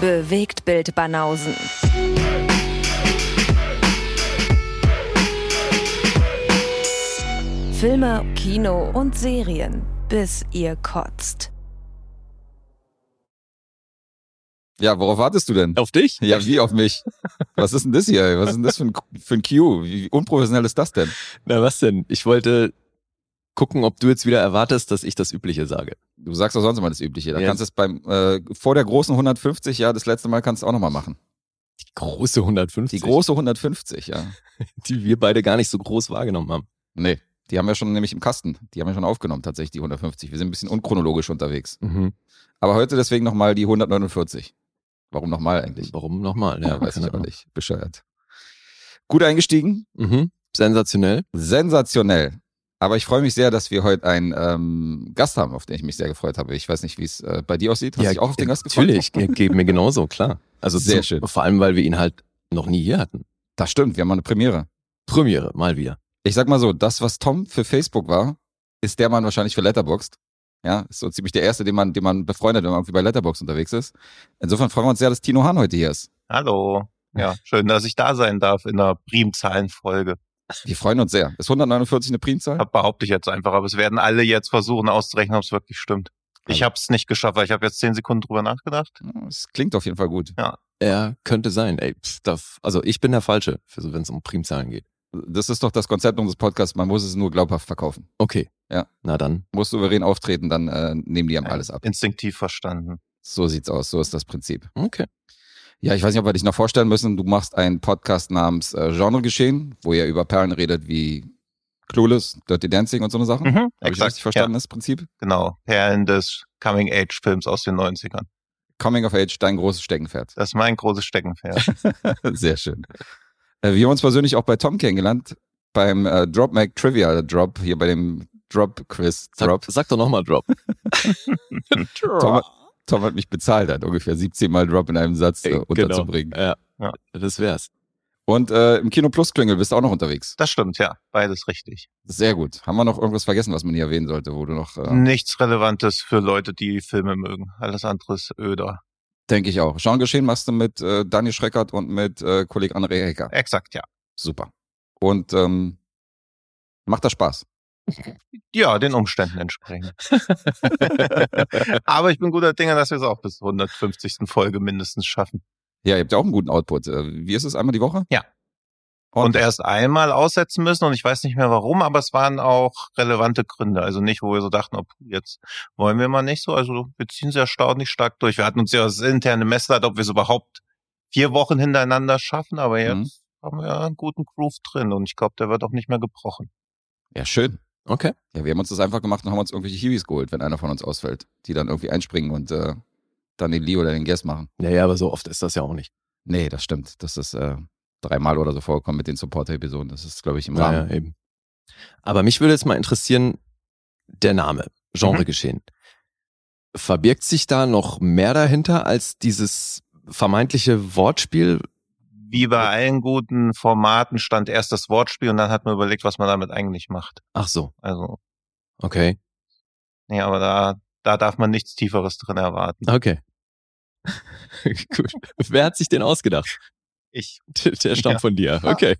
Bewegt Bild Banausen. Filme, Kino und Serien, bis ihr kotzt. Ja, worauf wartest du denn? Auf dich? Ja, wie auf mich? Was ist denn das hier? Was ist denn das für ein, für ein Cue? Wie unprofessionell ist das denn? Na, was denn? Ich wollte gucken, ob du jetzt wieder erwartest, dass ich das Übliche sage. Du sagst doch sonst immer das Übliche. Da Ja. kannst du es beim, äh, vor der großen 150, ja, das letzte Mal kannst du auch nochmal machen. Die große 150. Die große 150, ja. Die wir beide gar nicht so groß wahrgenommen haben. Nee, die haben wir schon nämlich im Kasten. Die haben wir schon aufgenommen, tatsächlich, die 150. Wir sind ein bisschen unchronologisch unterwegs. Mhm. Aber heute deswegen nochmal die 149. Warum nochmal eigentlich? Warum nochmal? Ja, Ja, weiß ich auch nicht. Bescheuert. Gut eingestiegen. Mhm. Sensationell. Sensationell. Aber ich freue mich sehr, dass wir heute einen ähm, Gast haben, auf den ich mich sehr gefreut habe. Ich weiß nicht, wie es äh, bei dir aussieht. Hast du dich auch auf den Gast gefreut? Natürlich, ge- geht mir genauso, klar. Also Sehr zum- schön. Vor allem, weil wir ihn halt noch nie hier hatten. Das stimmt, wir haben mal eine Premiere. Premiere, mal wieder. Ich sag mal so, das, was Tom für Facebook war, ist der Mann wahrscheinlich für Letterboxd. Ja, ist so ziemlich der erste, den man, den man befreundet, wenn man irgendwie bei Letterboxd unterwegs ist. Insofern freuen wir uns sehr, dass Tino Hahn heute hier ist. Hallo. Ja, schön, dass ich da sein darf in einer Primzahlenfolge. Wir freuen uns sehr. Ist 149 eine Primzahl? Hab behaupte ich jetzt einfach, aber es werden alle jetzt versuchen auszurechnen, ob es wirklich stimmt. Ich Also- habe es nicht geschafft, weil ich habe jetzt zehn Sekunden drüber nachgedacht. Es klingt auf jeden Fall gut. Er könnte sein, ey. Pff, darf, also ich bin der Falsche, für so, wenn es um Primzahlen geht. Das ist doch das Konzept unseres Podcasts. Man muss es nur glaubhaft verkaufen. Okay. Ja. Na dann. Muss souverän auftreten, dann äh, nehmen die einem alles ab. Instinktiv verstanden. So sieht's aus. So ist das Prinzip. Okay. Ja, ich weiß nicht, ob wir dich noch vorstellen müssen. Du machst einen Podcast namens äh, Genre Geschehen, wo ihr über Perlen redet wie Clueless, Dirty Dancing und so eine Sachen. Mhm, Habe ich exakt. richtig verstanden, das Prinzip? Ja, genau. Perlen des Coming-Age-Films aus den 90ern. Coming of Age, dein großes Steckenpferd. Das ist mein großes Steckenpferd. Sehr schön. Äh, wir haben uns persönlich auch bei Tom kennengelernt, beim äh, Drop Mac Trivia Drop, hier bei dem Drop Quiz Sag, Drop. sag doch nochmal Drop. Tom, hat- Tom hat mich bezahlt, hat ungefähr 17 Mal Drop in einem Satz äh, Ey, unterzubringen. Genau. Ja. Ja. Das wär's. Und äh, im Kino Plus Klingel bist du auch noch unterwegs. Das stimmt, ja. Beides richtig. Sehr gut. Haben wir noch irgendwas vergessen, was man hier erwähnen sollte, wo du noch, äh, Nichts Relevantes für Leute, die Filme mögen. Alles andere ist öder. denke ich auch. Genre Geschehen machst du mit äh, Daniel Schreckert und mit äh, Kollege André Hecker. Exakt, ja. Super. Und ähm, macht das Spaß. Ja, den Umständen entsprechend. Aber ich bin guter Dinge, dass wir es auch bis zur 150. Folge mindestens schaffen. Ja, ihr habt ja auch einen guten Output. Äh, Wie ist es? Einmal die Woche? Ja. Und, erst einmal aussetzen müssen und ich weiß nicht mehr warum, aber es waren auch relevante Gründe. Also nicht, wo wir so dachten, ob jetzt wollen wir mal nicht so. Also wir ziehen sehr erstaunlich stark durch. Wir hatten uns ja das interne Messlatte, ob wir es überhaupt vier Wochen hintereinander schaffen, aber jetzt Mhm. haben wir einen guten Groove drin und ich glaube, der wird auch nicht mehr gebrochen. ja, schön. Okay. Ja, wir haben uns das einfach gemacht und haben uns irgendwelche Hiwis geholt, wenn einer von uns ausfällt, die dann irgendwie einspringen und äh, dann den Lee oder den Guess machen. Ja, ja, aber so oft ist das ja auch nicht. Nee, das stimmt. Das ist äh, dreimal oder so vorgekommen mit den Supporter-Episoden. Das ist, glaube ich, im Ja, Rahmen. ja, eben. Aber mich würde jetzt mal interessieren, der Name, Genregeschehen. Verbirgt sich da noch mehr dahinter als dieses vermeintliche Wortspiel? Wie bei allen guten Formaten stand erst das Wortspiel und dann hat man überlegt, was man damit eigentlich macht. Ach so, Also, okay. nee, aber da, da darf man nichts Tieferes drin erwarten. Okay. Gut. Wer hat sich den ausgedacht? Ich. Der der stammt Ja. von dir. Okay.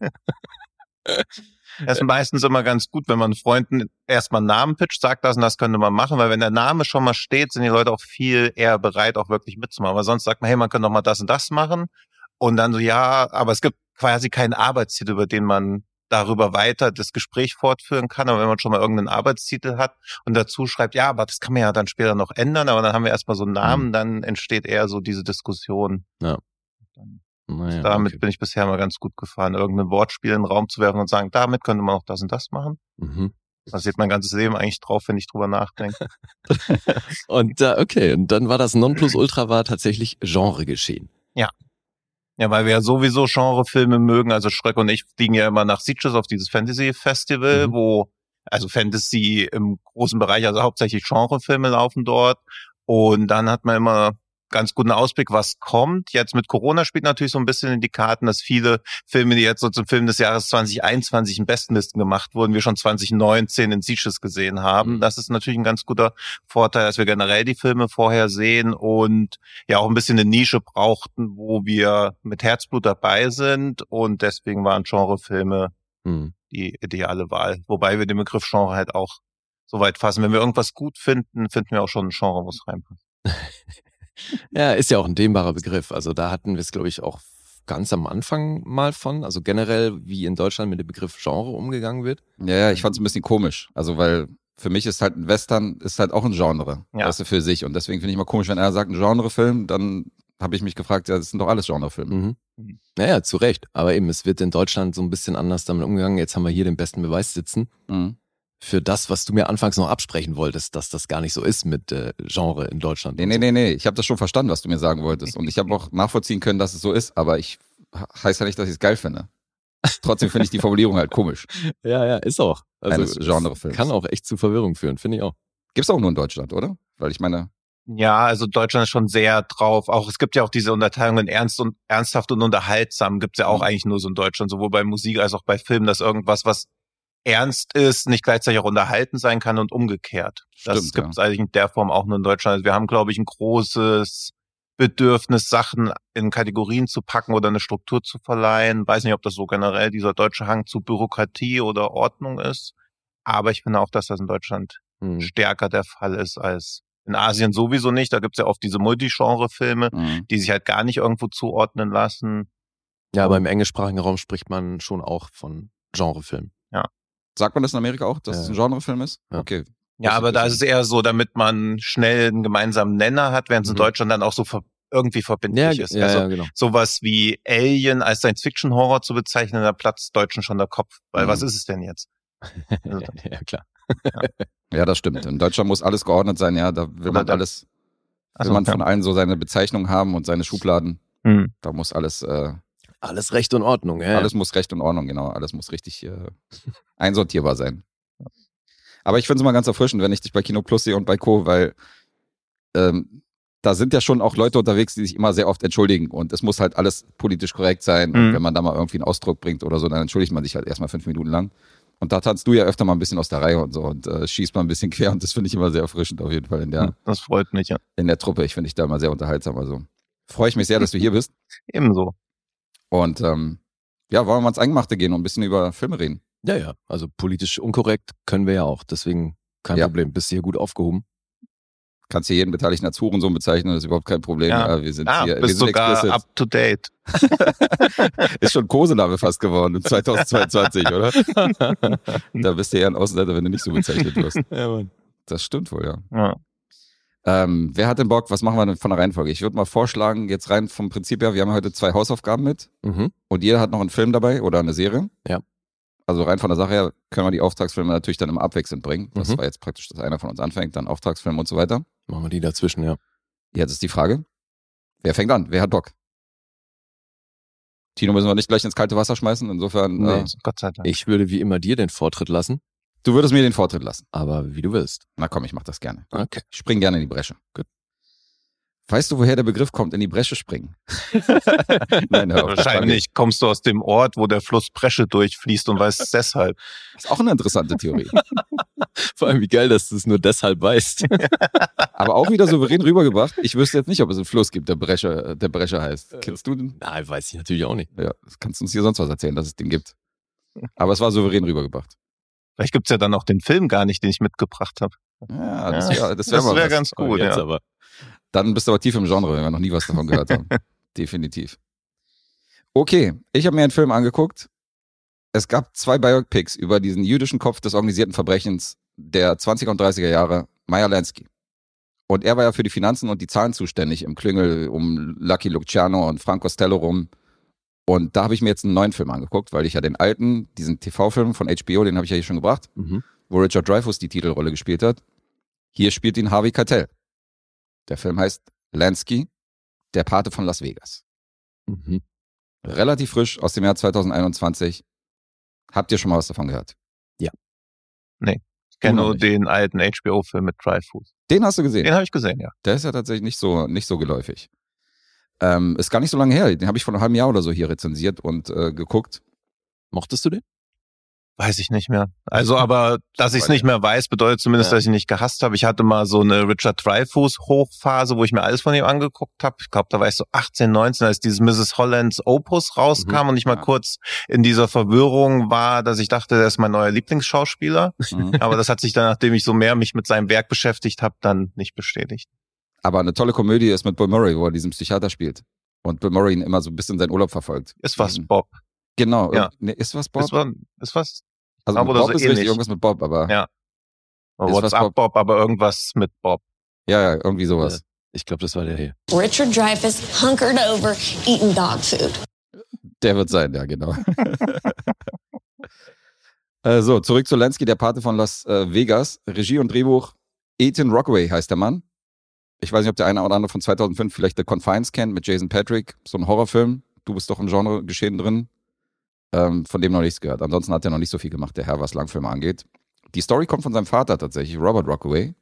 Das ist meistens immer ganz gut, wenn man Freunden erstmal einen Namen pitcht, sagt das und das könnte man machen, weil wenn der Name schon mal steht, sind die Leute auch viel eher bereit, auch wirklich mitzumachen. Weil sonst sagt man, hey, man könnte doch mal das und das machen. Und dann so, ja, aber es gibt quasi keinen Arbeitstitel, über den man darüber weiter das Gespräch fortführen kann. Aber wenn man schon mal irgendeinen Arbeitstitel hat und dazu schreibt, ja, aber das kann man ja dann später noch ändern, aber dann haben wir erstmal so einen Namen, dann entsteht eher so diese Diskussion. Ja. Naja, damit okay. bin ich bisher mal ganz gut gefahren, irgendein Wortspiel in den Raum zu werfen und sagen, damit könnte man auch das und das machen. Mhm. Das sieht mein ganzes Leben eigentlich drauf, wenn ich drüber nachdenke. Und da, okay, und dann war das Nonplusultra war tatsächlich Genregeschehen. Ja, weil wir ja sowieso Genrefilme mögen. Also Schröck und ich fliegen ja immer nach Sitges auf dieses Fantasy-Festival, Mhm. wo, also Fantasy im großen Bereich, also hauptsächlich Genrefilme laufen dort. Und dann hat man immer ganz guten Ausblick, was kommt. Jetzt mit Corona spielt natürlich so ein bisschen in die Karten, dass viele Filme, die jetzt so zum Film des Jahres 2021 in Bestenlisten gemacht wurden, wir schon 2019 in Sieges gesehen haben. Mhm. Das ist natürlich ein ganz guter Vorteil, dass wir generell die Filme vorher sehen und ja auch ein bisschen eine Nische brauchten, wo wir mit Herzblut dabei sind und deswegen waren Genrefilme Hm. die ideale Wahl. Wobei wir den Begriff Genre halt auch so weit fassen. Wenn wir irgendwas gut finden, finden wir auch schon ein Genre, wo es reinpasst. Ja, ist ja auch ein dehnbarer Begriff. Also da hatten wir es, glaube ich, auch ganz am Anfang mal von. Also generell, wie in Deutschland mit dem Begriff Genre umgegangen wird. Ja, ja, ich fand es ein bisschen komisch. Also, weil für mich ist halt ein Western ist halt auch ein Genre. Ja. Weißt du, für sich. Und deswegen finde ich mal komisch, wenn er sagt, ein Genrefilm, dann habe ich mich gefragt, ja, das sind doch alles Genrefilme. Mhm. Mhm. Naja, zu Recht. Aber eben, es wird in Deutschland so ein bisschen anders damit umgegangen. Jetzt haben wir hier den besten Beweis sitzen. Mhm. Für das, was du mir anfangs noch absprechen wolltest, dass das gar nicht so ist mit äh, Genre in Deutschland. Nee, nee, so. nee, nee. Ich habe das schon verstanden, was du mir sagen wolltest. Und ich habe auch nachvollziehen können, dass es so ist, aber ich heißt ja nicht, dass ich es geil finde. Trotzdem finde ich die Formulierung halt komisch. Ja, ja, ist auch. Also, Genrefilms. Kann auch echt zu Verwirrung führen, finde ich auch. Gibt's auch nur in Deutschland, oder? Weil ich meine, Ja, also Deutschland ist schon sehr drauf. Auch es gibt ja auch diese Unterteilung in ernst und ernsthaft und unterhaltsam. Gibt's ja auch Mhm. eigentlich nur so in Deutschland, sowohl bei Musik als auch bei Filmen, dass irgendwas, was ernst ist, nicht gleichzeitig auch unterhalten sein kann und umgekehrt. das Stimmt, gibt's eigentlich in der Form auch nur in Deutschland. Also wir haben, glaube ich, ein großes Bedürfnis, Sachen in Kategorien zu packen oder eine Struktur zu verleihen. Weiß nicht, ob das so generell dieser deutsche Hang zu Bürokratie oder Ordnung ist. Aber ich finde auch, dass das in Deutschland Hm. stärker der Fall ist als in Asien sowieso nicht. Da gibt's ja oft diese Multigenre-Filme, mh. die sich halt gar nicht irgendwo zuordnen lassen. Ja, aber im englischsprachigen Raum spricht man schon auch von Genrefilm. Sagt man das in Amerika auch, dass Ja. es ein Genrefilm ist? Ja. Okay. Ja, aber da ist es eher so, damit man schnell einen gemeinsamen Nenner hat, während es in Mhm. Deutschland dann auch so ver irgendwie verbindlich ist. ja, also ja, genau. sowas wie Alien als Science-Fiction-Horror zu bezeichnen, da platzt Deutschen schon der Kopf. Weil Mhm. was ist es denn jetzt? Also, ja, klar. Ja, das stimmt. In Deutschland muss alles geordnet sein, ja. Da will Oder man da- alles, will also, man ja. von allen so seine Bezeichnung haben und seine Schubladen. Hm. Da muss alles, äh, Alles Recht und Ordnung, ja. alles muss Recht und Ordnung, genau. Alles muss richtig äh, einsortierbar sein. Aber ich finde es immer ganz erfrischend, wenn ich dich bei Kino Plus sehe und bei Co., weil ähm, da sind ja schon auch Leute unterwegs, die sich immer sehr oft entschuldigen und es muss halt alles politisch korrekt sein. Und Mhm. wenn man da mal irgendwie einen Ausdruck bringt oder so, dann entschuldigt man sich halt erstmal fünf Minuten lang. Und da tanzt du ja öfter mal ein bisschen aus der Reihe und so und äh, schießt mal ein bisschen quer und das finde ich immer sehr erfrischend auf jeden Fall in der, Das freut mich, ja. in der Truppe. Ich finde dich da immer sehr unterhaltsam. Also freue ich mich sehr, dass du hier bist. Ebenso. Und ähm, ja, wollen wir mal ins Eingemachte gehen und ein bisschen über Filme reden. Ja, ja. Also politisch unkorrekt können wir ja auch. Deswegen kein Ja. Problem. Bist du hier gut aufgehoben. Kannst hier jeden Beteiligten als Hurensohn bezeichnen, das ist überhaupt kein Problem. Ja. Wir sind Ah, hier, wir bist sind sogar explicit. up to date. Ist schon Kosename fast geworden im 2022, oder? da bist du eher ein Außenseiter, wenn du nicht so bezeichnet wirst. Ja, Mann. Das stimmt wohl, ja. Ja. Ähm, wer hat denn Bock? Was machen wir denn von der Reihenfolge? Ich würde mal vorschlagen, jetzt rein vom Prinzip her, wir haben heute zwei Hausaufgaben mit Mhm. und jeder hat noch einen Film dabei oder eine Serie. Ja. Also rein von der Sache her können wir die Auftragsfilme natürlich dann immer abwechselnd bringen. Das Mhm. war jetzt praktisch, dass einer von uns anfängt, dann Auftragsfilm und so weiter. Machen wir die dazwischen, ja. Jetzt ist die Frage, wer fängt an? Wer hat Bock? Tino müssen wir nicht gleich ins kalte Wasser schmeißen. Insofern, Nee. äh, Gott sei Dank. Ich würde wie immer dir den Vortritt lassen, du würdest mir den Vortritt lassen. aber wie du willst. Na komm, ich mach das gerne. Okay. Ich spring gerne in die Bresche. Gut. Weißt du, woher der Begriff kommt, in die Bresche springen? Nein, hör auf, Wahrscheinlich kommst du aus dem Ort, wo der Fluss Bresche durchfließt und weißt es deshalb. Das ist auch eine interessante Theorie. Vor allem, wie geil, dass du es nur deshalb weißt. Aber auch wieder souverän rübergebracht. Ich wüsste jetzt nicht, ob es einen Fluss gibt, der Bresche, der Bresche heißt. Kennst du den? Nein, weiß ich natürlich auch nicht. Ja, das kannst du uns hier sonst was erzählen, dass es den gibt. Aber es war souverän rübergebracht. Vielleicht gibt's ja dann auch den Film gar nicht, den ich mitgebracht habe. Ja, das Ja, wäre das wär Das was. ganz gut, jetzt ja. aber. Dann bist du aber tief im Genre, wenn wir noch nie was davon gehört haben. Definitiv. Okay, ich habe mir einen Film angeguckt. Es gab zwei Biopics über diesen jüdischen Kopf des organisierten Verbrechens der 20er und 30er Jahre, Meyer Lansky. Und er war ja für die Finanzen und die Zahlen zuständig im Klüngel um Lucky Luciano und Frank Costello rum. Und da habe ich mir jetzt einen neuen Film angeguckt, weil ich ja den alten, diesen TV-Film von HBO, den habe ich ja hier schon gebracht, Mhm. wo Richard Dreyfuss die Titelrolle gespielt hat. Hier spielt ihn Harvey Keitel. Der Film heißt Lansky, der Pate von Las Vegas. Mhm. Relativ frisch aus dem Jahr 2021. Habt ihr schon mal was davon gehört? Ich kenne nur den alten HBO-Film mit Dreyfus. Den hast du gesehen? Den habe ich gesehen, ja. Der ist ja tatsächlich nicht so, nicht so geläufig. Ähm, ist gar nicht so lange her. Den habe ich vor einem halben Jahr oder so hier rezensiert und äh, geguckt. Mochtest du den? Weiß ich nicht mehr. Also, aber dass ich es nicht mehr weiß, bedeutet zumindest, Ja. dass ich ihn nicht gehasst habe. Ich hatte mal so eine Richard Dreyfus Hochphase, wo ich mir alles von ihm angeguckt habe. Ich glaube, da war ich so 18, 19, als dieses Mrs. Hollands Opus rauskam Mhm. und ich mal Ja. kurz in dieser Verwirrung war, dass ich dachte, der ist mein neuer Lieblingsschauspieler. Mhm. Aber das hat sich dann, nachdem ich so mehr mich mit seinem Werk beschäftigt habe, dann nicht bestätigt. Aber eine tolle Komödie ist mit Bill Murray, wo er diesen Psychiater spielt. Und Bill Murray ihn immer so ein bisschen seinen Urlaub verfolgt. Ist was, Bob. Genau. Ja. Nee, ist was Bob? Ist was, ist was, also aber mit oder Bob so ist richtig, ähnlich. irgendwas mit Bob, aber Ja. Ist was WhatsApp Bob? Bob, aber irgendwas mit Bob. ja, ja, irgendwie sowas. Ich glaube, das war der hier. Richard Dreyfuss hunkered over eating dog food. Der wird sein, ja, genau. äh, so, zurück zu Lansky, der Pate von Las äh, Vegas. Regie und Drehbuch Ethan Rockaway heißt der Mann. Ich weiß nicht, ob der eine oder andere von 2005 vielleicht The Confines kennt mit Jason Patrick. So ein Horrorfilm. Du bist doch im Genre geschehen drin. Ähm, von dem noch nichts gehört. Ansonsten hat er noch nicht so viel gemacht, der Herr, was Langfilme angeht. Die Story kommt von seinem Vater tatsächlich, Robert Rockaway.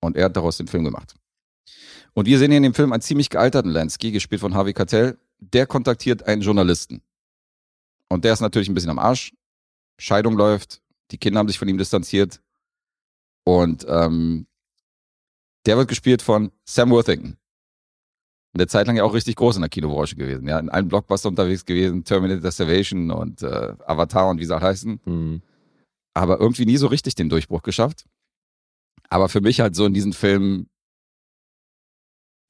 Und er hat daraus den Film gemacht. Und wir sehen hier in dem Film einen ziemlich gealterten Lansky, gespielt von Harvey Keitel. Der kontaktiert einen Journalisten. Und der ist natürlich ein bisschen am Arsch. Scheidung läuft. Die Kinder haben sich von ihm distanziert. Und ähm, der wird gespielt von Sam Worthington. Eine Zeit lang ja auch richtig groß in der Kinobranche gewesen. Ja, in allen Blockbuster unterwegs gewesen, Terminator Salvation und äh, Avatar und wie sie auch heißen. Mhm. Aber irgendwie nie so richtig den Durchbruch geschafft. Aber für mich halt so in diesen Filmen,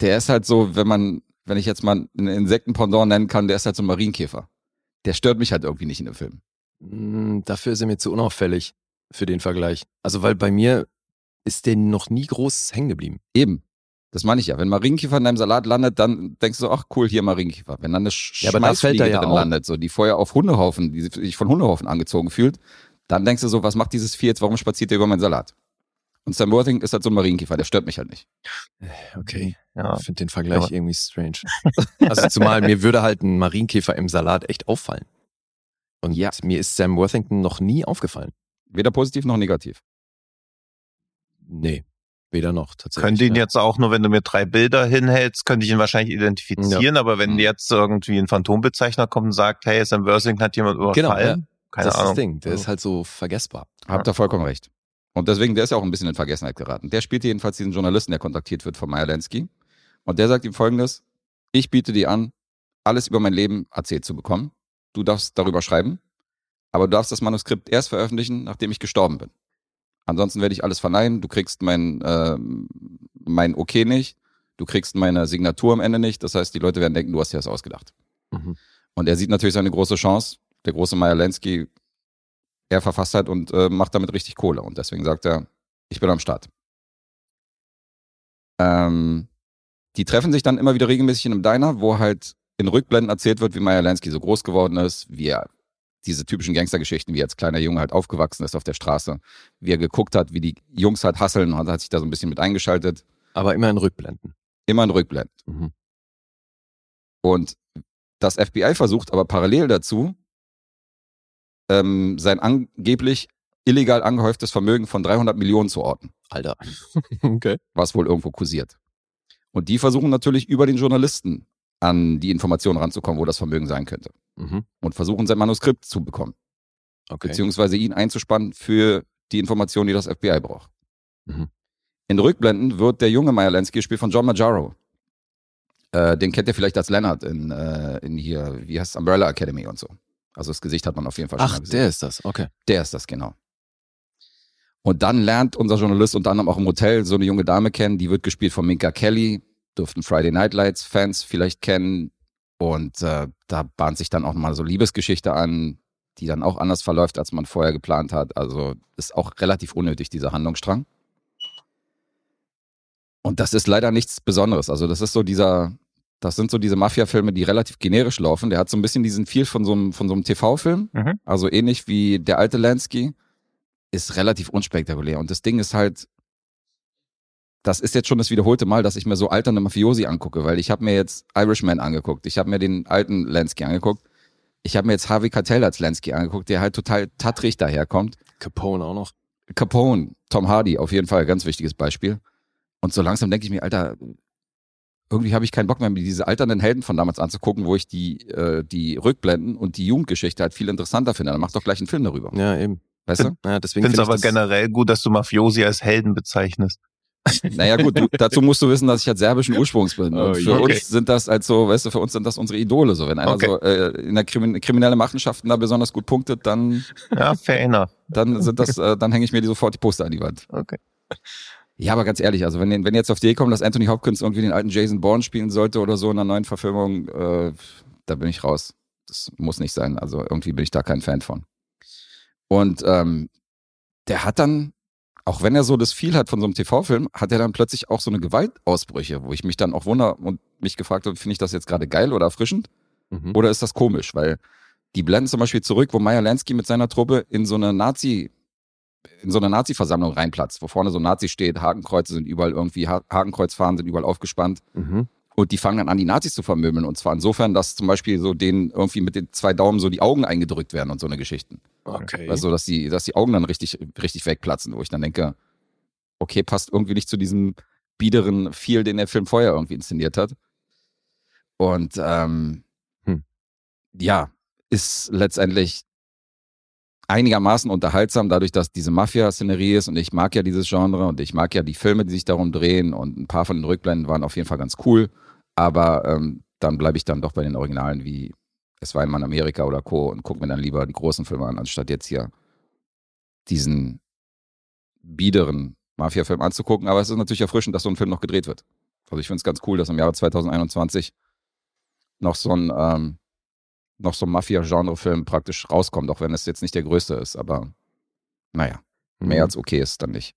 der ist halt so, wenn man, wenn ich jetzt mal einen Insektenpendant nennen kann, der ist halt so ein Marienkäfer. Der stört mich halt irgendwie nicht in dem Film. Mm, Dafür ist er mir zu unauffällig für den Vergleich. Also, weil bei mir ist der noch nie groß hängen geblieben. Eben. Das meine ich ja. Wenn Marienkäfer in deinem Salat landet, dann denkst du, ach cool, hier Marienkäfer. Wenn dann eine Sch Ja, Schmeißfliege ja drin auf. landet, so die vorher auf Hundehaufen, die sich von Hundehaufen angezogen fühlt, dann denkst du so, was macht dieses Vieh jetzt, warum spaziert der über meinen Salat? Und Sam Worthing ist halt so ein Marienkäfer, der stört mich halt nicht. Okay. Ja. Ich finde den Vergleich Aber- irgendwie strange. Also zumal mir würde halt ein Marienkäfer im Salat echt auffallen. Und Ja. mir ist Sam Worthington noch nie aufgefallen. Weder positiv noch negativ. Nee, weder noch tatsächlich. Könnte ihn ja. jetzt auch nur, wenn du mir drei Bilder hinhältst, könnte ich ihn wahrscheinlich identifizieren, aber wenn Mhm. jetzt irgendwie ein Phantombezeichner kommt und sagt, hey, Sam Worthington hat jemand Genau, überfallen, keine das ist Ahnung. das Ding. Der Also- ist halt so vergessbar. Habt ihr vollkommen recht. Und deswegen, der ist ja auch ein bisschen in Vergessenheit geraten. Der spielt jedenfalls diesen Journalisten, der kontaktiert wird von Meyer Lansky. Und der sagt ihm folgendes, ich biete dir an, alles über mein Leben erzählt zu bekommen. Du darfst darüber schreiben, aber du darfst das Manuskript erst veröffentlichen, nachdem ich gestorben bin. Ansonsten werde ich alles verneinen, du kriegst mein, ähm, mein Okay nicht, du kriegst meine Signatur am Ende nicht, das heißt, die Leute werden denken, du hast dir das ausgedacht. Mhm. Und er sieht natürlich seine große Chance, der große Meyer Lansky, er verfasst halt und äh, macht damit richtig Kohle. Und deswegen sagt er, ich bin am Start. Ähm, die treffen sich dann immer wieder regelmäßig in einem Diner, wo halt in Rückblenden erzählt wird, wie Meyer Lansky so groß geworden ist, wie er diese typischen Gangstergeschichten, wie er als kleiner Junge halt aufgewachsen ist auf der Straße, wie er geguckt hat, wie die Jungs halt hasseln und hat sich da so ein bisschen mit eingeschaltet. Aber immer in Rückblenden. Immer in Rückblenden. Mhm. Und das FBI versucht aber parallel dazu, ähm, sein angeblich illegal angehäuftes Vermögen von 300 Millionen zu orten, Alter. okay. was wohl irgendwo kursiert. Und die versuchen natürlich über den Journalisten an die Informationen ranzukommen, wo das Vermögen sein könnte. Mhm. Und versuchen sein Manuskript zu bekommen, Okay. beziehungsweise ihn einzuspannen für die Informationen, die das FBI braucht. Mhm. In Rückblenden wird der junge Meyer Lansky gespielt von John Majaro. Äh, den kennt ihr vielleicht als Leonard in, äh, in hier, wie heißt es, Umbrella Academy und so. Also das Gesicht hat man auf jeden Fall schon Ach, gesehen. der ist das. Okay. Der ist das, genau. Und dann lernt unser Journalist unter anderem auch im Hotel so eine junge Dame kennen, die wird gespielt von Minka Kelly, dürften Friday Night Lights Fans vielleicht kennen. Und äh, da bahnt sich dann auch nochmal so Liebesgeschichte an, die dann auch anders verläuft, als man vorher geplant hat. Also ist auch relativ unnötig, dieser Handlungsstrang. Und das ist leider nichts Besonderes. Also das ist so dieser, das sind so diese Mafia-Filme, die relativ generisch laufen. Der hat so ein bisschen diesen Feel von so einem, von so einem TV-Film. Mhm. Also ähnlich wie der alte Lansky. Ist relativ unspektakulär. Und das Ding ist halt, das ist jetzt schon das wiederholte Mal, dass ich mir so alternde Mafiosi angucke, weil ich habe mir jetzt Irishman angeguckt, ich habe mir den alten Lansky angeguckt, ich habe mir jetzt Harvey Keitel als Lansky angeguckt, der halt total tattrig daherkommt. Capone auch noch. Capone, Tom Hardy, auf jeden Fall, ganz wichtiges Beispiel. Und so langsam denke ich mir, Alter, irgendwie habe ich keinen Bock mehr, mir diese alternden Helden von damals anzugucken, wo ich die, äh, die Rückblenden und die Jugendgeschichte halt viel interessanter finde. Dann mach doch gleich einen Film darüber. Ja, eben. Weißt du? Ja, deswegen Ich finde es find aber generell gut, dass du Mafiosi als Helden bezeichnest. Naja, gut, du, dazu musst du wissen, dass ich halt serbischen Ursprungs bin. Oh, Und für okay. uns sind das halt so, weißt du, für uns sind das unsere Idole. So, wenn einer Okay. so äh, in der Krimin kriminelle Machenschaften da besonders gut punktet, dann, Ja, fair dann sind das, äh, dann hänge ich mir die sofort die Poster an die Wand. Okay. Ja, aber ganz ehrlich, also wenn, wenn jetzt auf die Idee kommt, dass Anthony Hopkins irgendwie den alten Jason Bourne spielen sollte oder so in einer neuen Verfilmung, äh, da bin ich raus. Das muss nicht sein. Also irgendwie bin ich da kein Fan von. Und ähm, der hat dann, auch wenn er so das viel hat von so einem TV-Film, hat er dann plötzlich auch so eine Gewaltausbrüche, wo ich mich dann auch wundere und mich gefragt habe, finde ich das jetzt gerade geil oder erfrischend? Mhm. Oder ist das komisch? Weil die blenden zum Beispiel zurück, wo Meyer Lansky mit seiner Truppe in so eine Nazi, in so eine Nazi-Versammlung reinplatzt, wo vorne so ein Nazi steht, Hakenkreuze sind überall irgendwie, Ha- Hakenkreuzfahnen sind überall aufgespannt. Mhm. Und die fangen dann an, die Nazis zu vermöbeln. Und zwar insofern, dass zum Beispiel so denen irgendwie mit den zwei Daumen so die Augen eingedrückt werden und so eine Geschichten. Okay. Also, dass die, dass die Augen dann richtig, richtig wegplatzen, wo ich dann denke, okay, passt irgendwie nicht zu diesem biederen Feel, den der Film vorher irgendwie inszeniert hat. Und ähm, Hm. ja, ist letztendlich einigermaßen unterhaltsam, dadurch, dass diese Mafia-Szenerie ist und ich mag ja dieses Genre und ich mag ja die Filme, die sich darum drehen und ein paar von den Rückblenden waren auf jeden Fall ganz cool, aber ähm, dann bleibe ich dann doch bei den Originalen wie Es war einmal in Amerika oder Co. und gucke mir dann lieber die großen Filme an, anstatt jetzt hier diesen biederen Mafia-Film anzugucken. Aber es ist natürlich erfrischend, dass so ein Film noch gedreht wird. Also ich finde es ganz cool, dass im Jahre 2021 noch so ein, ähm, noch so ein Mafia-Genre-Film praktisch rauskommt, auch wenn es jetzt nicht der größte ist. Aber naja, mehr Mhm. als okay ist dann nicht.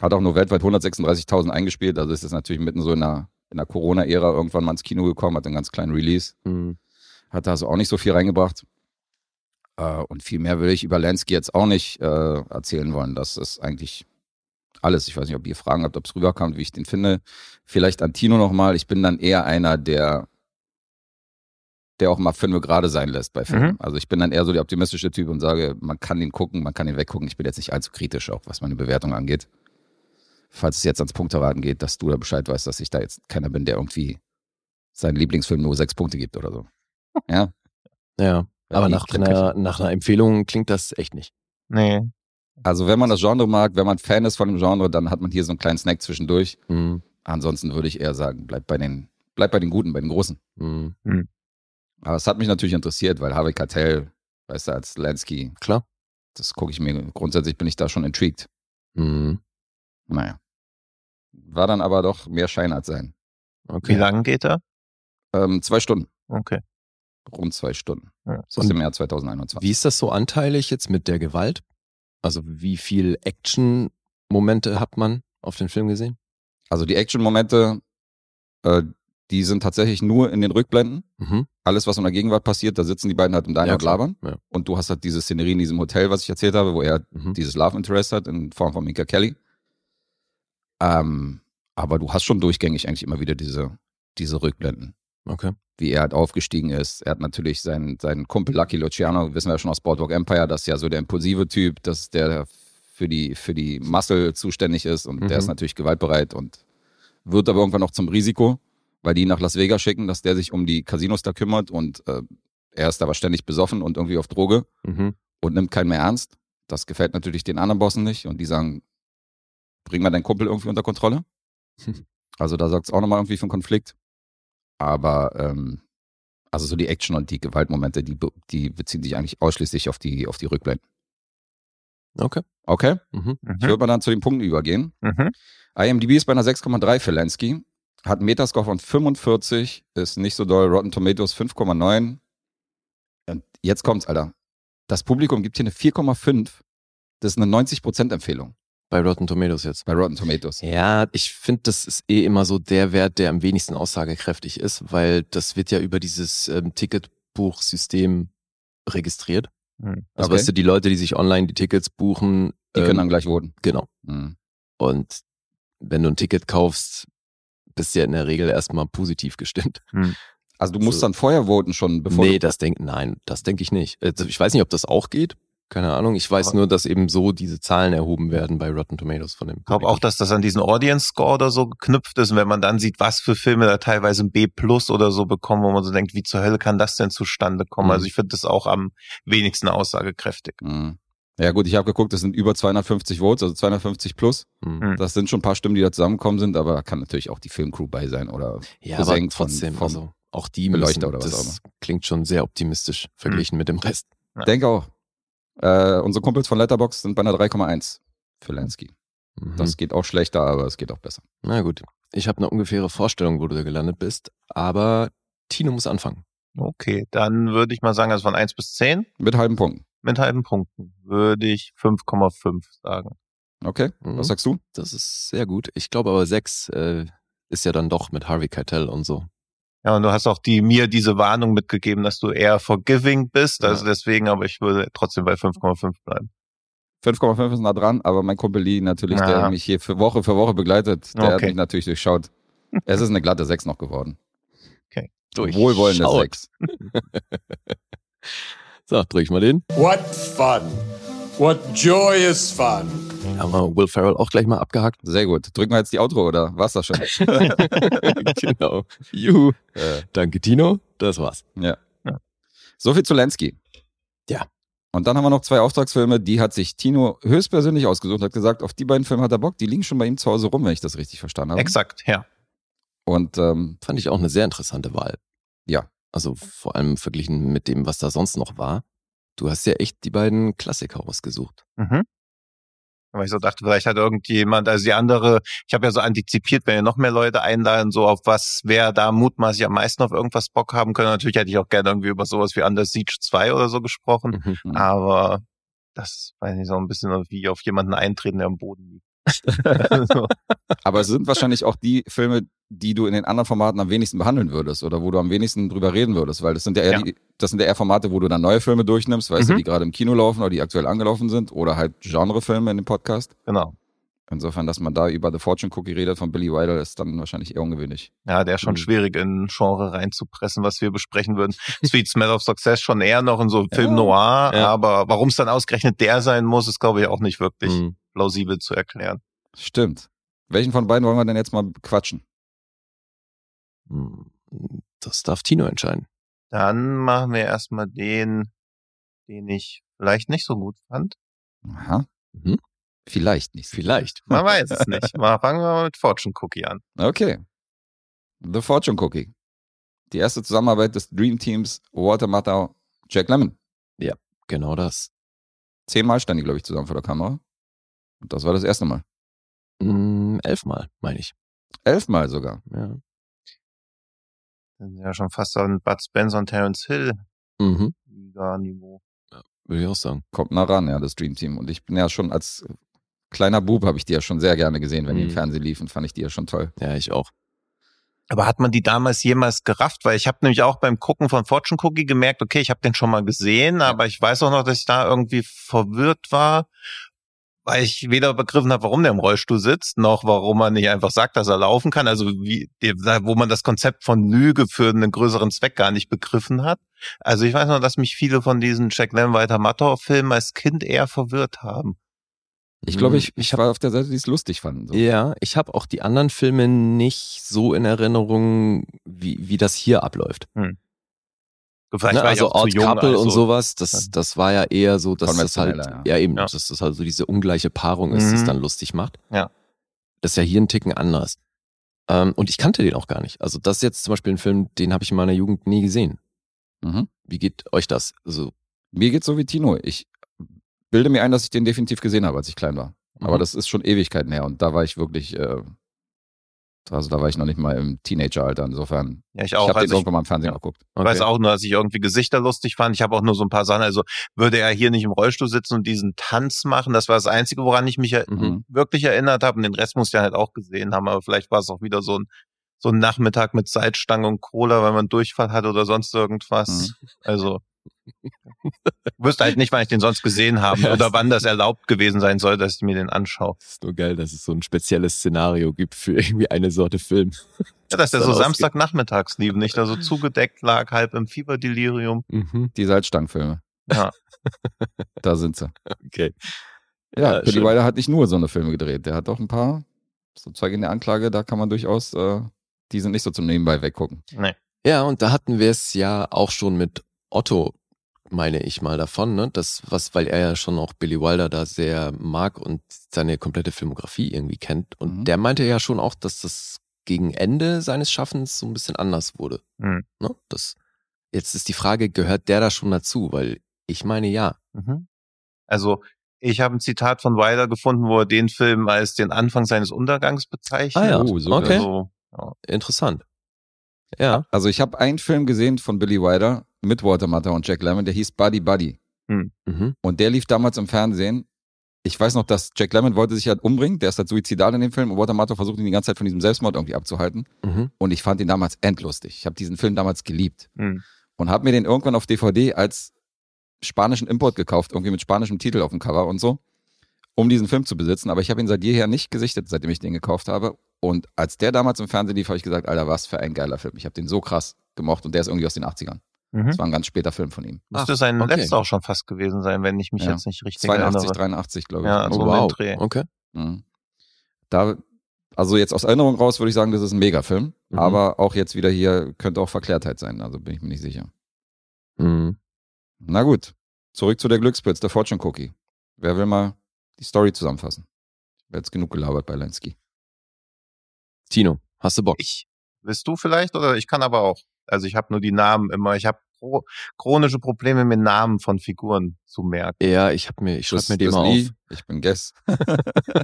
Hat auch nur weltweit 136.000 eingespielt, also ist es natürlich mitten so in der, in der Corona-Ära irgendwann mal ins Kino gekommen, hat einen ganz kleinen Release. Mhm. Hat da also auch nicht so viel reingebracht. Äh, und viel mehr will ich über Lansky jetzt auch nicht äh, erzählen wollen. Das ist eigentlich alles. Ich weiß nicht, ob ihr Fragen habt, ob es rüberkommt, wie ich den finde. Vielleicht an Tino nochmal. Ich bin dann eher einer, der der auch mal Filme gerade sein lässt bei Filmen. Mhm. Also ich bin dann eher so der optimistische Typ und sage, man kann ihn gucken, man kann ihn weggucken. Ich bin jetzt nicht allzu kritisch, auch was meine Bewertung angeht. Falls es jetzt ans Punkteraten geht, dass du da Bescheid weißt, dass ich da jetzt keiner bin, der irgendwie seinen Lieblingsfilm nur sechs Punkte gibt oder so. Ja, Ja. Weil Aber nach einer, nach einer Empfehlung klingt das echt nicht. Nee. Also wenn man das Genre mag, wenn man Fan ist von dem Genre, dann hat man hier so einen kleinen Snack zwischendurch. Mhm. Ansonsten würde ich eher sagen, bleib bei den, bleib bei den Guten, bei den Großen. Mhm. Aber es hat mich natürlich interessiert, weil Harvey Keitel, weißt du, als Lansky, Klar. das gucke ich mir, grundsätzlich bin ich da schon intrigued. Mhm. Naja. War dann aber doch mehr Schein als sein. Wie Okay. lange geht er? Ähm, zwei Stunden, Okay. rund zwei Stunden. Ja. Das ist aus dem Jahr 2021. Wie ist das so anteilig jetzt mit der Gewalt? Also wie viel Action-Momente hat man auf den Film gesehen? Also die Action-Momente, äh, die sind tatsächlich nur in den Rückblenden. Mhm. Alles, was in der Gegenwart passiert, da sitzen die beiden halt im Diner Ja, und labern. Ja. Und du hast halt diese Szenerie in diesem Hotel, was ich erzählt habe, wo er Mhm. dieses Love Interest hat in Form von Minka Kelly. Ähm, aber du hast schon durchgängig eigentlich immer wieder diese, diese Rückblenden. Okay. Wie er halt aufgestiegen ist. Er hat natürlich seinen, seinen Kumpel Lucky Luciano, wissen wir ja schon aus Boardwalk Empire, das ist ja so der impulsive Typ, das ist der, der für die, für die Muscle zuständig ist und der Mhm. ist natürlich gewaltbereit und wird aber irgendwann noch zum Risiko, weil die ihn nach Las Vegas schicken, dass der sich um die Casinos da kümmert und äh, er ist aber ständig besoffen und irgendwie auf Droge Mhm. und nimmt keinen mehr ernst. Das gefällt natürlich den anderen Bossen nicht und die sagen, bring mal deinen Kumpel irgendwie unter Kontrolle. Also da sorgt es auch nochmal irgendwie für einen Konflikt. Aber ähm, also so die Action und die Gewaltmomente, die, die beziehen sich eigentlich ausschließlich auf die, auf die Rückblenden. Okay. Okay, Mhm. ich würde mal dann zu den Punkten übergehen. Mhm. IMDb ist bei einer 6,3 für Lansky, hat einen Metascore von 45, ist nicht so doll, Rotten Tomatoes 5,9. Und jetzt kommt's, Alter. Das Publikum gibt hier eine 4,5. Das ist eine 90% Empfehlung Bei Rotten Tomatoes jetzt. bei Rotten Tomatoes. Ja, ich finde, das ist eh immer so der Wert, der am wenigsten aussagekräftig ist, weil das wird ja über dieses ähm, Ticketbuchsystem registriert. Mhm. Also Okay. weißt du, die Leute, die sich online die Tickets buchen, Die können dann ähm, gleich voten. genau. Mhm. Und wenn du ein Ticket kaufst, bist du ja in der Regel erstmal positiv gestimmt. Also du musst So. dann vorher voten schon, bevor nee, du... das denk, nein, das denke ich nicht. Also ich weiß nicht, ob das auch geht. Keine Ahnung. Ich weiß Aber- nur, dass eben so diese Zahlen erhoben werden bei Rotten Tomatoes von dem. Ich glaube auch, dass das an diesen Audience Score oder so geknüpft ist. Und wenn man dann sieht, was für Filme da teilweise ein B Plus oder so bekommen, wo man so denkt, wie zur Hölle kann das denn zustande kommen? Mhm. Also ich finde das auch am wenigsten aussagekräftig. Mhm. Ja gut, ich habe geguckt, es sind über 250 Votes, also 250 plus. Hm. Hm. Das sind schon ein paar Stimmen, die da zusammengekommen sind, aber kann natürlich auch die Filmcrew bei sein oder Ja, aber von- trotzdem, vom also auch die Beleuchter müssen, oder was das auch klingt schon sehr optimistisch verglichen mit dem Rest. Ja. denke auch. Äh, unsere Kumpels von Letterbox sind bei einer 3,1 für Lansky. Mhm. Das geht auch schlechter, aber es geht auch besser. Na gut. Ich habe eine ungefähre Vorstellung, wo du da gelandet bist, aber Tino muss anfangen. Okay, dann würde ich mal sagen, also von 1 bis 10 Mit halben Punkten. mit halben Punkten würde ich 5,5 sagen. Okay, Mhm. was sagst du? Das ist sehr gut. Ich glaube aber sechs äh, ist ja dann doch mit Harvey Keitel und so. Ja, und du hast auch die, mir diese Warnung mitgegeben, dass du eher forgiving bist, also deswegen, aber ich würde trotzdem bei 5,5 bleiben. 5,5 ist nah dran, aber mein Kumpel Lee natürlich, Ja. der mich hier für Woche für Woche begleitet, der hat Okay. mich natürlich durchschaut. Es ist eine glatte 6 noch geworden. Durch. Wohlwollende Schaut. 6. So, drück ich mal den. What fun! What joyous fun! Haben wir Will Ferrell auch gleich mal abgehakt. Sehr gut. Drücken wir jetzt die Outro oder war's das schon? genau. Juhu. äh, Danke, Tino. Das war's. ja. So viel zu Lansky. Ja. Und dann haben wir noch zwei Auftragsfilme, die hat sich Tino höchstpersönlich ausgesucht, hat gesagt, auf die beiden Filme hat er Bock, die liegen schon bei ihm zu Hause rum, wenn ich das richtig verstanden habe. Exakt, ja. Und ähm, Fand ich auch eine sehr interessante Wahl. Ja. Also vor allem verglichen mit dem, was da sonst noch war. Du hast ja echt die beiden Klassiker ausgesucht. Mhm. Weil ich so dachte, vielleicht hat irgendjemand, also die andere, ich habe ja so antizipiert, wenn ihr noch mehr Leute einladen, so auf was, wer da mutmaßlich am meisten auf irgendwas Bock haben können. Natürlich hätte ich auch gerne irgendwie über sowas wie Under Siege 2 oder so gesprochen, Mhm. Mhm. aber das weiß nicht, so ein bisschen wie auf jemanden eintreten, der am Boden liegt. Aber es sind wahrscheinlich auch die Filme, die du in den anderen Formaten am wenigsten behandeln würdest oder wo du am wenigsten drüber reden würdest, weil das sind ja eher, Ja. Die, das sind ja eher Formate, wo du dann neue Filme durchnimmst, weißt du, Mhm. die gerade im Kino laufen oder die aktuell angelaufen sind oder halt Genrefilme in dem Podcast. Genau. Insofern, dass man da über The Fortune Cookie redet von Billy Wilder, ist dann wahrscheinlich eher ungewöhnlich. Ja, der ist schon Mhm. schwierig in ein Genre reinzupressen, was wir besprechen würden. Sweet Smell of Success schon eher noch in so Film Noir, Ja. aber warum es dann ausgerechnet der sein muss, ist glaube ich auch nicht wirklich Mhm. Plausibel zu erklären. Stimmt. Welchen von beiden wollen wir denn jetzt mal quatschen? Mhm. Das darf Tino entscheiden. Dann machen wir erstmal den, den ich vielleicht nicht so gut fand. Aha. Mhm. Vielleicht nicht. Vielleicht. Man weiß es nicht. Mal fangen wir mal mit Fortune Cookie an. Okay. The Fortune Cookie. Die erste Zusammenarbeit des Dream Teams Walter Matthau, Jack Lemmon. Genau das. Zehnmal standen die, glaube ich, zusammen vor der Kamera. Das war das erste Mal. Mhm, elfmal, meine ich. Elfmal sogar. Ja. Ist ja schon fast an Bud Spencer und Terence Hill Mhm. Liga-Niveau. Würde ich auch sagen. Kommt nah ran, ja, das Dream Team. Und ich bin ja schon als kleiner Bub, habe ich die ja schon sehr gerne gesehen, wenn die im Mhm. Fernsehen liefen, fand ich die ja schon toll. Ja, ich auch. Aber hat man die damals jemals gerafft? Weil ich habe nämlich auch beim Gucken von Fortune Cookie gemerkt, okay, ich habe den schon mal gesehen, aber ich weiß auch noch, dass ich da irgendwie verwirrt war, weil ich weder begriffen habe, warum der im Rollstuhl sitzt, noch warum man nicht einfach sagt, dass er laufen kann. Also wie, wo man das Konzept von Lüge für einen größeren Zweck gar nicht begriffen hat. Also ich weiß noch, dass mich viele von diesen Jack Lemmweiter Mattor-Filmen als Kind eher verwirrt haben. Ich glaube, Mhm. ich, ich war auf der Seite, die es lustig fanden. So. Ja, ich habe auch die anderen Filme nicht so in Erinnerung, wie, wie das hier abläuft. Ne? Also zu Odd jung, Couple also- und sowas, das, das war ja eher so, dass das halt, ja, eben, Ja. dass das halt so diese ungleiche Paarung ist, die es Mhm. dann lustig macht. Ja. Das ist ja hier ein Ticken anders. Ähm, und ich kannte den auch gar nicht. Also das ist jetzt zum Beispiel ein Film, den habe ich in meiner Jugend nie gesehen. Mhm. Wie geht euch das? Also, Mir geht's so wie Tino. Ich bilde mir ein, dass ich den definitiv gesehen habe, als ich klein war. Aber Mhm. das ist schon Ewigkeiten her und da war ich wirklich, äh, also da war ich noch nicht mal im Teenageralter. Insofern, Ja, ich ich auch. habe den Also ich irgendwann mal im Fernsehen ja. geguckt. Ich weiß auch nur, dass ich irgendwie Gesichter lustig fand. Ich habe auch nur so ein paar Sachen. Also würde er hier nicht im Rollstuhl sitzen und diesen Tanz machen. Das war das Einzige, woran ich mich Mhm. wirklich erinnert habe. Und den Rest muss ich halt auch gesehen haben. Aber vielleicht war es auch wieder so ein, so ein Nachmittag mit Salzstange und Cola, weil man Durchfall hat oder sonst irgendwas. Also wüsste halt nicht, wann ich den sonst gesehen habe Ja, oder wann das erlaubt gewesen sein soll, dass ich mir den anschaue. Ist nur geil, dass es so ein spezielles Szenario gibt für irgendwie eine Sorte Film. Ja, dass der so. Samstagnachmittags lief, nicht da so zugedeckt lag, halb im Fieberdelirium. Mhm. Die Salzstangenfilme. Ja. Da sind sie. Okay. Ja, Ja. Wilder hat nicht nur so eine Filme gedreht. Der hat auch ein paar, so Zeuge in der Anklage, da kann man durchaus, äh, die sind nicht so zum Nebenbei weggucken. Nee. Ja, und da hatten wir es ja auch schon mit Otto, meine ich mal davon, ne? Das, was, weil er ja schon auch Billy Wilder da sehr mag und seine komplette Filmografie irgendwie kennt. Und Mhm. der meinte ja schon auch, dass das gegen Ende seines Schaffens so ein bisschen anders wurde. Mhm. Ne? Das, jetzt ist die Frage, gehört der da schon dazu? Weil ich meine ja. Mhm. Also ich habe ein Zitat von Wilder gefunden, wo er den Film als den Anfang seines Untergangs bezeichnet. Ah ja, Oh, so okay. Also, Interessant. Ja. Also ich habe einen Film gesehen von Billy Wilder mit Walter Matthau und Jack Lemmon, der hieß Buddy Buddy. Mhm. Und der lief damals im Fernsehen. Ich weiß noch, dass Jack Lemmon wollte sich halt umbringen. Der ist halt suizidal in dem Film. Und Walter Matthau versucht ihn die ganze Zeit von diesem Selbstmord irgendwie abzuhalten. Mhm. Und ich fand ihn damals endlustig. Ich habe diesen Film damals geliebt. hm. Und habe mir den irgendwann auf DVD als spanischen Import gekauft. Irgendwie mit spanischem Titel auf dem Cover und so. Um diesen Film zu besitzen. Aber ich habe ihn seit jeher nicht gesichtet, seitdem ich den gekauft habe. Und als der damals im Fernsehen lief, habe ich gesagt, Alter, was für ein geiler Film. Ich habe den so krass gemocht. Und der ist irgendwie aus den 80ern. Mhm. Das war ein ganz später Film von ihm. Müsste Ach, sein okay. letzter auch schon fast gewesen sein, wenn ich mich Ja. jetzt nicht richtig 82, erinnere. 83, glaube ich. Ja, Oh, so wow. Dreh. Okay. Mhm. Da, also jetzt aus Erinnerung raus würde ich sagen, das ist ein Megafilm. Mhm. Aber auch jetzt wieder hier könnte auch Verklärtheit sein. Also bin ich mir nicht sicher. Mhm. Na gut. Zurück zu der Glückspilz, der Fortune Cookie. Wer will mal die Story zusammenfassen? Ich habe jetzt genug gelabert bei Lenski. Tino, hast du Bock? Ich. Willst du vielleicht? Oder ich kann aber auch. Also ich habe nur die Namen immer. Ich habe chro chronische Probleme mit Namen von Figuren zu merken. Ja, ich hab mir, ich schreib Das- mir die Lee, auf. Ich bin Guess.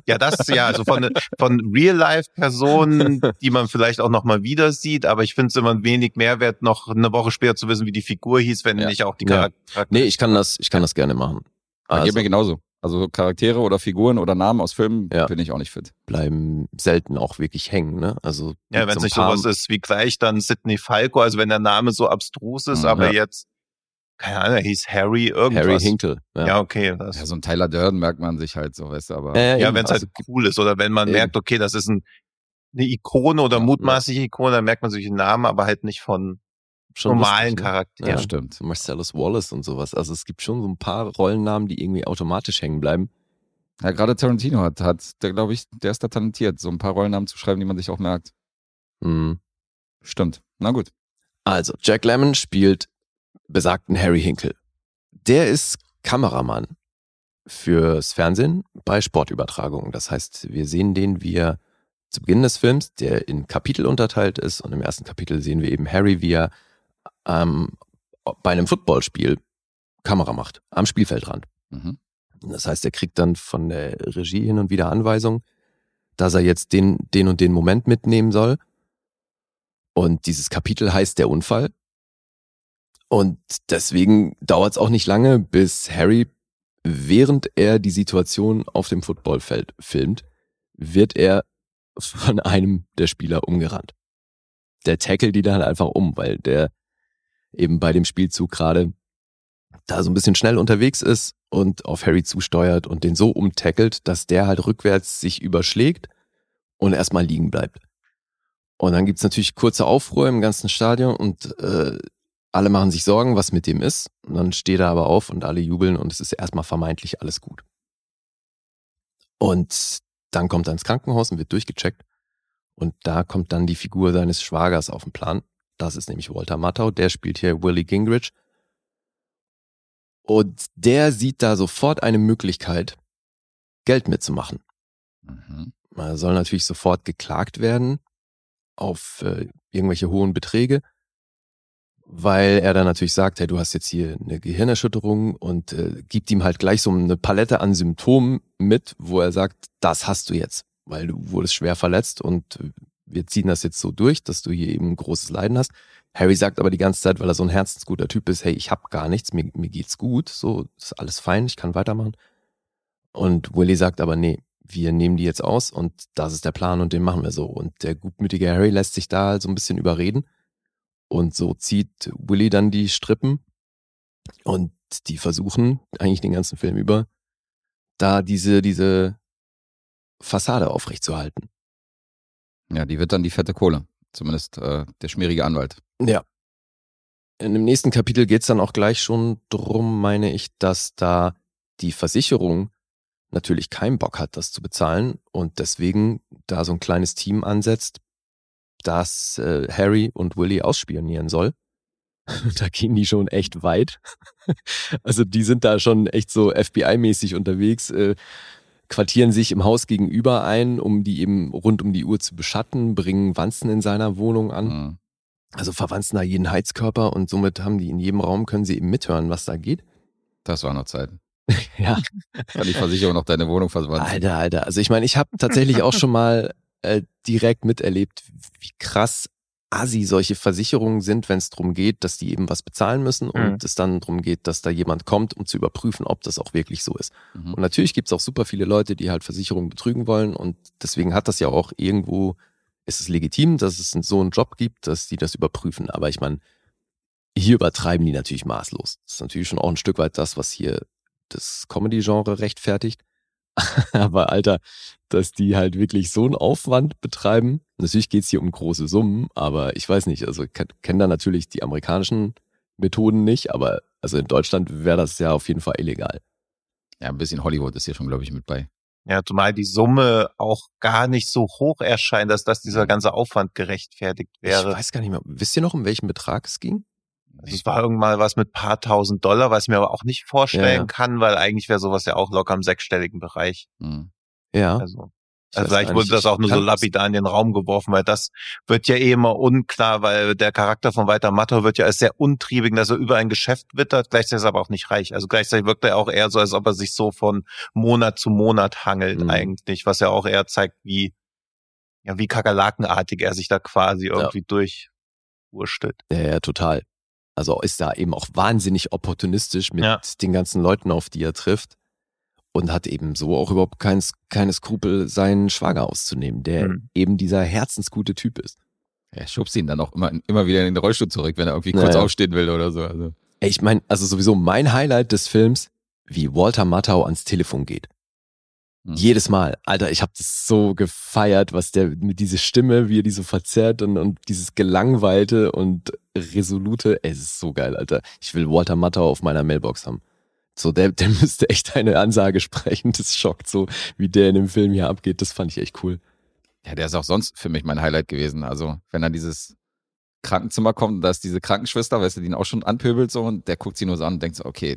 Ja, das ja, also von, von Real-Life-Personen, die man vielleicht auch noch mal wieder sieht, aber ich finde es immer ein wenig Mehrwert, noch eine Woche später zu wissen, wie die Figur hieß, wenn Ja. nicht auch die Ja. Charakter. Nee, ich kann das, ich kann das gerne machen. Also, Also mir genauso. Also Charaktere oder Figuren oder Namen aus Filmen Ja. bin ich auch nicht fit. bleiben selten auch wirklich hängen, ne? Also Ja, wenn so es ein nicht sowas ist wie gleich dann Sidney Falco, also wenn der Name so abstrus ist, Mhm. aber Ja. jetzt, keine Ahnung, er hieß Harry irgendwas. Harry Hinkle. Ja. Ja, okay. Das, Ja, so ein Tyler Durden merkt man sich halt so, weißt du, aber. Äh, ja, wenn es also, halt cool ist oder wenn man Eben. merkt, okay, das ist ein, eine Ikone oder mutmaßliche Ikone, dann merkt man sich den Namen, aber halt nicht von schon normalen lustig, ne? Charakteren. ja, stimmt. Marcellus Wallace und sowas. Also es gibt schon so ein paar Rollennamen, die irgendwie automatisch hängen bleiben. Ja, gerade Tarantino hat, hat, der glaube ich, der ist da talentiert, so ein paar Rollennamen zu schreiben, die man sich auch merkt. Hm. Stimmt. Na gut. Also, Jack Lemmon spielt besagten Harry Hinkle. Der ist Kameramann fürs Fernsehen bei Sportübertragungen. Das heißt, wir sehen den, wie er zu Beginn des Films, der in Kapitel unterteilt ist, und im ersten Kapitel sehen wir eben Harry, wie er ähm, bei einem Footballspiel Kamera macht, am Spielfeldrand. Mhm. Das heißt, er kriegt dann von der Regie hin und wieder Anweisungen, dass er jetzt den, den und den Moment mitnehmen soll. Und dieses Kapitel heißt der Unfall. Und deswegen dauert es auch nicht lange, bis Harry, während er die Situation auf dem Footballfeld filmt, wird er von einem der Spieler umgerannt. Der tackelt die dann einfach um, weil der eben bei dem Spielzug gerade da so ein bisschen schnell unterwegs ist und auf Harry zusteuert und den so umtackelt, dass der halt rückwärts sich überschlägt und erstmal liegen bleibt. Und dann gibt's natürlich kurze Aufruhr im ganzen Stadion und äh, alle machen sich Sorgen, was mit dem ist. Und dann steht er aber auf und alle jubeln und es ist erstmal vermeintlich alles gut. Und dann kommt er ins Krankenhaus und wird durchgecheckt. Und da kommt dann die Figur seines Schwagers auf den Plan. Das ist nämlich Walter Matthau. Der spielt hier Willie Gingrich. Und der sieht da sofort eine Möglichkeit, Geld mitzumachen. Mhm. Er soll natürlich sofort geklagt werden auf äh, irgendwelche hohen Beträge, weil er dann natürlich sagt, hey, du hast jetzt hier eine Gehirnerschütterung und äh, gibt ihm halt gleich so eine Palette an Symptomen mit, wo er sagt, das hast du jetzt, weil du wurdest schwer verletzt und wir ziehen das jetzt so durch, dass du hier eben ein großes Leiden hast. Harry sagt aber die ganze Zeit, weil er so ein herzensguter Typ ist, hey, ich hab gar nichts, mir, mir geht's gut, so ist alles fein, ich kann weitermachen. Und Willy sagt aber, nee, wir nehmen die jetzt aus und das ist der Plan und den machen wir so. Und der gutmütige Harry lässt sich da so ein bisschen überreden. Und so zieht Willy dann die Strippen und die versuchen eigentlich den ganzen Film über, da diese, diese Fassade aufrechtzuerhalten. Ja, die wird dann die fette Kohle. Zumindest äh, der schmierige Anwalt. Ja. in dem nächsten Kapitel geht's dann auch gleich schon drum, meine ich, dass da die Versicherung natürlich keinen Bock hat, das zu bezahlen und deswegen da so ein kleines Team ansetzt, das äh, Harry und Willy ausspionieren soll. da gehen die schon echt weit. also die sind da schon echt so FBI-mäßig unterwegs, äh, quartieren sich im Haus gegenüber ein, um die eben rund um die Uhr zu beschatten, bringen Wanzen in seiner Wohnung an. Mhm. Also verwanzen da jeden Heizkörper und somit haben die in jedem Raum, können sie eben mithören, was da geht. Das war noch Zeit. Ja, Kann die Versicherung noch deine Wohnung verwandeln? Alter, Alter. Also ich meine, ich habe tatsächlich auch schon mal äh, direkt miterlebt, wie krass assi solche Versicherungen sind, wenn es darum geht, dass die eben was bezahlen müssen und Mhm. es dann darum geht, dass da jemand kommt, um zu überprüfen, ob das auch wirklich so ist. Mhm. Und natürlich gibt's auch super viele Leute, die halt Versicherungen betrügen wollen und deswegen hat das ja auch irgendwo, ist es legitim, dass es so einen Job gibt, dass die das überprüfen. Aber ich meine, hier übertreiben die natürlich maßlos. Das ist natürlich schon auch ein Stück weit das, was hier das Comedy-Genre rechtfertigt. Aber Alter, dass die halt wirklich so einen Aufwand betreiben. Natürlich geht's hier um große Summen, aber ich weiß nicht, also ich kenne da natürlich die amerikanischen Methoden nicht, aber also in Deutschland wäre das ja auf jeden Fall illegal. Ja, ein bisschen Hollywood ist hier schon, glaube ich, mit bei. Ja, zumal die Summe auch gar nicht so hoch erscheint, dass das dieser ganze Aufwand gerechtfertigt Ich wäre. weiß gar nicht mehr. Wisst ihr noch, um welchen Betrag es ging? Also es war irgendwann was mit paar tausend Dollar, was ich mir aber auch nicht vorstellen Ja, ja. kann, weil eigentlich wäre sowas ja auch locker im sechsstelligen Bereich. Mhm. Ja. Also, also vielleicht wurde das auch nur so lapidar in den Raum geworfen, weil das wird ja eh immer unklar, weil der Charakter von Walter Matthau wird ja als sehr untriebig, dass er über ein Geschäft wittert, gleichzeitig ist er aber auch nicht reich. Also gleichzeitig wirkt er auch eher so, als ob er sich so von Monat zu Monat hangelt Mhm. eigentlich, was ja auch eher zeigt, wie, ja, wie kakerlakenartig er sich da quasi irgendwie durchwurstelt. Ja, ja, total. Also ist da eben auch wahnsinnig opportunistisch mit Ja. den ganzen Leuten, auf die er trifft. Und hat eben so auch überhaupt kein, keine Skrupel, seinen Schwager auszunehmen, der Mhm. eben dieser herzensgute Typ ist. Er schubst ihn dann auch immer, immer wieder in den Rollstuhl zurück, wenn er irgendwie Ja, kurz aufstehen will oder so. Also, ich meine, also sowieso mein Highlight des Films, wie Walter Matthau ans Telefon geht. Mhm. Jedes Mal. Alter, ich habe das so gefeiert, was der mit dieser Stimme, wie er die so verzerrt und, und dieses gelangweilte und resolute. Ey, es ist so geil, Alter. Ich will Walter Matthau auf meiner Mailbox haben. So, der, der müsste echt eine Ansage sprechen. Das schockt so, wie der in dem Film hier abgeht. Das fand ich echt cool. ja, der ist auch sonst für mich mein Highlight gewesen. Also, wenn er dieses Krankenzimmer kommt und da ist diese Krankenschwester, weißt du, die ihn auch schon anpöbelt so und der guckt sie nur so an und denkt so, okay,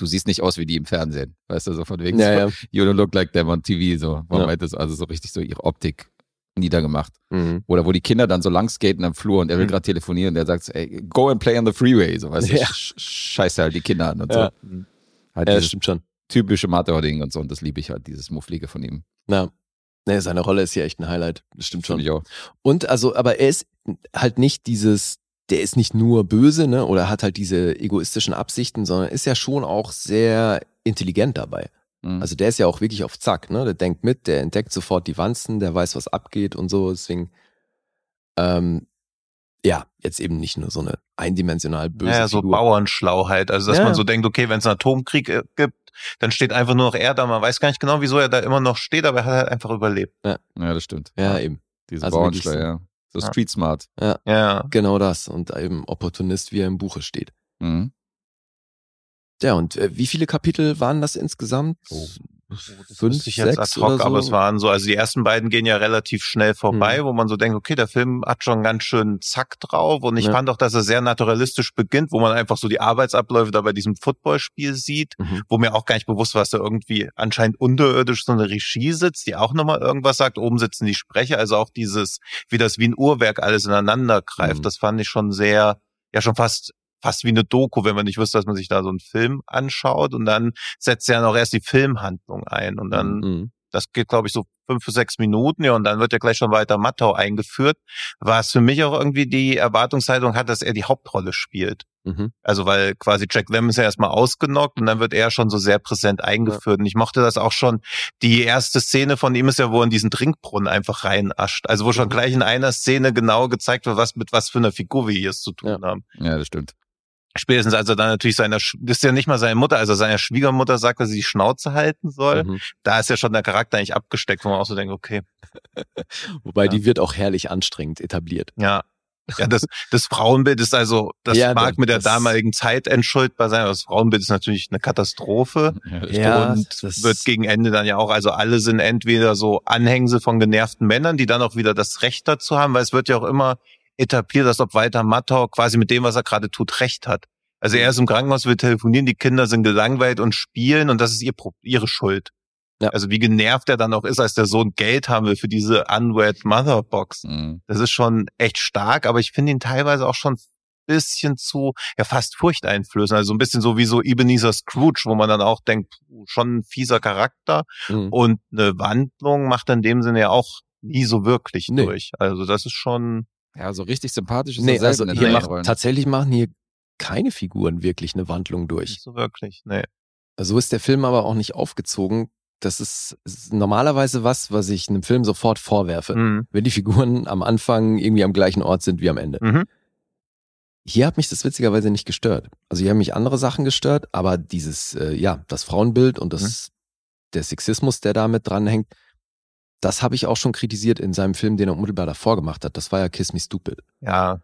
du siehst nicht aus wie die im Fernsehen. Weißt du, so von wegen, Ja, so, ja. you don't look like them on TV, so. Man Ja. meint das also so richtig so ihre Optik niedergemacht. Mhm. Oder wo die Kinder dann so lang skaten am Flur und er will Mhm. gerade telefonieren und der sagt ey, go and play on the freeway, so, weißt du, Ja. sch scheiße halt die Kinder an und Ja. so. Halt Ja, das stimmt schon. typische Mathe-Ding und so und das liebe ich halt, dieses Mufflige von ihm. Na, nee, seine Rolle ist hier echt ein Highlight. Das stimmt schon. Ich auch. Und also, aber er ist halt nicht dieses, der ist nicht nur böse, ne, oder hat halt diese egoistischen Absichten, sondern ist ja schon auch sehr intelligent dabei. Mhm. Also der ist ja auch wirklich auf Zack, ne? Der denkt mit, der entdeckt sofort die Wanzen, der weiß, was abgeht und so. Deswegen, ähm, ja, jetzt eben nicht nur so eine eindimensional böse Ja, so Figur. Bauernschlauheit. Also, dass Ja. man so denkt, okay, wenn es einen Atomkrieg äh, gibt, dann steht einfach nur noch er da. Man weiß gar nicht genau, wieso er da immer noch steht, aber er hat halt einfach überlebt. ja, das stimmt. Ja, eben. Diese Also Bauernschleier, ja. So Ja. street smart. Ja. Genau das. Und eben Opportunist, wie er im Buche steht. Mhm. Ja, und äh, wie viele Kapitel waren das insgesamt? Oh. Fünf, Wüsste ich jetzt sechs ad hoc, oder so? aber es waren so, also die ersten beiden gehen ja relativ schnell vorbei, Mhm. wo man so denkt, okay, der Film hat schon ganz schön Zack drauf und ich Ja. fand auch, dass er sehr naturalistisch beginnt, wo man einfach so die Arbeitsabläufe da bei diesem Footballspiel sieht, Mhm. wo mir auch gar nicht bewusst war, dass da irgendwie anscheinend unterirdisch so eine Regie sitzt, die auch nochmal irgendwas sagt, oben sitzen die Sprecher, also auch dieses, wie das wie ein Uhrwerk alles ineinander greift, Mhm. das fand ich schon sehr, ja schon fast fast wie eine Doku, wenn man nicht wüsste, dass man sich da so einen Film anschaut und dann setzt ja noch erst die Filmhandlung ein und dann Mhm. das geht, glaube ich, so fünf bis sechs Minuten, ja, und dann wird ja gleich schon weiter Mattau eingeführt, was für mich auch irgendwie die Erwartungshaltung hat, dass er die Hauptrolle spielt. Mhm. Also weil quasi Jack Lemmon ist ja erstmal ausgenockt und dann wird er schon so sehr präsent eingeführt. Und ich mochte das auch schon. Die erste Szene von ihm ist ja, wo er in diesen Trinkbrunnen einfach reinascht. Also wo schon Mhm. gleich in einer Szene genau gezeigt wird, was mit was für einer Figur wir hier es zu tun Ja. haben. Ja, das stimmt. Spätestens als er dann natürlich seiner, das ist ja nicht mal seine Mutter, also seiner Schwiegermutter sagt, dass sie die Schnauze halten soll. Mhm. Da ist ja schon der Charakter eigentlich abgesteckt, wo man auch so denkt, okay, Wobei Ja. die wird auch herrlich anstrengend etabliert. ja. Ja, das, das Frauenbild ist also, das Ja, mag mit der damaligen Zeit entschuldbar sein, aber das Frauenbild ist natürlich eine Katastrophe. Ja, und das- wird gegen Ende dann ja auch, also alle sind entweder so Anhängsel von genervten Männern, die dann auch wieder das Recht dazu haben, weil es wird ja auch immer etabliert, als ob Walter Matthau quasi mit dem, was er gerade tut, Recht hat. Also er ist im Krankenhaus, will telefonieren, die Kinder sind gelangweilt und spielen und das ist ihr, ihre Schuld. Ja. Also wie genervt er dann auch ist, als der Sohn Geld haben will für diese Unwed Mother Box. Mhm. Das ist schon echt stark, aber ich finde ihn teilweise auch schon ein bisschen zu, ja, fast furchteinflößend. Also so ein bisschen so wie so Ebenezer Scrooge, wo man dann auch denkt, schon ein fieser Charakter. Mhm. Und eine Wandlung macht er in dem Sinne ja auch nie so wirklich Nee. durch. Also das ist schon, Ja, so richtig sympathisch ist Nee, er also hier macht, tatsächlich machen hier keine Figuren wirklich eine Wandlung durch. nicht so wirklich. Nee. So ist der Film aber auch nicht aufgezogen. Das ist, ist normalerweise was, was ich einem Film sofort vorwerfe. Mhm. Wenn die Figuren am Anfang irgendwie am gleichen Ort sind wie am Ende. Mhm. Hier hat mich das witzigerweise nicht gestört. Also hier haben mich andere Sachen gestört, aber dieses, äh, ja, das Frauenbild und das, der Sexismus, der da mit dranhängt, das habe ich auch schon kritisiert in seinem Film, den er unmittelbar davor gemacht hat. Das war ja Kiss Me Stupid. Ja,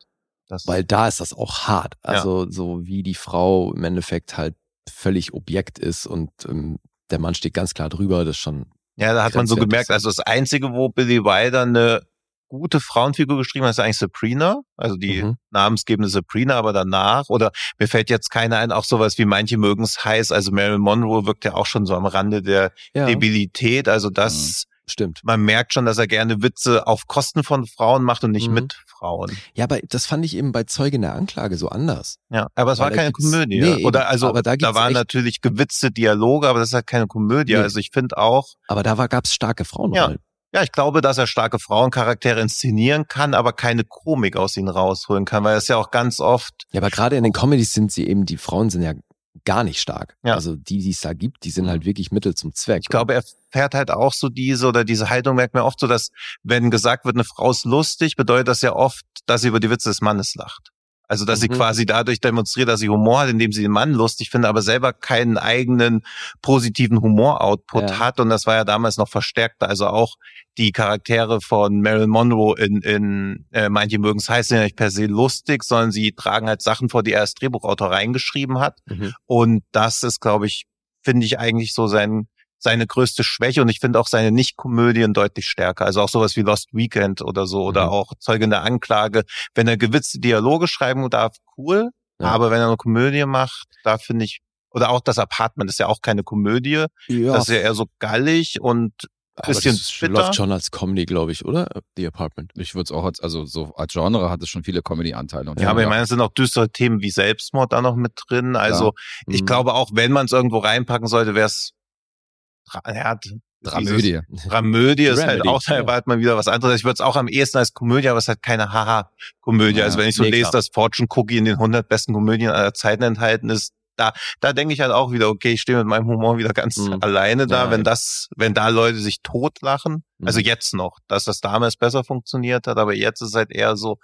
das Weil da ist das auch hart. Also so wie die Frau im Endeffekt halt völlig Objekt ist und ähm, der Mann steht ganz klar drüber, das ist schon. Ja, da hat man so gemerkt, also das Einzige, wo Billy Wilder eine gute Frauenfigur geschrieben hat, ist eigentlich Sabrina, also die Mhm. namensgebende Sabrina, aber danach, oder mir fällt jetzt keiner ein, auch sowas wie manche mögen es heiß, also Marilyn Monroe wirkt ja auch schon so am Rande der Ja, Debilität, also das, stimmt. man merkt schon, dass er gerne Witze auf Kosten von Frauen macht und nicht Mhm. mit Frauen. Ja, aber das fand ich eben bei Zeugen der Anklage so anders. Ja, aber es Weil war keine Komödie. Nee, oder also Aber da da, waren natürlich gewitzte Dialoge, aber das ist halt keine Komödie. Nee. Also ich finde auch, Aber da war, gab's starke Frauenrollen. Ja, ich glaube, dass er starke Frauencharaktere inszenieren kann, aber keine Komik aus ihnen rausholen kann, weil es ja auch ganz oft, Ja, aber gerade in den Comedies sind sie eben, die Frauen sind ja gar nicht stark. Ja. Also die, die es da gibt, die sind halt wirklich Mittel zum Zweck. ich glaube, er fährt halt auch so diese oder diese Haltung merkt man oft so, dass wenn gesagt wird, eine Frau ist lustig, bedeutet das ja oft, dass sie über die Witze des Mannes lacht. Also, dass sie Mhm. quasi dadurch demonstriert, dass sie Humor hat, indem sie den Mann lustig findet, aber selber keinen eigenen positiven Humor-Output Ja. hat. Und das war ja damals noch verstärkter. Also auch die Charaktere von Marilyn Monroe in, in äh, manche mögen es heißt, sind ja nicht per se lustig, sondern sie tragen halt Sachen vor, die er als Drehbuchautor reingeschrieben hat. Mhm. Und das ist, glaube ich, finde ich eigentlich so sein, seine größte Schwäche und ich finde auch seine Nicht-Komödien deutlich stärker. Also auch sowas wie Lost Weekend oder so oder Mhm. auch Zeuge in der Anklage. Wenn er gewitzte Dialoge schreiben darf, cool. Ja. Aber wenn er eine Komödie macht, da finde ich, oder auch das Apartment ist ja auch keine Komödie. Ja, Das ist ja eher so gallig und aber bisschen das bitter. läuft schon als Comedy, glaube ich, oder? The Apartment. Ich würde es auch als, also so als Genre hat es schon viele Comedy-Anteile. Ja, aber ich meine, es sind auch düstere Themen wie Selbstmord da noch mit drin. Also ich Mhm. glaube auch, wenn man es irgendwo reinpacken sollte, wäre es ja, dieses- Dramödie. Dramödie ist halt Dramedy, auch, da ja. erwartet man wieder was anderes. Ich würde es auch am ehesten als Komödie, aber es ist halt keine Haha-Komödie. Ja, also wenn ich so nee, lese, klar. dass Fortune Cookie in den 100 besten Komödien aller Zeiten enthalten ist, da, da denke ich halt auch wieder, okay, ich stehe mit meinem Humor wieder ganz Mhm. alleine da, Ja, wenn das, wenn da Leute sich totlachen. Mhm. Also jetzt noch, dass das damals besser funktioniert hat, aber jetzt ist halt eher so,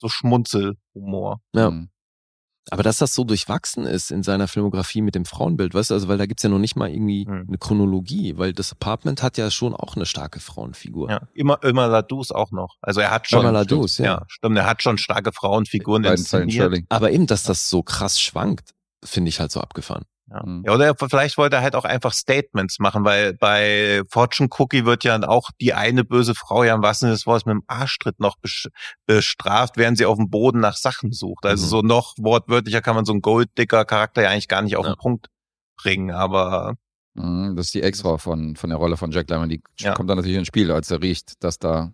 so Schmunzelhumor. Ja. Mhm. Aber dass das so durchwachsen ist in seiner Filmografie mit dem Frauenbild, weißt du, also weil da gibt's ja noch nicht mal irgendwie Hm. eine Chronologie, weil das Apartment hat ja schon auch eine starke Frauenfigur. Ja, immer, immer Ladus auch noch. Also er hat schon. Immer Ladus, stimmt, ja. Stimmt, er hat schon starke Frauenfiguren inszeniert. Aber eben, dass das so krass schwankt, finde ich halt so abgefahren. Ja. Mhm. ja, oder er- vielleicht wollte er halt auch einfach Statements machen, weil bei Fortune Cookie wird ja auch die eine böse Frau ja im wahrsten Sinne des Wortes mit dem Arschtritt noch bestraft, während sie auf dem Boden nach Sachen sucht. Also Mhm. so noch wortwörtlicher kann man so einen Golddicker Charakter ja eigentlich gar nicht auf Ja. den Punkt bringen, aber Mhm, Das ist die Ex-Frau von, von der Rolle von Jack Lemmon. Die Ja. kommt dann natürlich ins Spiel, als er riecht, dass da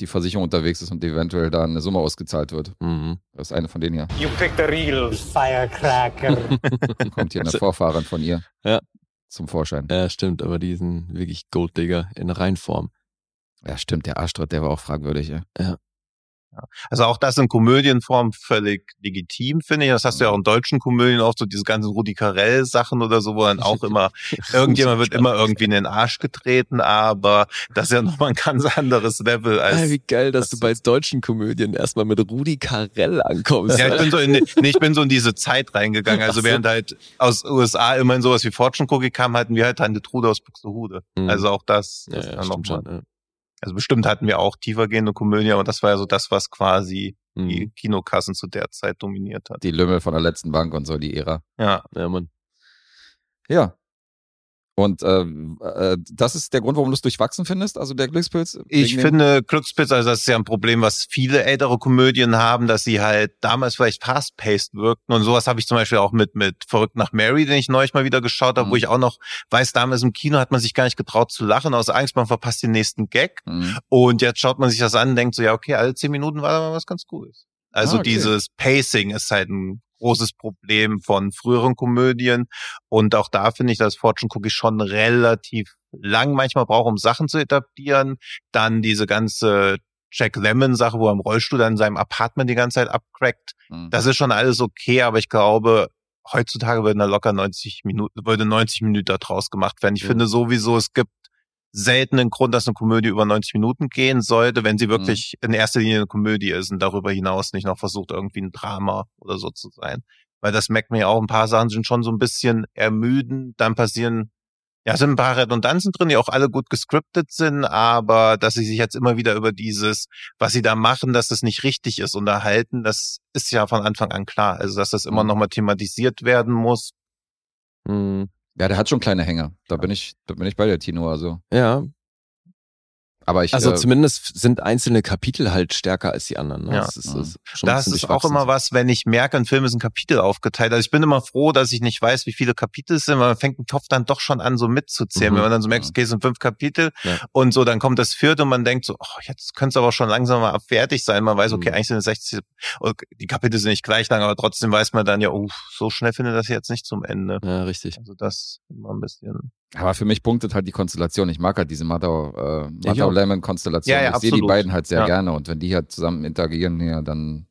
die Versicherung unterwegs ist und eventuell da eine Summe ausgezahlt wird. Mhm. Das ist eine von denen hier. You picked a real firecracker. Kommt hier eine Also- Vorfahrin von ihr Ja. zum Vorschein. Ja, stimmt, aber die sind wirklich Golddigger in Reinform. Ja, stimmt, der Arschtritt, der war auch fragwürdig. Ja. Also auch das in Komödienform völlig legitim, finde ich. Das hast du ja auch in deutschen Komödien oft so diese ganzen Rudi Carell Sachen oder so, wo dann auch immer irgendjemand wird immer irgendwie in den Arsch getreten, aber das ist ja nochmal ein ganz anderes Level als Ah, wie geil, dass das du bei deutschen Komödien erstmal mit Rudi Carell ankommst. ja, ich bin so in, nee, ich bin so in diese Zeit reingegangen. Also während halt aus USA immerhin sowas wie Fortune Cookie kam, hatten wir halt Tante Trude aus Buxtehude. Mhm. Also auch das, ja, das ja, ist dann Also bestimmt hatten wir auch tiefergehende Komödie, aber das war ja so das, was quasi die Mhm. Kinokassen zu der Zeit dominiert hat. Die Lümmel von der letzten Bank und so, die Ära. Ja. Ja, Mann. Ja. Und äh, äh, das ist der Grund, warum du es durchwachsen findest, also der Glückspilz? Ich finde Glückspilz, also das ist ja ein Problem, was viele ältere Komödien haben, dass sie halt damals vielleicht fast-paced wirkten und sowas habe ich zum Beispiel auch mit mit Verrückt nach Mary, den ich neulich mal wieder geschaut habe, Mhm. wo ich auch noch weiß, damals im Kino hat man sich gar nicht getraut zu lachen, aus Angst, man verpasst den nächsten Gag Mhm. und jetzt schaut man sich das an und denkt so, ja okay, alle zehn Minuten war da mal was ganz Cooles. Also Ah, okay. dieses Pacing ist halt ein großes Problem von früheren Komödien und auch da finde ich, dass Fortune Cookie schon relativ lang manchmal braucht, um Sachen zu etablieren. Dann diese ganze Jack Lemmon Sache, wo er im Rollstuhl dann in seinem Apartment die ganze Zeit abcrackt. Mhm. Das ist schon alles okay, aber ich glaube, heutzutage würden da locker 90 Minuten, würde 90 Minuten da draus gemacht werden. Ich Mhm. finde sowieso, es gibt selten einen Grund, dass eine Komödie über 90 Minuten gehen sollte, wenn sie wirklich in erster Linie eine Komödie ist und darüber hinaus nicht noch versucht, irgendwie ein Drama oder so zu sein. Weil das merkt man ja auch, ein paar Sachen sind schon so ein bisschen ermüdend, dann passieren ja, sind ein paar Redundanzen drin, die auch alle gut gescriptet sind, aber dass sie sich jetzt immer wieder über dieses, was sie da machen, dass das nicht richtig ist, unterhalten, das ist ja von Anfang an klar. Also, dass das immer Mhm. nochmal thematisiert werden muss. Mhm. Ja, der hat schon kleine Hänger. Da bin ich, da bin ich bei der Tino, also. Ja, Aber ich, also äh, zumindest sind einzelne Kapitel halt stärker als die anderen. Ne? Ja. Das ist, das ist schon Das ist auch immer was, wenn ich merke, ein Film ist ein Kapitel aufgeteilt. Also ich bin immer froh, dass ich nicht weiß, wie viele Kapitel es sind, weil man fängt im Kopf dann doch schon an, so mitzuzählen. Mhm. Wenn man dann so merkt, okay, es sind fünf Kapitel Ja. und so, dann kommt das vierte und man denkt so, oh, jetzt könnte es aber schon langsam mal fertig sein. Man weiß, okay, Mhm. eigentlich sind es 60, okay, die Kapitel sind nicht gleich lang, aber trotzdem weiß man dann ja, oh, so schnell findet das jetzt nicht zum Ende. Ja, richtig. Also das immer ein bisschen. Aber für mich punktet halt die Konstellation. Ich mag halt diese Matau, äh, Ja, ich Matau. Lemon Konstellation. Ja, ja, ich sehe die absolut. beiden halt sehr Ja. gerne und wenn die halt zusammen interagieren hier, dann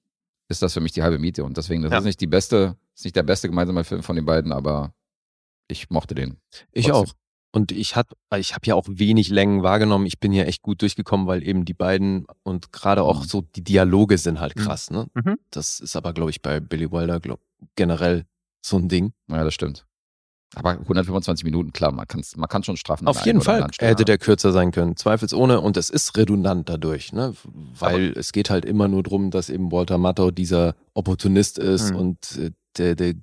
ist das für mich die halbe Miete und deswegen, das Ja. ist nicht die beste, ist nicht der beste gemeinsame Film von den beiden, aber ich mochte den. Ich Trotzdem. auch. Und ich hab, ich habe ja auch wenig Längen wahrgenommen. Ich bin hier echt gut durchgekommen, weil eben die beiden und gerade auch Mhm. so die Dialoge sind halt Mhm. krass. Ne? Mhm. Das ist aber, glaube ich, bei Billy Wilder glaub, generell so ein Ding. Ja, das stimmt. Aber 125 Minuten, klar, man, kann's, man kann schon strafen. Auf jeden Fall hätte der kürzer sein können, zweifelsohne. Und es ist redundant dadurch, ne? weil es geht halt immer nur drum, dass eben Walter Matthau dieser Opportunist ist Mhm. und äh, der, der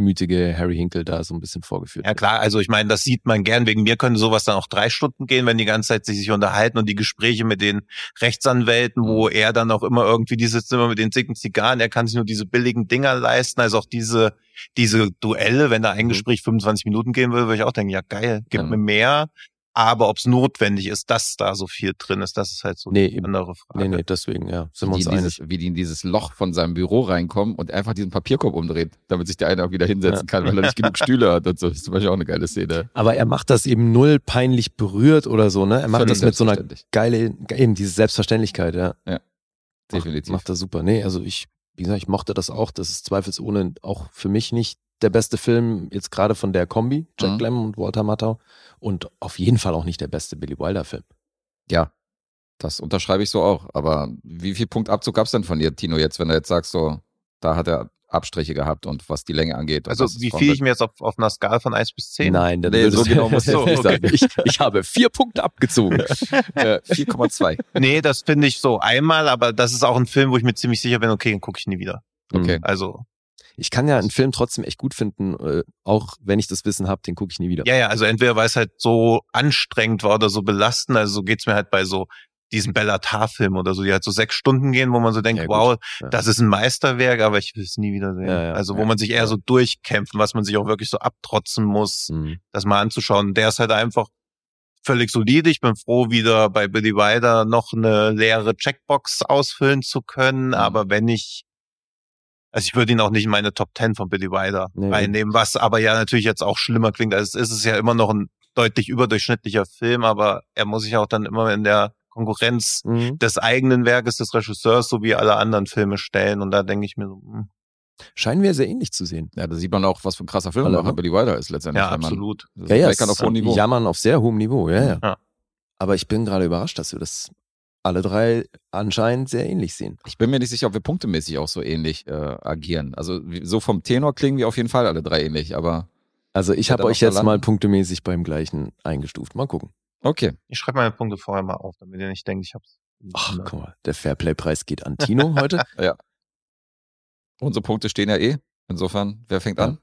gutmütige Harry Hinkle da so ein bisschen vorgeführt Ja klar, also ich meine, das sieht man gern. Wegen mir könnte sowas dann auch drei Stunden gehen, wenn die ganze Zeit sich, sich unterhalten und die Gespräche mit den Rechtsanwälten, wo er dann auch immer irgendwie die sitzt immer mit den dicken Zigarren, er kann sich nur diese billigen Dinger leisten. Also auch diese, diese Duelle, wenn da ein Mhm. Gespräch 25 Minuten gehen würde, würde ich auch denken, ja geil, gib Ja. mir mehr. Aber ob es notwendig ist, dass da so viel drin ist, das ist halt so Nee, eben. andere Frage. Nee, nee, deswegen, ja, sind wir Wie uns die, in einig. dieses, wie die in dieses Loch von seinem Büro reinkommen und einfach diesen Papierkorb umdreht, damit sich der eine auch wieder hinsetzen kann, weil er nicht genug Stühle hat und so. Das ist zum Beispiel auch eine geile Szene. Aber er macht das eben null peinlich berührt oder so, ne? Er macht Völlig das mit so einer selbstverständlich. geile, eben diese Selbstverständlichkeit, ja. Definitiv. Macht, macht das super. Nee, also ich, wie gesagt, ich mochte das auch. Das ist zweifelsohne auch für mich nicht der beste Film, jetzt gerade von der Kombi, Jack Mhm. Lemmon und Walter Matthau. Und auf jeden Fall auch nicht der beste Billy Wilder-Film. Ja, das unterschreibe ich so auch. Aber wie viel Punktabzug gab's denn von dir, Tino, jetzt, wenn du jetzt sagst, so, da hat er Abstriche gehabt und was die Länge angeht. Also es wie viel ich mir jetzt auf, auf einer Skala von 1 bis 10? Nein, dann Nee, so genau es nicht sagen. Ich, ich habe vier Punkte abgezogen. äh, 4,2. Nee, das finde ich so einmal, aber das ist auch ein Film, wo ich mir ziemlich sicher bin, okay, den gucke ich nie wieder. Okay. Also, Ich kann ja einen Film trotzdem echt gut finden, äh, auch wenn ich das Wissen habe, den gucke ich nie wieder. ja, ja, also entweder weil es halt so anstrengend war oder so belastend, also so geht's mir halt bei so diesen Bellatar-Filmen oder so, die halt so sechs Stunden gehen, wo man so denkt, Ja, wow, Ja. das ist ein Meisterwerk, aber ich will es nie wieder sehen. Ja, also wo man sich eher so durchkämpft, was man sich auch wirklich so abtrotzen muss, Mhm. das mal anzuschauen. Der ist halt einfach völlig solide. Ich bin froh, wieder bei Billy Wilder noch eine leere Checkbox ausfüllen zu können. Mhm. Aber wenn ich, also ich würde ihn auch nicht in meine Top 10 von Billy Wilder Nee. reinnehmen, was aber ja natürlich jetzt auch schlimmer klingt. Also es ist ja immer noch ein deutlich überdurchschnittlicher Film, aber er muss sich auch dann immer in der Konkurrenz Mhm. des eigenen Werkes des Regisseurs sowie alle anderen Filme stellen. Und da denke ich mir so, hm, Scheinen wir sehr ähnlich zu sehen. Ja, da sieht man auch, was für ein krasser Filmemacher ne? Billy Wilder ist letztendlich. ja, absolut. Ja, ja, auf hohem Niveau. Jammern auf sehr hohem Niveau, ja, ja. Ja. Aber ich bin gerade überrascht, dass wir das alle drei anscheinend sehr ähnlich sehen. Ich bin mir nicht sicher, ob wir punktemäßig auch so ähnlich äh, agieren. Also so vom Tenor klingen wir auf jeden Fall alle drei ähnlich, aber Also ich Ja, habe euch jetzt mal landen. punktemäßig beim gleichen eingestuft. Mal gucken. okay. Ich schreibe meine Punkte vorher mal auf, damit ihr nicht denkt, ich hab's Ach, guck mal, der Fairplay-Preis geht an Tino heute. Unsere Punkte stehen ja eh. Insofern, wer fängt Ja. an?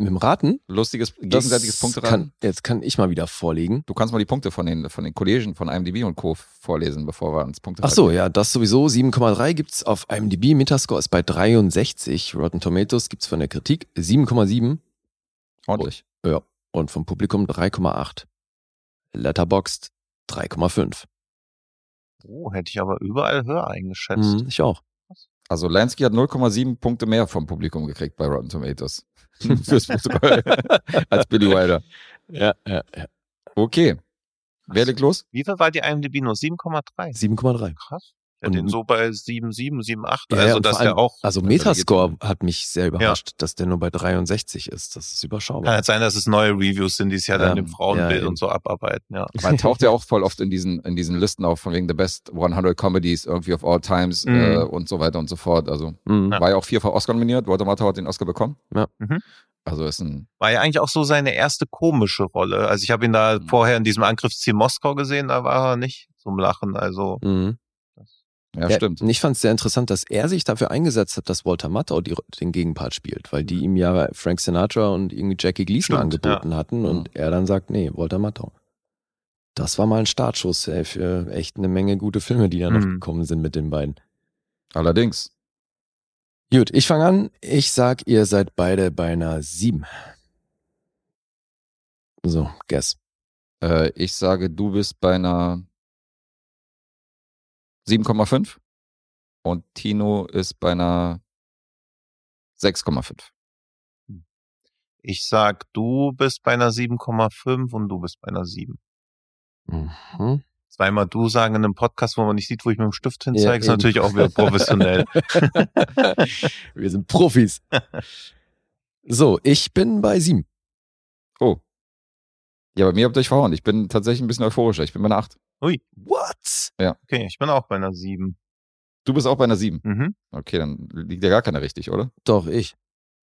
Mit dem Raten? Lustiges, gegenseitiges Punkteraten. Kann, jetzt kann ich mal wieder vorlegen. Du kannst mal die Punkte von den, von den Kollegen von IMDb und Co. vorlesen, bevor wir ans Punkte Ach so, ja, das sowieso. 7,3 gibt's auf IMDb. Metascore ist bei 63. Rotten Tomatoes gibt's von der Kritik 7,7 Ordentlich. und vom Publikum 3,8. Letterboxd 3,5. Oh, hätte ich aber überall höher eingeschätzt. Mhm, ich auch. Also Lansky hat 0,7 Punkte mehr vom Publikum gekriegt bei Rotten Tomatoes. Fürs Protokoll. Als Billy Wilder. Ja, ja, ja. Okay. Wer legt los? Wie viel war die IMDb nur? 7,3. 7,3. Krass. Ich Und- den so bei 7,7, 7,8. Ja, ja, also, dass vor der allem- auch. Also Ja, Metascore hat mich sehr überrascht, dass der nur bei 63 ist. Das ist Kann überschaubar. halt sein, dass es neue Reviews sind, die es ja dann Ja, im Frauenbild ja, und so abarbeiten, ja. Man taucht ja auch voll oft in diesen, in diesen Listen auf, von wegen The Best 100 Comedies irgendwie of all times Mhm. äh, und so weiter und so fort. Also Mhm. Ja. war ja auch vierfach Oscar nominiert. Walter Matthau hat den Oscar bekommen. Ja. Mhm. Also ist ein, War ja eigentlich auch so seine erste komische Rolle. Also ich habe ihn da Mhm. vorher in diesem Angriffsziel Moskau gesehen, da war er nicht zum Lachen. Also Mhm. Ja, Ja, stimmt. und Ich fand es sehr interessant, dass er sich dafür eingesetzt hat, dass Walter Matthau die, den Gegenpart spielt, weil die ihm ja Frank Sinatra und irgendwie Jackie Gleason Stimmt, angeboten hatten und er dann sagt, nee, Walter Matthau. Das war mal ein Startschuss ey, für echt eine Menge gute Filme, die da noch Mhm. gekommen sind mit den beiden. Allerdings. Gut, ich fange an. Ich sag, ihr seid beide bei einer 7. So, guess. Äh, ich sage, du bist bei einer 7,5 und Tino ist bei einer 6,5. ich sag, du bist bei einer 7,5 und du bist bei einer 7. Mhm. Zweimal du sagen in einem Podcast, wo man nicht sieht, wo ich mit dem Stift Ja, hinzeige, ist eben. natürlich auch wieder professionell. Wir sind Profis. So, ich bin bei 7. Oh. Ja, bei mir habt ihr euch verhauen. Ich bin tatsächlich ein bisschen euphorischer. Ich bin bei einer 8. Ui, What? okay, ich bin auch bei einer 7. Du bist auch bei einer 7. Mhm. Okay, dann liegt ja gar keiner richtig, oder? Doch, ich.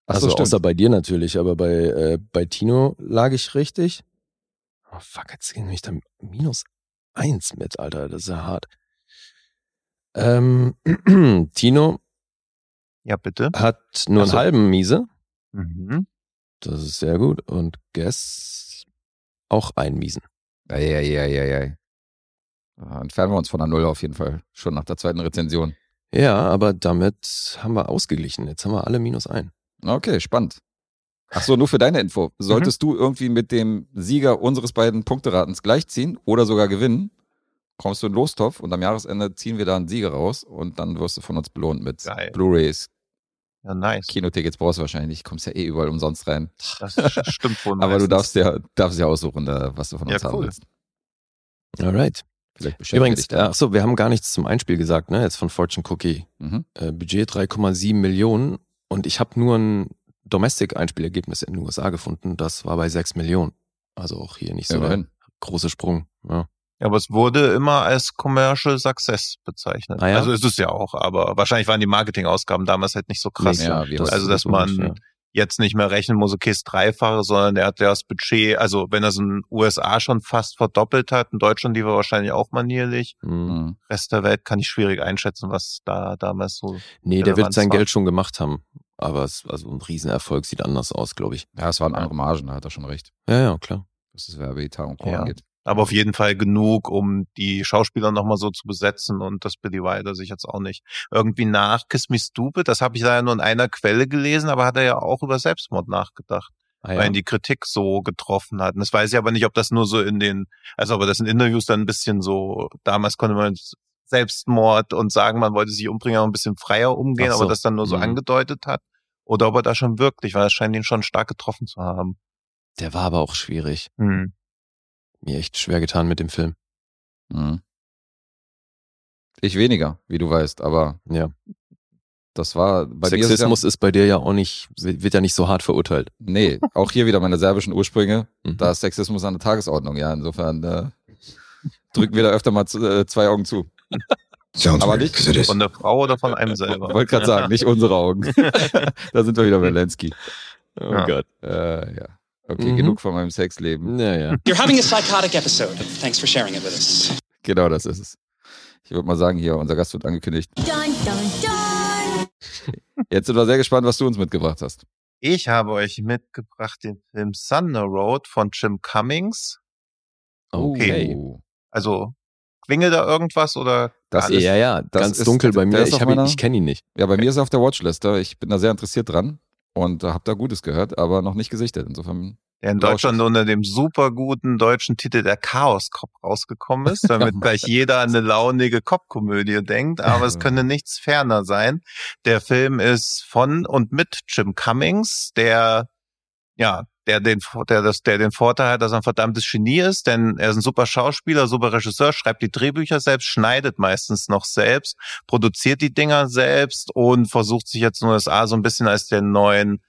Ach so, also stimmt. außer bei dir natürlich, aber bei, äh, bei Tino lag ich richtig. Oh fuck, jetzt gehen mich da minus eins mit, Alter. Das ist ja hart. Ähm, Tino Ja, bitte. hat nur Ach so. einen halben Miese. Mhm. Das ist sehr gut. Und Guess auch einen Miesen. Eieieiei. Da Entfernen wir uns von der Null auf jeden Fall. Schon nach der zweiten Rezension. Ja, aber damit haben wir ausgeglichen. Jetzt haben wir alle minus ein. Okay, spannend. Ach so, nur für deine Info. Solltest du irgendwie mit dem Sieger unseres beiden Punkteratens gleichziehen oder sogar gewinnen, kommst du in den Lostopf und am Jahresende ziehen wir da einen Sieger raus und dann wirst du von uns belohnt mit. Blu-Rays, Ja, nice. Kinotickets brauchst du wahrscheinlich, kommst ja eh überall umsonst rein. Das stimmt wohl. Aber du darfst ja, darfst ja aussuchen, da, was du von uns Ja, haben cool. willst. Alright. Vielleicht Übrigens, dich dann. ach so, wir haben gar nichts zum Einspiel gesagt, ne? Jetzt von Fortune Cookie. Mhm. Äh, Budget 3,7 Millionen und ich habe nur ein Domestic-Einspielergebnis in den USA gefunden. Das war bei 6 Millionen. Also auch hier nicht so der Immerhin. große Sprung. Ja. Ja, aber es wurde immer als Commercial Success bezeichnet. Ah ja? Also ist es ja auch, aber wahrscheinlich waren die Marketingausgaben damals halt nicht so krass. Nee, ja, das-. Also, dass das logisch, man- ja. Jetzt nicht mehr rechnen muss, okay, das Dreifache, sondern er hat ja das Budget, also wenn er es in den USA schon fast verdoppelt hat, in Deutschland die war wahrscheinlich auch manierlich. Mhm. Mhm. Rest der Welt kann ich schwierig einschätzen, was da damals so. Nee, der wird sein war. Geld schon gemacht haben. Aber es, also ein Riesenerfolg sieht anders aus, glaube ich. Ja, es waren andere Margen, da hat er schon recht, Ja, ja, klar. was das Werbeetat und Co. Ja. angeht. Aber auf jeden Fall genug, um die Schauspieler nochmal so zu besetzen und das Billy Wilder sich jetzt auch nicht irgendwie nach Kiss Me Stupid, das habe ich da ja nur in einer Quelle gelesen, aber hat er ja auch über Selbstmord nachgedacht. Ah, weil ihn die Kritik so getroffen hat. Und das weiß ich aber nicht, ob das nur so in den, also ob das in Interviews dann ein bisschen so, damals konnte man Selbstmord und sagen, man wollte sich umbringen, ein bisschen freier umgehen, so. aber das dann nur so Mhm. angedeutet hat. Oder ob er da schon wirklich, weil es scheint ihn schon stark getroffen zu haben. Der war aber auch schwierig. Hm. Mir echt schwer getan mit dem Film. Mhm. Ich weniger, wie du weißt, aber Ja. das war bei dir ist Sexismus ist bei dir ja auch nicht, wird ja nicht so hart verurteilt. Ja, nee, auch hier wieder meine serbischen Ursprünge. Mhm. Da ist Sexismus an der Tagesordnung, ja. Insofern äh, drücken wir da öfter mal zu, äh, zwei Augen zu. Sounds Aber nicht-. Von der Frau oder von einem selber? Wollte gerade sagen, nicht unsere Augen. da sind wir wieder bei Lensky. Oh Ja. Gott. Äh, ja. Okay, Mhm. genug von meinem Sexleben. Naja. You're having a psychotic episode. Thanks for sharing it with us. Genau das ist es. Ich würde mal sagen, hier, unser Gast wird angekündigt. Dun, dun, dun. Jetzt sind wir sehr gespannt, was du uns mitgebracht hast. Ich habe euch mitgebracht den Film Thunder Road von Jim Cummings. Okay. Oh. Also klingelt da irgendwas oder Das ja, ja, das ganz ist- dunkel bei mir. Ich, meiner- ich kenne ihn nicht. Ja, bei mir ist er auf der Watchlist. Ich bin da sehr interessiert dran und habe da Gutes gehört, aber noch nicht gesichtet. Insofern, der in Deutschland unter dem super guten deutschen Titel der Chaos Cop rausgekommen ist, damit gleich jeder an eine launige Cop-Komödie denkt, aber es könnte nichts ferner sein. Der Film ist von und mit Jim Cummings, der ja, der den der das der den Vorteil hat, dass er ein verdammtes Genie ist, denn er ist ein super Schauspieler, super Regisseur, schreibt die Drehbücher selbst, schneidet meistens noch selbst, produziert die Dinger selbst und versucht sich jetzt in den USA so ein bisschen als den neuen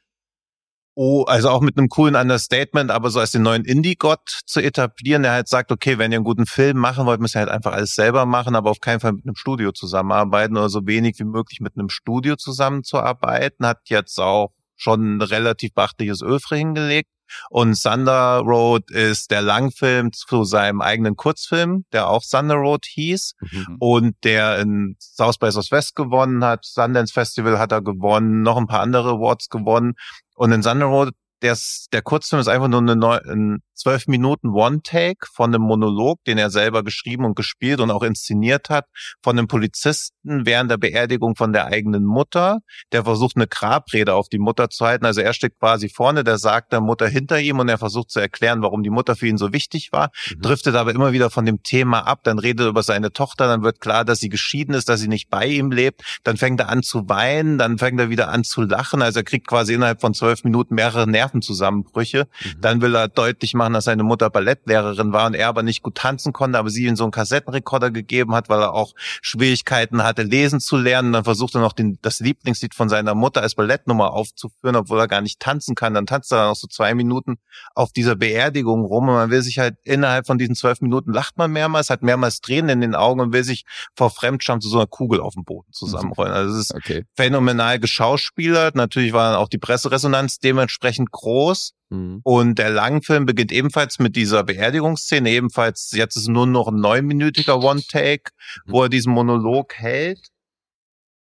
Oh, also auch mit einem coolen Understatement, aber so als den neuen Indie-Gott zu etablieren, der halt sagt, okay, wenn ihr einen guten Film machen wollt, müsst ihr halt einfach alles selber machen, aber auf keinen Fall mit einem Studio zusammenarbeiten oder so wenig wie möglich mit einem Studio zusammenzuarbeiten, hat jetzt auch schon ein relativ beachtliches Öfre hingelegt. Und Thunder Road ist der Langfilm zu seinem eigenen Kurzfilm, der auch Thunder Road hieß Mhm. und der in South by Southwest gewonnen hat, Sundance Festival hat er gewonnen, noch ein paar andere Awards gewonnen und in Thunder Road der, der Kurzfilm ist einfach nur eine neu, ein zwölf Minuten One-Take von einem Monolog, den er selber geschrieben und gespielt und auch inszeniert hat, von einem Polizisten während der Beerdigung von der eigenen Mutter. Der versucht eine Grabrede auf die Mutter zu halten. Also er steht quasi vorne, der sagt der Mutter hinter ihm und er versucht zu erklären, warum die Mutter für ihn so wichtig war Mhm. driftet aber immer wieder von dem Thema ab, dann redet er über seine Tochter, dann wird klar, dass sie geschieden ist, dass sie nicht bei ihm lebt, dann fängt er an zu weinen, dann fängt er wieder an zu lachen, also er kriegt quasi innerhalb von zwölf Minuten mehrere Nervenzusammenbrüche, Mhm. dann will er deutlich machen, dass seine Mutter Ballettlehrerin war und er aber nicht gut tanzen konnte, aber sie ihm so einen Kassettenrekorder gegeben hat, weil er auch Schwierigkeiten hatte, lesen zu lernen, dann versucht er noch den, das Lieblingslied von seiner Mutter als Ballettnummer aufzuführen, obwohl er gar nicht tanzen kann, dann tanzt er noch so zwei Minuten auf dieser Beerdigung rum und man will sich halt innerhalb von diesen zwölf Minuten lacht man mehrmals, hat mehrmals Tränen in den Augen und will sich vor Fremdscham zu so einer Kugel auf dem Boden zusammenrollen. Also es ist okay. phänomenal geschauspielert. Natürlich war dann auch die Presseresonanz dementsprechend groß. Mhm. Und der Langfilm beginnt ebenfalls mit dieser Beerdigungsszene. Ebenfalls, jetzt ist nur noch ein neunminütiger One-Take, wo er diesen Monolog hält.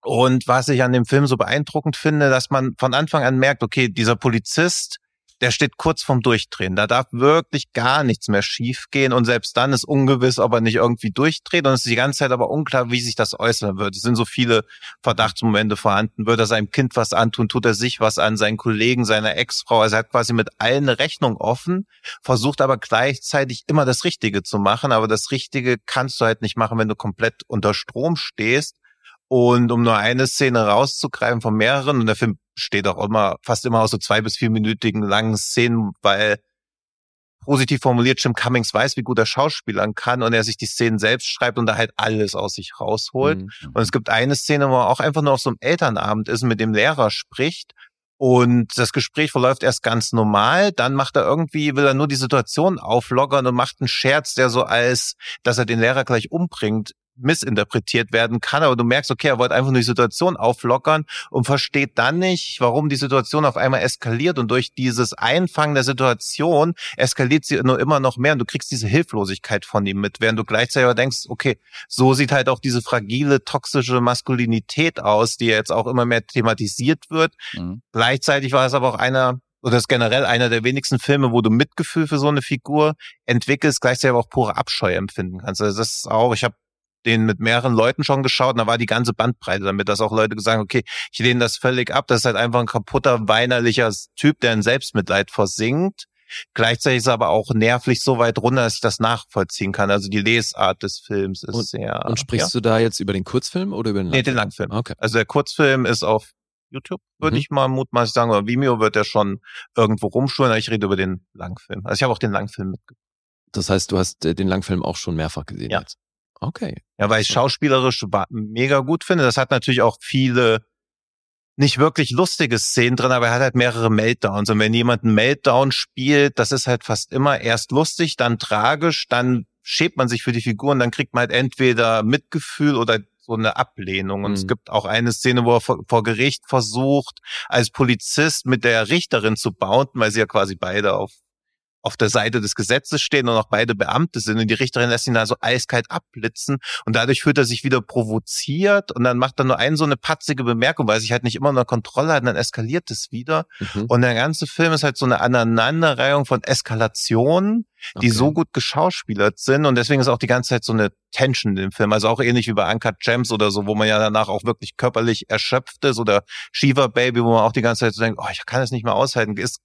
Und was ich an dem Film so beeindruckend finde, dass man von Anfang an merkt, okay, dieser Polizist, der steht kurz vorm Durchdrehen. Da darf wirklich gar nichts mehr schiefgehen und selbst dann ist ungewiss, ob er nicht irgendwie durchdreht und es ist die ganze Zeit aber unklar, wie sich das äußern wird. Es sind so viele Verdachtsmomente vorhanden. Wird er seinem Kind was antun? Tut er sich was an? Seinen Kollegen, seiner Ex-Frau? Also er hat quasi mit allen eine Rechnung offen, versucht aber gleichzeitig immer das Richtige zu machen. Aber das Richtige kannst du halt nicht machen, wenn du komplett unter Strom stehst. Und um nur eine Szene rauszugreifen von mehreren, und der Film besteht auch immer, fast immer aus so zwei- bis vierminütigen langen Szenen, weil positiv formuliert Jim Cummings weiß, wie gut er Schauspielern kann und er sich die Szenen selbst schreibt und da halt alles aus sich rausholt. Mhm. Und es gibt eine Szene, wo er auch einfach nur auf so einem Elternabend ist und mit dem Lehrer spricht. Und das Gespräch verläuft erst ganz normal, dann macht er irgendwie, will er nur die Situation auflockern und macht einen Scherz, der so als, dass er den Lehrer gleich umbringt, missinterpretiert werden kann. Aber du merkst, okay, er wollte einfach nur die Situation auflockern und versteht dann nicht, warum die Situation auf einmal eskaliert. Und durch dieses Einfangen der Situation eskaliert sie nur immer noch mehr und du kriegst diese Hilflosigkeit von ihm mit, während du gleichzeitig aber denkst, okay, so sieht halt auch diese fragile, toxische Maskulinität aus, die jetzt auch immer mehr thematisiert wird. Mhm. Gleichzeitig war es aber auch einer, oder ist generell einer der wenigsten Filme, wo du Mitgefühl für so eine Figur entwickelst, gleichzeitig aber auch pure Abscheu empfinden kannst. Also das ist auch, ich habe den mit mehreren Leuten schon geschaut und da war die ganze Bandbreite damit, dass auch Leute gesagt haben, okay, ich lehne das völlig ab, das ist halt einfach ein kaputter, weinerlicher Typ, der in Selbstmitleid versinkt. Gleichzeitig ist er aber auch nervlich so weit runter, dass ich das nachvollziehen kann. Also die Lesart des Films ist Und- sehr... Und sprichst du da jetzt über den Kurzfilm oder über den ja? Nee, den Langfilm? Langfilm. Okay. Also der Kurzfilm ist auf YouTube, würde Mhm. ich mal mutmaßlich sagen, oder Vimeo wird er schon irgendwo rumschulen, aber ich rede über den Langfilm. Also ich habe auch den Langfilm mitgebracht. Das heißt, du hast äh, den Langfilm auch schon mehrfach gesehen Ja. jetzt. Okay. Ja, weil ich schauspielerisch mega gut finde. Das hat natürlich auch viele nicht wirklich lustige Szenen drin, aber er hat halt mehrere Meltdowns. Und wenn jemand einen Meltdown spielt, das ist halt fast immer erst lustig, dann tragisch, dann schäbt man sich für die Figuren, dann kriegt man halt entweder Mitgefühl oder so eine Ablehnung. Und es Mhm. gibt auch eine Szene, wo er vor, vor Gericht versucht, als Polizist mit der Richterin zu bounden, weil sie ja quasi beide auf auf der Seite des Gesetzes stehen und auch beide Beamte sind und die Richterin lässt ihn da so eiskalt abblitzen und dadurch fühlt er sich wieder provoziert und dann macht er nur eine so eine patzige Bemerkung, weil er sich halt nicht immer unter Kontrolle hat und dann eskaliert es wieder Mhm. und der ganze Film ist halt so eine Aneinanderreihung von Eskalationen, die Okay. so gut geschauspielert sind und deswegen ist auch die ganze Zeit so eine Tension in dem Film, also auch ähnlich wie bei Uncut Gems oder so, wo man ja danach auch wirklich körperlich erschöpft ist oder Shiva Baby, wo man auch die ganze Zeit so denkt, oh, ich kann es nicht mehr aushalten, ist,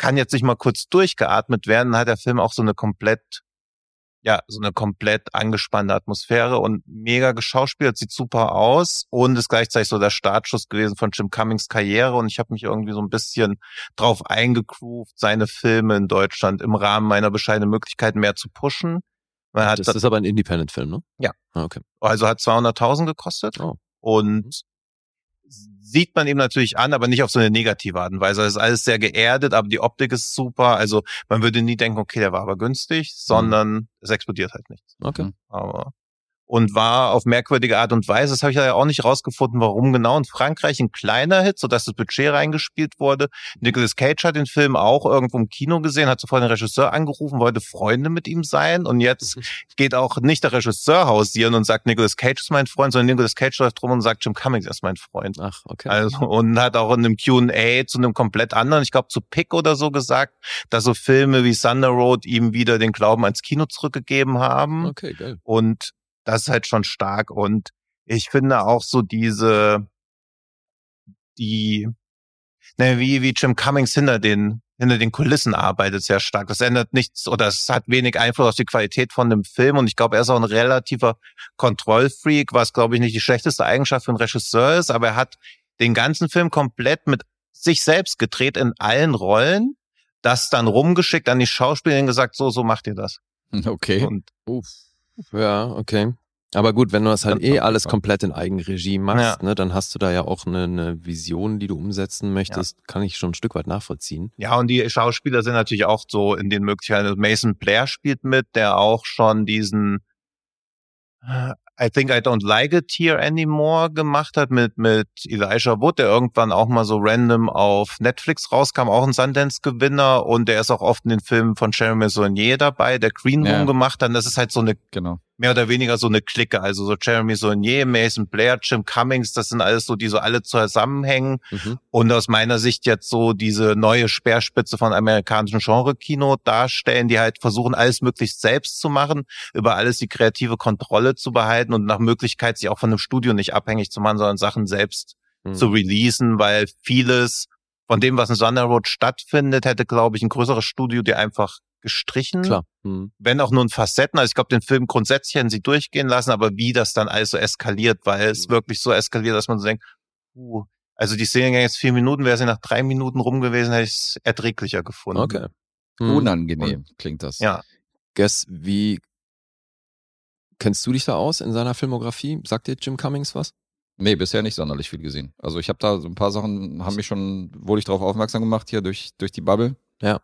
kann jetzt nicht mal kurz durchgeatmet werden, hat der Film auch so eine komplett ja, so eine komplett angespannte Atmosphäre und mega geschauspielert, sieht super aus und ist gleichzeitig so der Startschuss gewesen von Jim Cummings Karriere und ich habe mich irgendwie so ein bisschen drauf eingegroovt, seine Filme in Deutschland im Rahmen meiner bescheidenen Möglichkeiten mehr zu pushen. Man hat Das ist aber ein Independent-Film, ne? Ja. Ah, okay. also hat 200.000 gekostet Oh. und sieht man ihm natürlich an, aber nicht auf so eine negative Art und Weise. Es ist alles sehr geerdet, aber die Optik ist super. Also man würde nie denken, okay, der war aber günstig, sondern es explodiert halt nichts. Okay. Mhm. Aber und war auf merkwürdige Art und Weise, das habe ich ja auch nicht rausgefunden, warum genau. In Frankreich ein kleiner Hit, sodass das Budget reingespielt wurde. Nicolas Cage hat den Film auch irgendwo im Kino gesehen, hat sofort den Regisseur angerufen, wollte Freunde mit ihm sein und jetzt geht auch nicht der Regisseur hausieren und sagt, Nicolas Cage ist mein Freund, sondern Nicolas Cage läuft rum und sagt, Jim Cummings ist mein Freund. Ach, okay. Also, und hat auch in einem Q&A zu einem komplett anderen, ich glaube zu Pick oder so gesagt, dass so Filme wie Thunder Road ihm wieder den Glauben ans Kino zurückgegeben haben. okay, geil. Und das ist halt schon stark. Und ich finde auch so diese, die, ne, wie, wie Jim Cummings hinter den, hinter den Kulissen arbeitet sehr stark. Das ändert nichts oder es hat wenig Einfluss auf die Qualität von dem Film. Und ich glaube, er ist auch ein relativer Kontrollfreak, was glaube ich nicht die schlechteste Eigenschaft für einen Regisseur ist, aber er hat den ganzen Film komplett mit sich selbst gedreht in allen Rollen, das dann rumgeschickt an die Schauspielerin gesagt, so, so macht ihr das. Okay. Und Uff. Ja, okay. Aber gut, wenn du das halt eh alles komplett in Eigenregie machst, Ja. ne, dann hast du da ja auch eine, eine Vision, die du umsetzen möchtest, kann ich schon ein Stück weit nachvollziehen. Ja, und die Schauspieler sind natürlich auch so in den Möglichkeiten. Also Mason Blair spielt mit, der auch schon diesen I Think I Don't Like It Here Anymore gemacht hat mit, mit Elijah Wood, der irgendwann auch mal so random auf Netflix rauskam, auch ein Sundance-Gewinner und der ist auch oft in den Filmen von Jeremy Saunier dabei, der Green Room Ja. gemacht hat. Das ist halt so eine Genau. Mehr oder weniger so eine Clique, also so Jeremy Saunier, Mason Blair, Jim Cummings, das sind alles so, die so alle zusammenhängen Mhm. und aus meiner Sicht jetzt so diese neue Speerspitze von amerikanischem Genre-Kino darstellen, die halt versuchen, alles möglichst selbst zu machen, über alles die kreative Kontrolle zu behalten und nach Möglichkeit sich auch von einem Studio nicht abhängig zu machen, sondern Sachen selbst Mhm. zu releasen, weil vieles von dem, was in Thunder Road stattfindet, hätte, glaube ich, ein größeres Studio dir einfach gestrichen Klar. Mhm. wenn auch nur in Facetten. Also ich glaube, den Film grundsätzlich hätten sie durchgehen lassen, aber wie das dann alles so eskaliert, weil es Mhm. wirklich so eskaliert, dass man so denkt, uh, also die Szene ging jetzt vier Minuten, wäre sie nach drei Minuten rum gewesen, hätte ich es erträglicher gefunden. Okay. Mhm. Unangenehm klingt das. Ja. Guess, wie kennst du dich da aus in seiner Filmografie? Sagt dir Jim Cummings was? Nee, bisher nicht sonderlich viel gesehen. Also ich habe da so ein paar Sachen, haben mich schon, wurde ich darauf aufmerksam gemacht hier durch, durch die Bubble. Ja.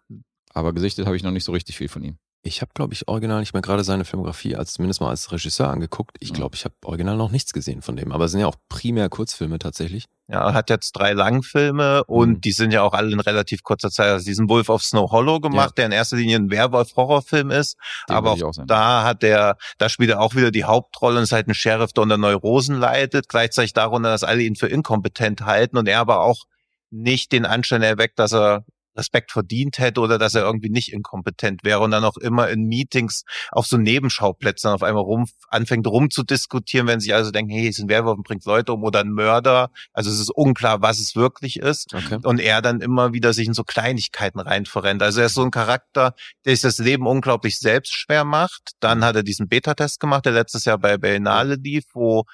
Aber gesichtet habe ich noch nicht so richtig viel von ihm. Ich habe, glaube ich, original nicht mehr gerade seine Filmografie als zumindest mal als Regisseur angeguckt. Ich Ja. glaube, ich habe original noch nichts gesehen von dem. Aber es sind ja auch primär Kurzfilme tatsächlich. Ja, er hat jetzt drei Langfilme und Mhm. die sind ja auch alle in relativ kurzer Zeit. Also diesen Wolf of Snow Hollow gemacht, der in erster Linie ein Werwolf-Horrorfilm ist. Den aber auch auch da hat er, da spielt er auch wieder die Hauptrolle und ist halt ein Sheriff, der unter Neurosen leidet. Gleichzeitig darunter, dass alle ihn für inkompetent halten und er aber auch nicht den Anschein erweckt, dass er Respekt verdient hätte oder dass er irgendwie nicht inkompetent wäre und dann auch immer in Meetings auf so Nebenschauplätzen auf einmal rum, anfängt rumzudiskutieren, wenn sich also denken, hey, es ist ein Werwolf und bringt Leute um oder ein Mörder. Also es ist unklar, was es wirklich ist. Okay. Und er dann immer wieder sich in so Kleinigkeiten rein verrennt. Also er ist so ein Charakter, der sich das Leben unglaublich selbst schwer macht. Dann hat er diesen Beta-Test gemacht, der letztes Jahr bei Berlinale lief, wo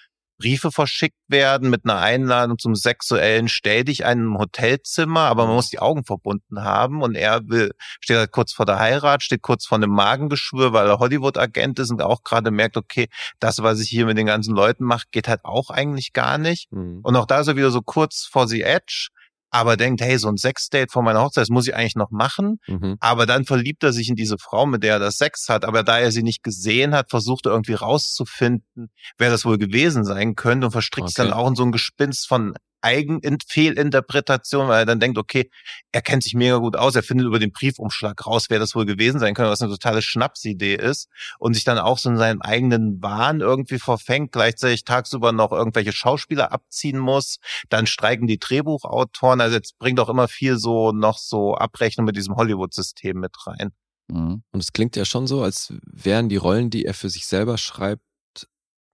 Briefe verschickt werden mit einer Einladung zum sexuellen Stell dich ein im Hotelzimmer, aber man muss die Augen verbunden haben und er will, steht halt kurz vor der Heirat, steht kurz vor einem Magengeschwür, weil er Hollywood-Agent ist und auch gerade merkt, okay, das, was ich hier mit den ganzen Leuten mache, geht halt auch eigentlich gar nicht. Mhm. Und auch da ist er wieder so kurz vor the edge, aber denkt, hey, so ein Sexdate vor meiner Hochzeit, das muss ich eigentlich noch machen. Mhm. Aber dann verliebt er sich in diese Frau, mit der er das Sex hat. Aber da er sie nicht gesehen hat, versucht er irgendwie rauszufinden, wer das wohl gewesen sein könnte und verstrickt sich Okay. dann auch in so ein Gespinst von Eigenfehlinterpretation, weil er dann denkt, okay, er kennt sich mega gut aus, er findet über den Briefumschlag raus, wer das wohl gewesen sein könnte, was eine totale Schnapsidee ist und sich dann auch so in seinen eigenen Wahn irgendwie verfängt, gleichzeitig tagsüber noch irgendwelche Schauspieler abziehen muss, dann streiken die Drehbuchautoren, also jetzt bringt auch immer viel so noch so Abrechnung mit diesem Hollywood-System mit rein. Mhm. Und es klingt ja schon so, als wären die Rollen, die er für sich selber schreibt,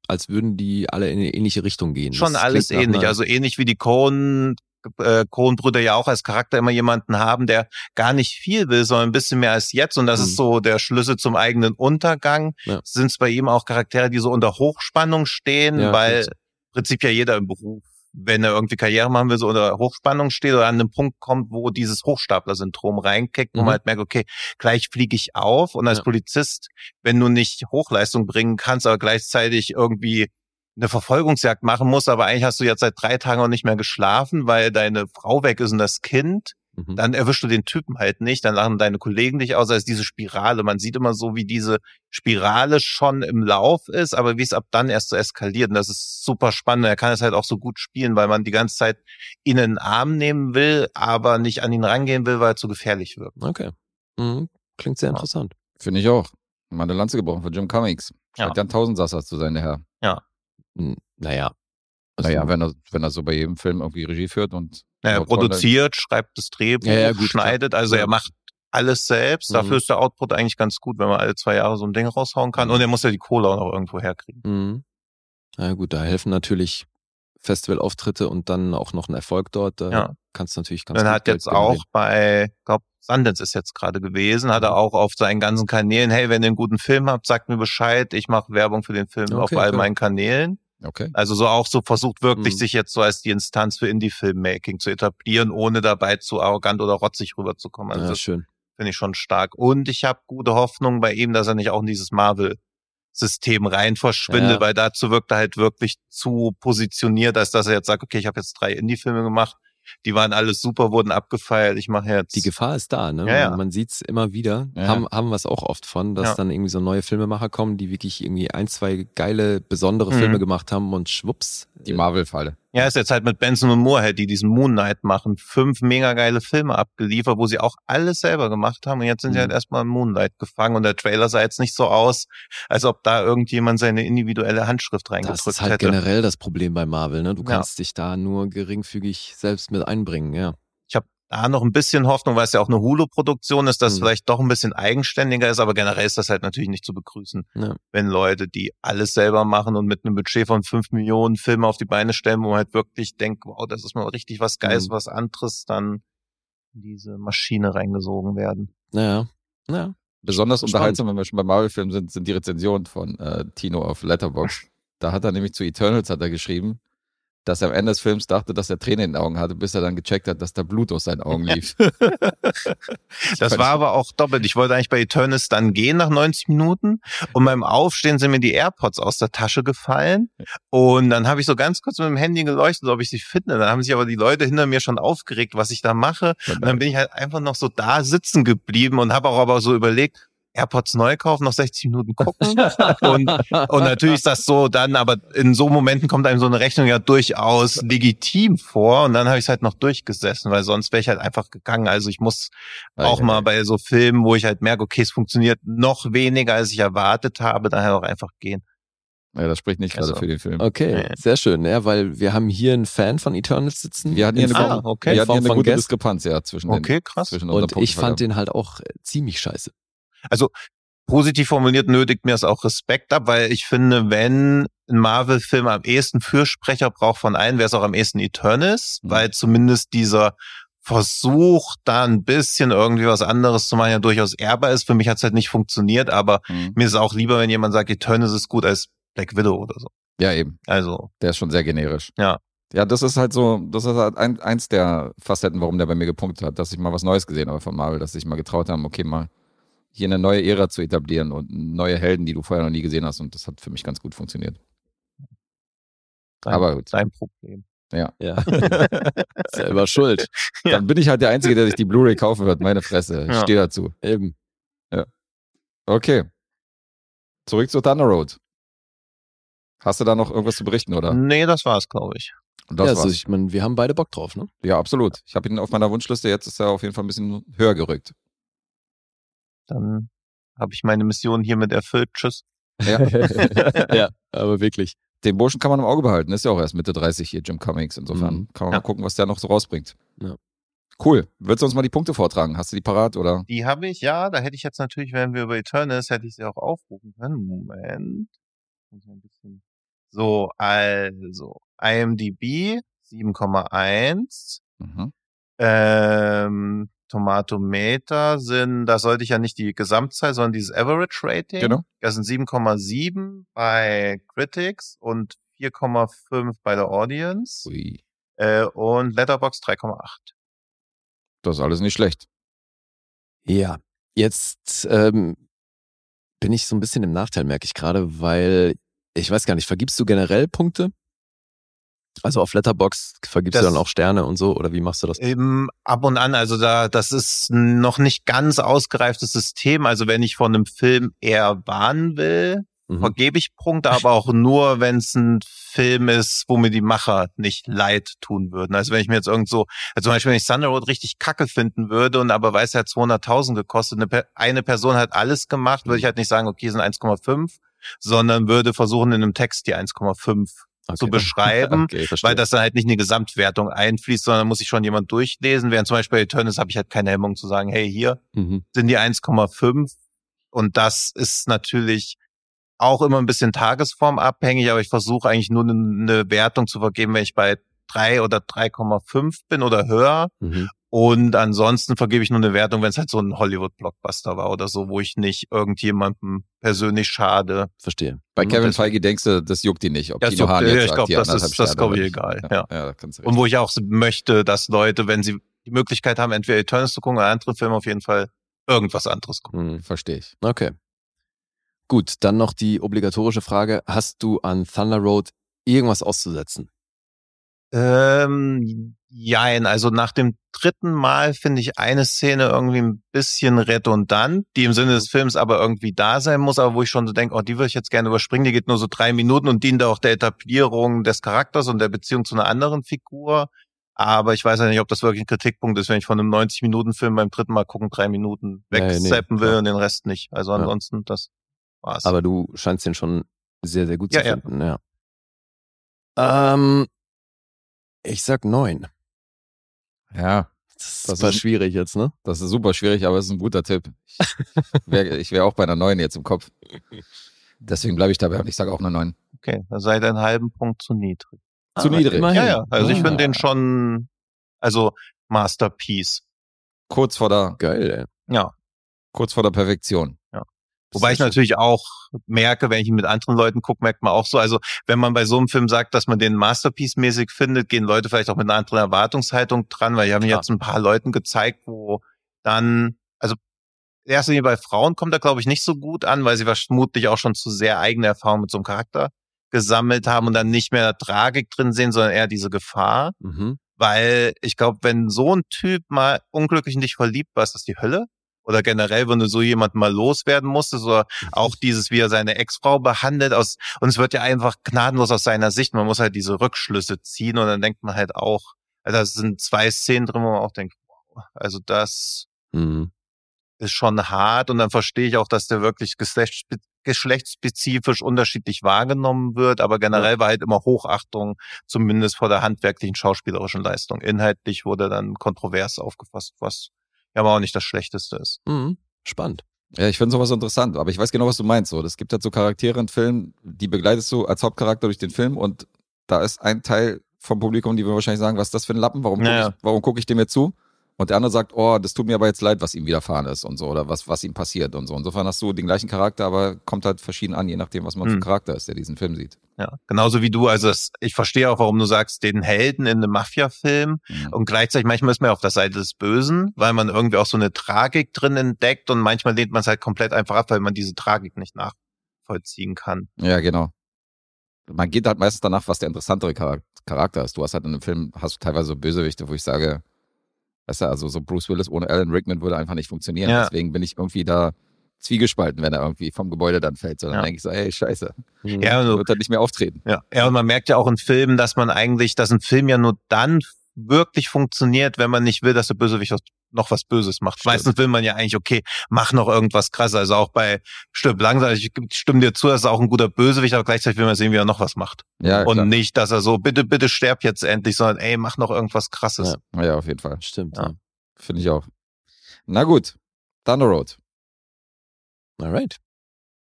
als würden die alle in eine ähnliche Richtung gehen. Schon Das alles ähnlich, also ähnlich wie die Cohen äh, Coen-Brüder ja auch als Charakter immer jemanden haben, der gar nicht viel will, sondern ein bisschen mehr als jetzt. Und das Mhm. ist so der Schlüssel zum eigenen Untergang. Ja. Sind es bei ihm auch Charaktere, die so unter Hochspannung stehen, Ja, weil im Prinzip ja jeder im Beruf, wenn er irgendwie Karriere machen will, so unter Hochspannung steht oder an einem Punkt kommt, wo dieses Hochstapler-Syndrom reinkickt, wo Mhm. man halt merkt, okay, gleich fliege ich auf. Und als Ja. Polizist, wenn du nicht Hochleistung bringen kannst, aber gleichzeitig irgendwie eine Verfolgungsjagd machen musst, aber eigentlich hast du jetzt seit drei Tagen auch nicht mehr geschlafen, weil deine Frau weg ist und das Kind, Mhm. dann erwischst du den Typen halt nicht, dann lachen deine Kollegen dich aus, als diese Spirale. Man sieht immer so, wie diese Spirale schon im Lauf ist, aber wie es ab dann erst so eskaliert. Und das ist super spannend. Er kann es halt auch so gut spielen, weil man die ganze Zeit ihn in den Arm nehmen will, aber nicht an ihn rangehen will, weil er zu gefährlich wirkt. Okay. Mhm. Klingt sehr Ja. interessant. Finde ich auch. Mal eine Lanze gebrochen für Jim Cummings. Ja. Scheint ja ein Tausendsasser zu sein, der Herr. Hm, Naja. Also, Naja, wenn er, wenn er so bei jedem Film irgendwie Regie führt und Ja, er produziert, schreibt das Drehbuch, Ja, ja, gut, schneidet, also Ja. er macht alles selbst. Mhm. Dafür ist der Output eigentlich ganz gut, wenn man alle zwei Jahre so ein Ding raushauen kann. Mhm. Und er muss ja die Kohle auch noch irgendwo herkriegen. Mhm. Na gut, da helfen natürlich Festivalauftritte und dann auch noch ein Erfolg dort. Da Ja. kannst du natürlich ganz Dann gut hat Geld jetzt auch generieren. bei, glaub, Sundance ist jetzt gerade gewesen, hat er Mhm. auch auf seinen ganzen Kanälen, hey, wenn ihr einen guten Film habt, sagt mir Bescheid, ich mache Werbung für den Film auf Okay, all cool. meinen Kanälen. Okay. Also so auch so versucht wirklich Mhm. sich jetzt so als die Instanz für Indie-Filmmaking zu etablieren, ohne dabei zu arrogant oder rotzig rüberzukommen. Also ja, schön. finde ich schon stark. Und ich habe gute Hoffnung bei ihm, dass er nicht auch in dieses Marvel-System rein verschwindet, Ja. weil dazu wirkt er halt wirklich zu positioniert, als dass er jetzt sagt, okay, ich habe jetzt drei Indie-Filme gemacht, die waren alles super, wurden abgefeiert, ich mache jetzt Die Gefahr ist da, ne? Ja, ja. Man, sieht's immer wieder. Ja. Haben, haben wir es auch oft von, dass Ja. dann irgendwie so neue Filmemacher kommen, die wirklich irgendwie ein, zwei geile, besondere Mhm. Filme gemacht haben und schwupps. Die Marvel-Falle. Ja, ist jetzt halt mit Benson und Moorhead, die diesen Moon Knight machen, fünf mega geile Filme abgeliefert, wo sie auch alles selber gemacht haben und jetzt sind sie Mhm. halt erstmal im Moonlight gefangen und der Trailer sah jetzt nicht so aus, als ob da irgendjemand seine individuelle Handschrift reingedrückt Das ist halt hätte. generell das Problem bei Marvel, ne? Du Ja. kannst dich da nur geringfügig selbst mit einbringen, ja. Da noch ein bisschen Hoffnung, weil es ja auch eine Hulu-Produktion ist, dass es Mhm. vielleicht doch ein bisschen eigenständiger ist, aber generell ist das halt natürlich nicht zu begrüßen, Ja. wenn Leute, die alles selber machen und mit einem Budget von fünf Millionen Filme auf die Beine stellen, wo man halt wirklich denkt, wow, das ist mal richtig was Geiles, Mhm. was anderes, dann in diese Maschine reingesogen werden. Naja, naja. Besonders Spannend. unterhaltsam, wenn wir schon bei Marvel-Filmen sind, sind die Rezensionen von äh, Tino auf Letterboxd. da hat er nämlich zu Eternals hat er geschrieben, dass er am Ende des Films dachte, dass er Tränen in den Augen hatte, bis er dann gecheckt hat, dass da Blut aus seinen Augen lief. Das war aber auch doppelt. Ich wollte eigentlich bei Eternals dann gehen nach 90 Minuten und beim Aufstehen sind mir die AirPods aus der Tasche gefallen und dann habe ich so ganz kurz mit dem Handy geleuchtet, ob ich sie finde. Dann haben sich aber die Leute hinter mir schon aufgeregt, was ich da mache und dann bin ich halt einfach noch so da sitzen geblieben und habe auch aber so überlegt, AirPods neu kaufen, noch 60 Minuten gucken und und natürlich ist das so dann, aber in so Momenten kommt einem so eine Rechnung ja durchaus legitim vor und dann habe ich es halt noch durchgesessen, weil sonst wäre ich halt einfach gegangen. Also ich muss auch mal bei so Filmen, wo ich halt merke, okay, es funktioniert noch weniger, als ich erwartet habe, daher auch einfach gehen. Ja, das spricht nicht gerade Also, für den Film. Okay, sehr schön, ja, weil wir haben hier einen Fan von Eternals sitzen. Wir hatten hier in eine, Ah, okay. wir hatten hier eine gute Guest. Diskrepanz ja zwischen den Okay, krass. zwischen unseren Und ich fand den halt auch ziemlich scheiße. Also positiv formuliert nötigt mir es auch Respekt ab, weil ich finde, wenn ein Marvel-Film am ehesten Fürsprecher braucht von allen, wäre es auch am ehesten Eternals, Mhm. weil zumindest dieser Versuch, da ein bisschen irgendwie was anderes zu machen, ja durchaus ehrbar ist. Für mich hat es halt nicht funktioniert, aber Mhm. mir ist es auch lieber, wenn jemand sagt, Eternals ist gut als Black Widow oder so. Ja, eben. Also, Der ist schon sehr generisch. Ja. Ja, das ist halt so, das ist halt ein, eins der Facetten, warum der bei mir gepunktet hat, dass ich mal was Neues gesehen habe von Marvel, dass ich mal getraut haben, okay, mal hier eine neue Ära zu etablieren und neue Helden, die du vorher noch nie gesehen hast. Und das hat für mich ganz gut funktioniert. dein, Aber gut. dein Problem. Ja. Selber schuld. Ja. Dann bin ich halt der Einzige, der sich die Blu-ray kaufen wird. Meine Fresse. Ich Ja. stehe dazu. Eben. Okay. Zurück zu Thunder Road. Hast du da noch irgendwas zu berichten, oder? Nee, das war's, glaube ich. Das ja, also war's. ich meine, wir haben beide Bock drauf, ne? ja, absolut. Ich habe ihn auf meiner Wunschliste, jetzt ist er auf jeden Fall ein bisschen höher gerückt. Dann habe ich meine Mission hiermit erfüllt. Tschüss. Ja. ja, aber wirklich. Den Burschen kann man im Auge behalten. Ist ja auch erst Mitte 30 hier, Jim Cummings. Insofern Mhm. kann man Ja. mal gucken, was der noch so rausbringt. Ja. Cool. Würdest du uns mal die Punkte vortragen? Hast du die parat oder? Die habe ich, ja, da hätte ich jetzt natürlich, wenn wir über Eternals, hätte ich sie auch aufrufen können. Moment. So, also, IMDb 7,1. Mhm. Ähm, Tomatometer sind, da sollte ich ja nicht die Gesamtzahl, sondern dieses Average Rating. Genau. Das sind 7,7 bei Critics und 4,5 bei der Audience. Ui. Äh, und Letterbox 3,8. Das ist alles nicht schlecht. Ja, jetzt ähm, bin ich so ein bisschen im Nachteil, merke ich gerade, weil ich weiß gar nicht, vergibst du generell Punkte? Also auf Letterbox vergibst Das- du dann auch Sterne und so oder wie machst du das? Eben ab und an, also da, das ist noch nicht ganz ausgereiftes System. Also wenn ich von einem Film eher warnen will, Mhm. vergebe ich Punkte, aber auch nur, wenn es ein Film ist, wo mir die Macher nicht leid tun würden. Also wenn ich mir jetzt irgend so, also zum Beispiel, wenn ich Thunder Road richtig kacke finden würde und aber weiß, er hat 200.000 gekostet, eine, eine Person hat alles gemacht, würde ich halt nicht sagen, okay, sind 1,5, sondern würde versuchen, in einem Text die 1,5 zu Okay. beschreiben, okay, weil das dann halt nicht in die Gesamtwertung einfließt, sondern muss sich schon jemand durchlesen. Während zum Beispiel bei Eternals habe ich halt keine Hemmung zu sagen, hey, hier mhm. sind die 1,5 und das ist natürlich auch immer ein bisschen tagesformabhängig, aber ich versuche eigentlich nur eine, eine Wertung zu vergeben, wenn ich bei 3 oder 3,5 bin oder höher. Mhm. Und ansonsten vergebe ich nur eine Wertung, wenn es halt so ein Hollywood-Blockbuster war oder so, wo ich nicht irgendjemandem persönlich schade. Verstehe. Bei Mhm, Kevin Feige denkst du, das juckt ihn nicht. Ob Das Kino Hahn ja, jetzt ich sagt, glaub, die das ist- das ist, Sterne glaub ich, egal, Ja, ja. ja Und wo ich auch möchte, dass Leute, wenn sie die Möglichkeit haben, entweder Eternals zu gucken oder andere Filme, auf jeden Fall irgendwas anderes gucken. Mhm. Verstehe ich. Okay. Gut, dann noch die obligatorische Frage. Hast du an Thunder Road irgendwas auszusetzen? Ähm, jein, also nach dem dritten Mal finde ich eine Szene irgendwie ein bisschen redundant, die im Sinne des Films aber irgendwie da sein muss, aber wo ich schon so denke, oh, die würde ich jetzt gerne überspringen, die geht nur so drei Minuten und dient auch der Etablierung des Charakters und der Beziehung zu einer anderen Figur. Aber ich weiß ja nicht, ob das wirklich ein Kritikpunkt ist, wenn ich von einem 90-Minuten-Film beim dritten Mal gucken drei Minuten Nee, nee, wegzappen will klar. und den Rest nicht. Also Ja. ansonsten, das war's. Aber du scheinst den schon sehr, sehr gut Ja, zu ja. finden. Ja. Ähm, ich sag neun. Ja, Das ist Das super ist- schwierig jetzt, ne? das ist super schwierig, aber es ist ein guter Tipp. Ich wäre wär auch bei einer 9 jetzt im Kopf. Deswegen bleibe ich dabei und ich sage auch eine 9. okay, da seid ihr einen halben Punkt zu niedrig. Zu niedrig. immerhin. Ja, ja, also ich Ah. finde den schon, also Masterpiece. Kurz vor der, Geil, ey. Ja. kurz vor der Perfektion. Wobei ich natürlich auch merke, wenn ich ihn mit anderen Leuten gucke, merkt man auch so, also wenn man bei so einem Film sagt, dass man den Masterpiece-mäßig findet, gehen Leute vielleicht auch mit einer anderen Erwartungshaltung dran, weil ich habe mir Klar. jetzt ein paar Leuten gezeigt, wo dann, also Linie bei Frauen kommt er, glaube ich, nicht so gut an, weil sie vermutlich auch schon zu sehr eigene Erfahrungen mit so einem Charakter gesammelt haben und dann nicht mehr Tragik drin sehen, sondern eher diese Gefahr. Mhm. Weil ich glaube, wenn so ein Typ mal unglücklich in dich verliebt war, ist das die Hölle. Oder generell, wenn du so jemanden mal loswerden musstest, oder auch dieses, wie er seine Ex-Frau behandelt, aus, und es wird ja einfach gnadenlos aus seiner Sicht. Man muss halt diese Rückschlüsse ziehen und dann denkt man halt auch, also es sind zwei Szenen drin, wo man auch denkt, wow, also das Mhm. ist schon hart und dann verstehe ich auch, dass der wirklich geschlechtspe- geschlechtsspezifisch unterschiedlich wahrgenommen wird, aber generell war halt immer Hochachtung, zumindest vor der handwerklichen schauspielerischen Leistung. Inhaltlich wurde dann kontrovers aufgefasst, was aber auch nicht das Schlechteste ist. Mhm. Spannend. Ja, ich finde sowas interessant, aber ich weiß genau, was du meinst. So, es gibt halt so Charaktere in Filmen, die begleitest du als Hauptcharakter durch den Film und da ist ein Teil vom Publikum, die will wahrscheinlich sagen, was ist das für ein Lappen? Warum gucke Ja, ich, warum guck ich dem jetzt zu? Und der andere sagt, oh, das tut mir aber jetzt leid, was ihm widerfahren ist und so, oder was, was ihm passiert und so. Insofern hast du den gleichen Charakter, aber kommt halt verschieden an, je nachdem, was man für Hm. ein Charakter ist, der diesen Film sieht. Ja, genauso wie du. Also das, ich verstehe auch, warum du sagst, den Helden in einem Mafia-Film Mhm. und gleichzeitig manchmal ist man ja auf der Seite des Bösen, weil man irgendwie auch so eine Tragik drin entdeckt und manchmal lehnt man es halt komplett einfach ab, weil man diese Tragik nicht nachvollziehen kann. Ja, genau. Man geht halt meistens danach, was der interessantere Charak- Charakter ist. Du hast halt in einem Film, hast du teilweise so Bösewichte, wo ich sage, weißt du, also so Bruce Willis ohne Alan Rickman würde einfach nicht funktionieren. Ja. Deswegen bin ich irgendwie da zwiegespalten, wenn er irgendwie vom Gebäude dann fällt. So, dann Ja. denke ich so, ey, scheiße. Ja, also, wird er nicht mehr auftreten. ja. ja, und man merkt ja auch in Filmen, dass man eigentlich, dass ein Film ja nur dann wirklich funktioniert, wenn man nicht will, dass der Bösewicht was, noch was Böses macht. Stimmt. Meistens will man ja eigentlich, okay, mach noch irgendwas krasses. Also auch bei Stirb langsam, ich stimme dir zu, das ist auch ein guter Bösewicht, aber gleichzeitig will man sehen, wie er noch was macht. Ja, und klar. nicht, dass er so, bitte, bitte sterb jetzt endlich, sondern ey, mach noch irgendwas krasses. Ja. ja, auf jeden Fall. Stimmt. Ja. Ja. Finde ich auch. Na gut, Thunder Road. Alright.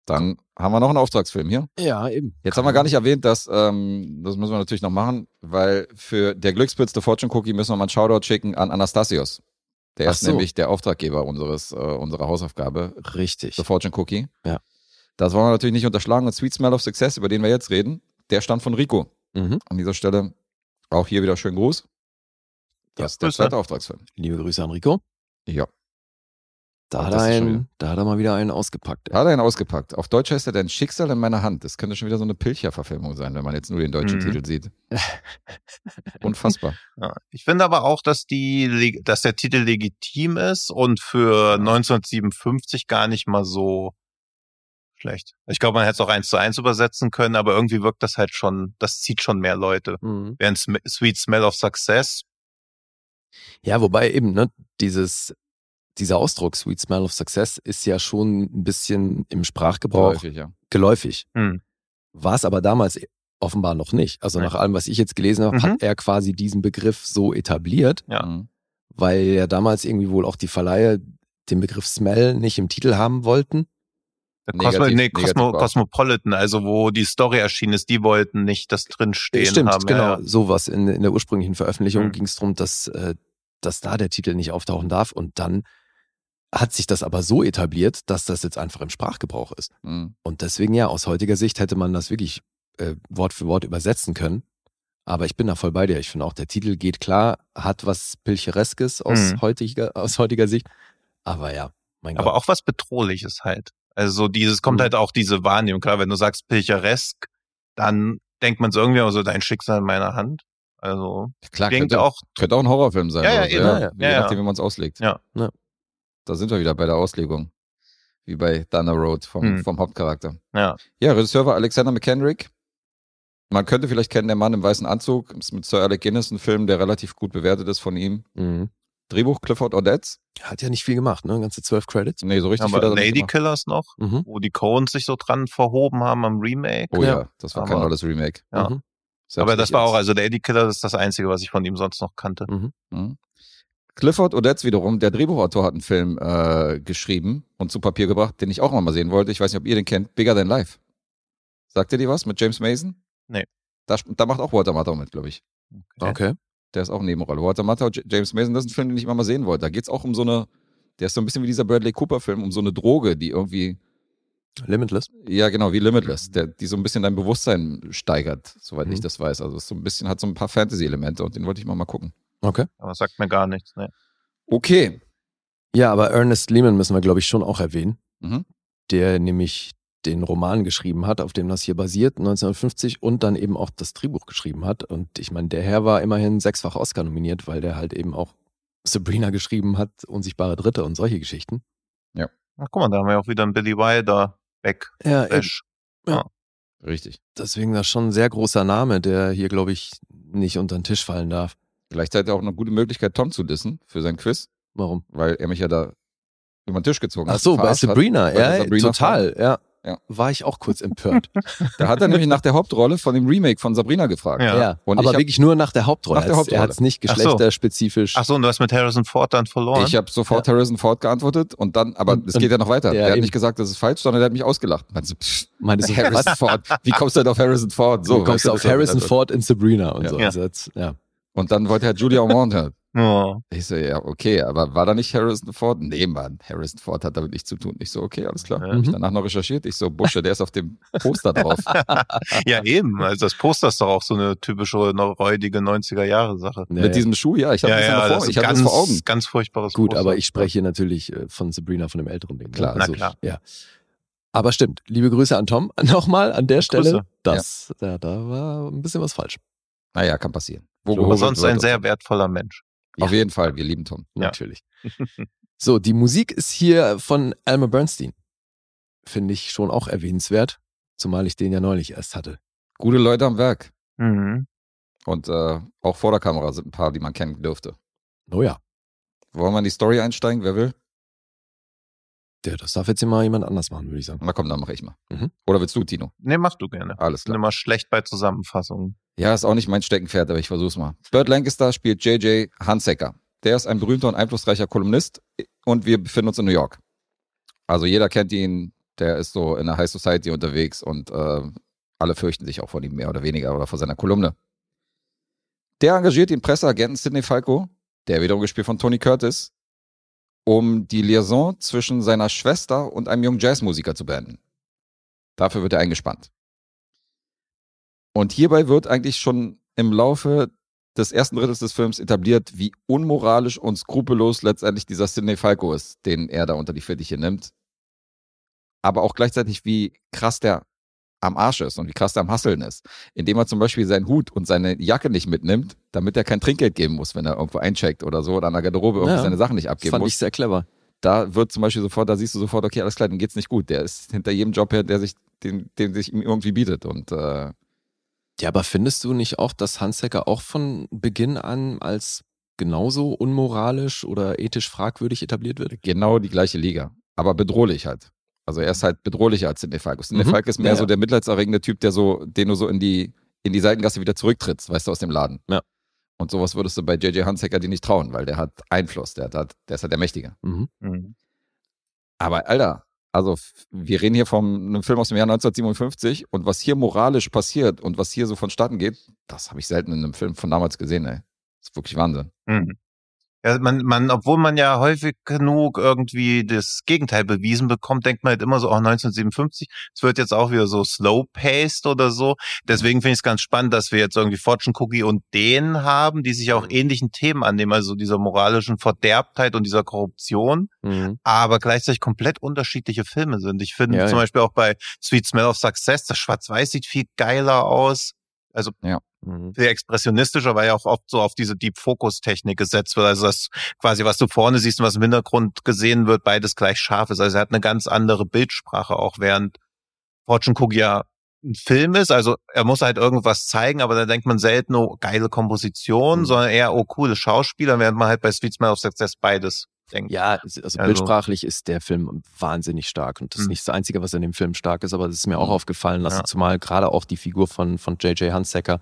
Dann haben wir noch einen Auftragsfilm hier. Ja, eben. Jetzt haben wir gar nicht erwähnt, dass, ähm, das müssen wir natürlich noch machen, weil für der Glückspilz The Fortune Cookie müssen wir mal einen Shoutout schicken an Anastasios. Der Ach ist so. nämlich der Auftraggeber unseres, äh, unserer Hausaufgabe, Richtig. The Fortune Cookie. Ja. Das wollen wir natürlich nicht unterschlagen. Und Sweet Smell of Success, über den wir jetzt reden, der stammt von Rico. Mhm. An dieser Stelle auch hier wieder schönen Gruß. Das Ja, ist der zweite Auftragsfilm. Liebe Grüße an Rico. Ja. Da hat, er einen, da hat er mal wieder einen ausgepackt. Da hat er ihn ausgepackt. Auf Deutsch heißt er Dein Schicksal in meiner Hand. Das könnte schon wieder so eine Pilcher-Verfilmung sein, wenn man jetzt nur den deutschen Mhm. Titel sieht. Unfassbar. Ja. Ich finde aber auch, dass die, dass der Titel legitim ist und für 1957 gar nicht mal so schlecht. Ich glaube, man hätte es auch eins zu eins übersetzen können, aber irgendwie wirkt das halt schon, das zieht schon mehr Leute. Mhm. Während Sweet Smell of Success, Ja, wobei eben, ne, dieses, dieser Ausdruck Sweet Smell of Success ist ja schon ein bisschen im Sprachgebrauch Häufig, ja. geläufig. hm, War es aber damals offenbar noch nicht. Also Nein. nach allem, was ich jetzt gelesen habe, Mhm. hat er quasi diesen Begriff so etabliert, Ja. Mhm. weil ja damals irgendwie wohl auch die Verleiher den Begriff Smell nicht im Titel haben wollten. der Negativ- Cosmo, nee, negativ Cosmo. Cosmopolitan, also wo die Story erschienen ist, die wollten nicht das drin stehen Stimmt, haben. genau. Ja, ja. Sowas. In, in der ursprünglichen Veröffentlichung Mhm. ging es darum, dass, äh, dass da der Titel nicht auftauchen darf. Und dann hat sich das aber so etabliert, dass das jetzt einfach im Sprachgebrauch ist. Mhm. Und deswegen ja, aus heutiger Sicht hätte man das wirklich äh, Wort für Wort übersetzen können. Aber ich bin da voll bei dir. Ich finde auch, der Titel geht klar, hat was Pilchereskes aus, Mhm. heutiger, aus heutiger Sicht. Aber ja, mein Aber Gott. auch was Bedrohliches halt. Also so dieses, kommt Mhm. halt auch diese Wahrnehmung. Klar, wenn du sagst Pilcheresk, dann denkt man so irgendwie so, dein Schicksal in meiner Hand. Also Klar, klingt könnte, auch, könnte auch ein Horrorfilm sein. Ja, ja, so. Ja, ja. Je Ja, ja. nachdem, wie man es auslegt. Ja. Ja. Da sind wir wieder bei der Auslegung. Wie bei Thunder Road vom, Hm. vom Hauptcharakter. ja. Ja, Regisseur war Alexander McKendrick. Man könnte vielleicht kennen, der Mann im weißen Anzug. Ist mit Sir Alec Guinness ein Film, der relativ gut bewertet ist von ihm. Mhm. Drehbuch Clifford Odets. Hat ja nicht viel gemacht, ne? Ganze zwölf Credits. Nee, so richtig viel hat Aber er Lady. Killers noch, Mhm. wo die Coens sich so dran verhoben haben am Remake. Oh ja, Ja. das war kein Aber- tolles Remake. Ja. Mhm. Aber das war auch, als- also Lady Killers ist das Einzige, was ich von ihm sonst noch kannte. Mhm. Mhm. Clifford Odets wiederum, der Drehbuchautor, hat einen Film äh, geschrieben und zu Papier gebracht, den ich auch mal sehen wollte. Ich weiß nicht, ob ihr den kennt. Bigger Than Life. Sagt ihr die was mit James Mason? Nee. Da, da macht auch Walter Matthau mit, glaube ich. Okay. Der ist auch Nebenrolle. Walter Matthau, James Mason, das ist ein Film, den ich immer mal sehen wollte. Da geht's auch um so eine, der ist so ein bisschen wie dieser Bradley Cooper-Film, um so eine Droge, die irgendwie, Limitless. ja genau, wie Limitless, der, die so ein bisschen dein Bewusstsein steigert, soweit Mhm. ich das weiß. Also es ist so ein bisschen, hat so ein paar Fantasy-Elemente und den wollte ich mal mal gucken. Okay. Aber sagt mir gar nichts. Ne? Okay. Ja, aber Ernest Lehman müssen wir, glaube ich, schon auch erwähnen. Mhm. der nämlich den Roman geschrieben hat, auf dem das hier basiert, 1950, und dann eben auch das Drehbuch geschrieben hat. Und ich meine, der Herr war immerhin sechsfach Oscar nominiert, weil der halt eben auch Sabrina geschrieben hat, Unsichtbare Dritte und solche Geschichten. Ach, guck mal, da haben wir auch wieder einen Billy Wilder weg. Ja, Bash. Richtig. deswegen das schon ein sehr großer Name, der hier, glaube ich, nicht unter den Tisch fallen darf. Gleichzeitig auch eine gute Möglichkeit, Tom zu dissen für sein Quiz, Warum? weil er mich ja da über den Tisch gezogen Ach hat. so, bei hat. Sabrina, der ja, Sabrina total, ja. Ja. War ich auch kurz empört. Da hat er nämlich nach der Hauptrolle von dem Remake von Sabrina gefragt. Ja. ja, Und ich aber hab- wirklich nur nach der Hauptrolle. Nach der Er Hauptrolle. hat es nicht Ach so. geschlechterspezifisch. Ach so, und du hast mit Harrison Ford dann verloren. Ich habe sofort Harrison Ford geantwortet und dann, aber es geht ja noch weiter. ja, der hat eben. nicht gesagt, das ist falsch, sondern der hat mich ausgelacht. Meinte pff, Meinte so, Harrison was? Ford. Wie kommst du denn auf Harrison Ford? So, So, kommst du auf Harrison Ford in Sabrina und Ja. so. Ja. Also jetzt, ja. Und dann wollte er Julia Ormond. oh. Ich so, ja, okay, aber war da nicht Harrison Ford? Nee, Mann, Harrison Ford hat damit nichts zu tun. Ich so, okay, alles klar. Ja. Hab ich Mhm. danach noch recherchiert. Ich so, Busche, der ist auf dem Poster drauf. ja, eben. Also das Poster ist doch auch so eine typische noch räudige 90er-Jahre-Sache. Ja, Mit diesem Schuh, ja, ich habe Ja, das ja, ja das vor. ist Ich hatte ganz, das vor Augen. ganz furchtbares Gut, Poster. aber ich spreche hier natürlich äh, von Sabrina, von dem älteren Ding. ne? Klar. Na klar. Ja. Aber stimmt. Liebe Grüße an Tom. Nochmal an der Stelle. Grüße. Das, da, da war ein bisschen was falsch. Naja, kann passieren. Wo So, aber sonst ein sehr wertvoller Mensch. Auf jeden Fall, wir lieben Tom. Ja. Natürlich. so, die Musik ist hier von Elmer Bernstein. finde ich schon auch erwähnenswert, zumal ich den ja neulich erst hatte. Gute Leute am Werk. Mhm. Und äh, auch vor der Kamera sind ein paar, die man kennen dürfte. Oh ja, Wollen wir in die Story einsteigen? Wer will? der, das darf jetzt immer jemand anders machen, würde ich sagen. Na komm, dann mache ich mal. Mhm. Oder willst du, Tino? Nee, mach du gerne. Alles Ich bin klar. immer schlecht bei Zusammenfassungen. Ja, ist auch nicht mein Steckenpferd, aber ich versuch's mal. Burt Lancaster spielt JJ Hansecker. Der ist ein berühmter und einflussreicher Kolumnist und wir befinden uns in New York. Also jeder kennt ihn, der ist so in der High Society unterwegs und äh, alle fürchten sich auch vor ihm mehr oder weniger oder vor seiner Kolumne. Der engagiert den Presseagenten Sidney Falco, der wiederum gespielt von Tony Curtis, um die Liaison zwischen seiner Schwester und einem jungen Jazzmusiker zu beenden. Dafür wird er eingespannt. Und hierbei wird eigentlich schon im Laufe des ersten Drittels des Films etabliert, wie unmoralisch und skrupellos letztendlich dieser Sidney Falco ist, den er da unter die Fittiche nimmt. Aber auch gleichzeitig, wie krass der am Arsch ist und wie krass der am Hasseln ist. Indem er zum Beispiel seinen Hut und seine Jacke nicht mitnimmt, damit er kein Trinkgeld geben muss, wenn er irgendwo eincheckt oder so oder an der Garderobe irgendwie Ja, seine Sachen nicht abgeben fand muss ich sehr clever. da wird zum Beispiel sofort, da siehst du sofort, okay, alles klar, dem geht's nicht gut. Der ist hinter jedem Job her, der sich, den, den sich ihm irgendwie bietet. Und äh, Ja, aber findest du nicht auch, dass Hansecker auch von Beginn an als genauso unmoralisch oder ethisch fragwürdig etabliert wird? genau die gleiche Liga. Aber bedrohlich halt. Also er ist halt bedrohlicher als Sidney Falco. Sidney Mhm. Falco ist mehr Ja, so der mitleidserregende Typ, der so, den du so in die, in die Seitengasse wieder zurücktrittst, weißt du, aus dem Laden. Ja. Und sowas würdest du bei JJ Hansecker dir nicht trauen, weil der hat Einfluss, der, hat, der ist halt der Mächtige. Mhm. Mhm. Aber Alter, also wir reden hier von einem Film aus dem Jahr 1957 und was hier moralisch passiert und was hier so vonstatten geht, das habe ich selten in einem Film von damals gesehen, ey. Das ist wirklich Wahnsinn. Mhm. Ja, man, man, obwohl man ja häufig genug irgendwie das Gegenteil bewiesen bekommt, denkt man halt immer so, oh, 1957, es wird jetzt auch wieder so slow-paced oder so. Deswegen finde ich es ganz spannend, dass wir jetzt irgendwie Fortune Cookie und den haben, die sich auch ähnlichen Themen annehmen, also dieser moralischen Verderbtheit und dieser Korruption, Mhm. aber gleichzeitig komplett unterschiedliche Filme sind. Ich finde Ja, zum ja. Beispiel auch bei Sweet Smell of Success, das Schwarz-Weiß sieht viel geiler aus. Also Mhm. sehr expressionistischer, weil ja auch oft so auf diese Deep-Focus-Technik gesetzt wird. Also das quasi, was du vorne siehst und was im Hintergrund gesehen wird, beides gleich scharf ist. Also er hat eine ganz andere Bildsprache auch, während Fortune Cookie ja ein Film ist. Also er muss halt irgendwas zeigen, aber da denkt man selten, oh, geile Komposition, Mhm. sondern eher, oh, coole Schauspieler, während man halt bei Sweet Smell of Success beides denkt. Ja, also, Also- bildsprachlich ist der Film wahnsinnig stark und das ist Mhm. nicht das Einzige, was in dem Film stark ist, aber das ist mir auch Mhm. aufgefallen, also Ja. zumal gerade auch die Figur von, von J.J. Hunsaker,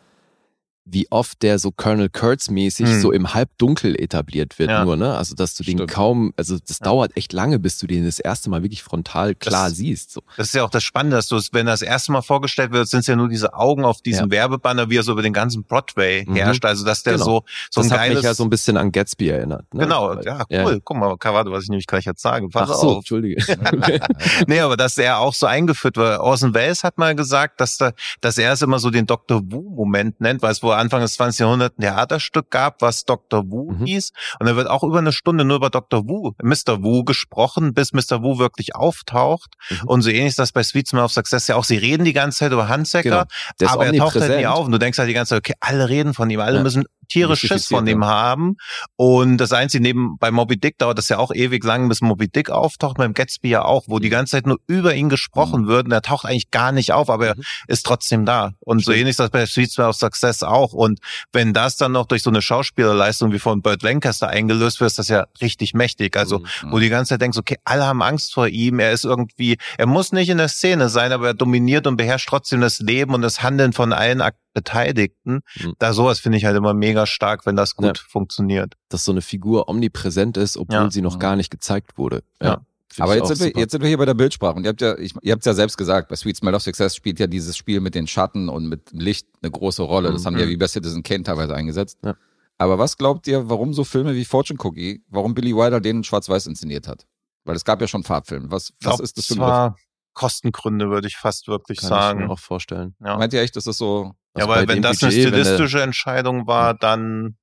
wie oft der so Colonel Kurtz mäßig Mhm. so im Halbdunkel etabliert wird Ja. nur, ne? Also dass du den Stimmt. kaum, also das Ja. dauert echt lange, bis du den das erste Mal wirklich frontal klar Das- siehst. So. Das ist ja auch das Spannende, dass du es, wenn das erste Mal vorgestellt wird, sind es ja nur diese Augen auf diesem Werbebanner, wie er so über den ganzen Broadway Mhm. herrscht. Also dass der Genau. so, so das ein hat mich geiles... ja so ein bisschen an Gatsby erinnert. Ne? Genau, ja, cool. Guck mal, Kawade, was ich nämlich gleich jetzt sage. Pass Ach so, auf. Entschuldige. Nee, aber dass er auch so eingeführt wird. Orson Welles hat mal gesagt, dass, da, dass er es immer so den Dr. Wu-Moment nennt, weil es wohl Anfang des 20. Jahrhunderts ein Theaterstück gab, was Dr. Wu Mhm. hieß. Und da wird auch über eine Stunde nur über Dr. Wu, Mr. Wu gesprochen, bis Mr. Wu wirklich auftaucht. Mhm. Und so ähnlich ist das bei Sweet Smell of Success ja auch. Sie reden die ganze Zeit über Handsäcker, Genau. Aber er taucht halt nie auf. Und du denkst halt die ganze Zeit, okay, alle reden von ihm, alle Ja. müssen tierisch Schiss von ihm ja. haben. Und das Einzige neben, bei Moby Dick dauert das ja auch ewig lang, bis Moby Dick auftaucht, beim Gatsby ja auch, wo die Mhm. ganze Zeit nur über ihn gesprochen wird und er taucht eigentlich gar nicht auf, aber er Mhm. ist trotzdem da. Und so Stimmt. ähnlich ist das bei Sweet Smell of Success auch. Und wenn das dann noch durch so eine Schauspielerleistung wie von Burt Lancaster eingelöst wird, ist das ja richtig mächtig. Also, Mhm. wo du die ganze Zeit denkst, okay, alle haben Angst vor ihm, er ist irgendwie, er muss nicht in der Szene sein, aber er dominiert und beherrscht trotzdem das Leben und das Handeln von allen Ak- Beteiligten. Mhm. Da sowas finde ich halt immer mega stark, wenn das gut Ja. funktioniert. dass so eine Figur omnipräsent ist, obwohl Ja. sie noch gar nicht gezeigt wurde. Ja. Find Aber ich jetzt sind, wir, jetzt sind wir hier bei der Bildsprache und ihr habt ja, ich, ihr habt ja selbst gesagt, bei Sweet Smell of Success spielt ja dieses Spiel mit den Schatten und mit Licht eine große Rolle. Das Mhm. haben die ja wie bei Citizen Kane teilweise eingesetzt. Ja. Aber was glaubt ihr, warum so Filme wie Fortune Cookie, warum Billy Wilder den in Schwarz-Weiß inszeniert hat? Weil es gab ja schon Farbfilme. Was, was Glaub, ist das für es ein war Kostengründe, würde ich fast wirklich Kann ich sagen. mir auch vorstellen. ja. Meint ihr echt, dass das so, ja, Also weil wenn das Budget, eine stilistische Entscheidung war, dann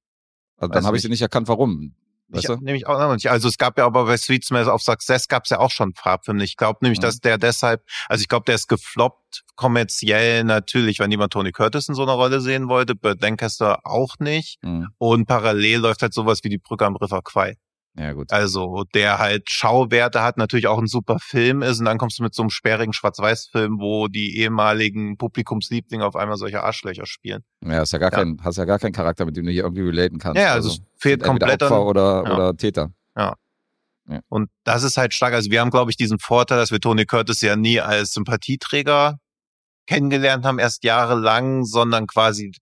also dann habe ich sie nicht erkannt, warum. Weißt ich, nämlich auch noch nicht. Also es gab ja aber bei Sweet Smells of Success gab es ja auch schon Farbfilme. Ich glaube nämlich, Mhm. dass der deshalb, also ich glaube, der ist gefloppt kommerziell natürlich, wenn jemand Tony Curtis in so einer Rolle sehen wollte, Burt Lancaster auch nicht. Mhm. Und parallel läuft halt sowas wie die Brücke am River Kwai. Ja, gut. Also der halt Schauwerte hat, natürlich auch ein super Film ist und dann kommst du mit so einem sperrigen Schwarz-Weiß-Film, wo die ehemaligen Publikumslieblinge auf einmal solche Arschlöcher spielen. Ja, hast ja gar Ja. keinen, hast ja gar keinen Charakter, mit dem du hier irgendwie relaten kannst. Ja, also es fehlt komplett an- Opfer oder, Ja. oder Täter. Und das ist halt stark. Also wir haben, glaube ich, diesen Vorteil, dass wir Tony Curtis ja nie als Sympathieträger kennengelernt haben, erst jahrelang, sondern quasi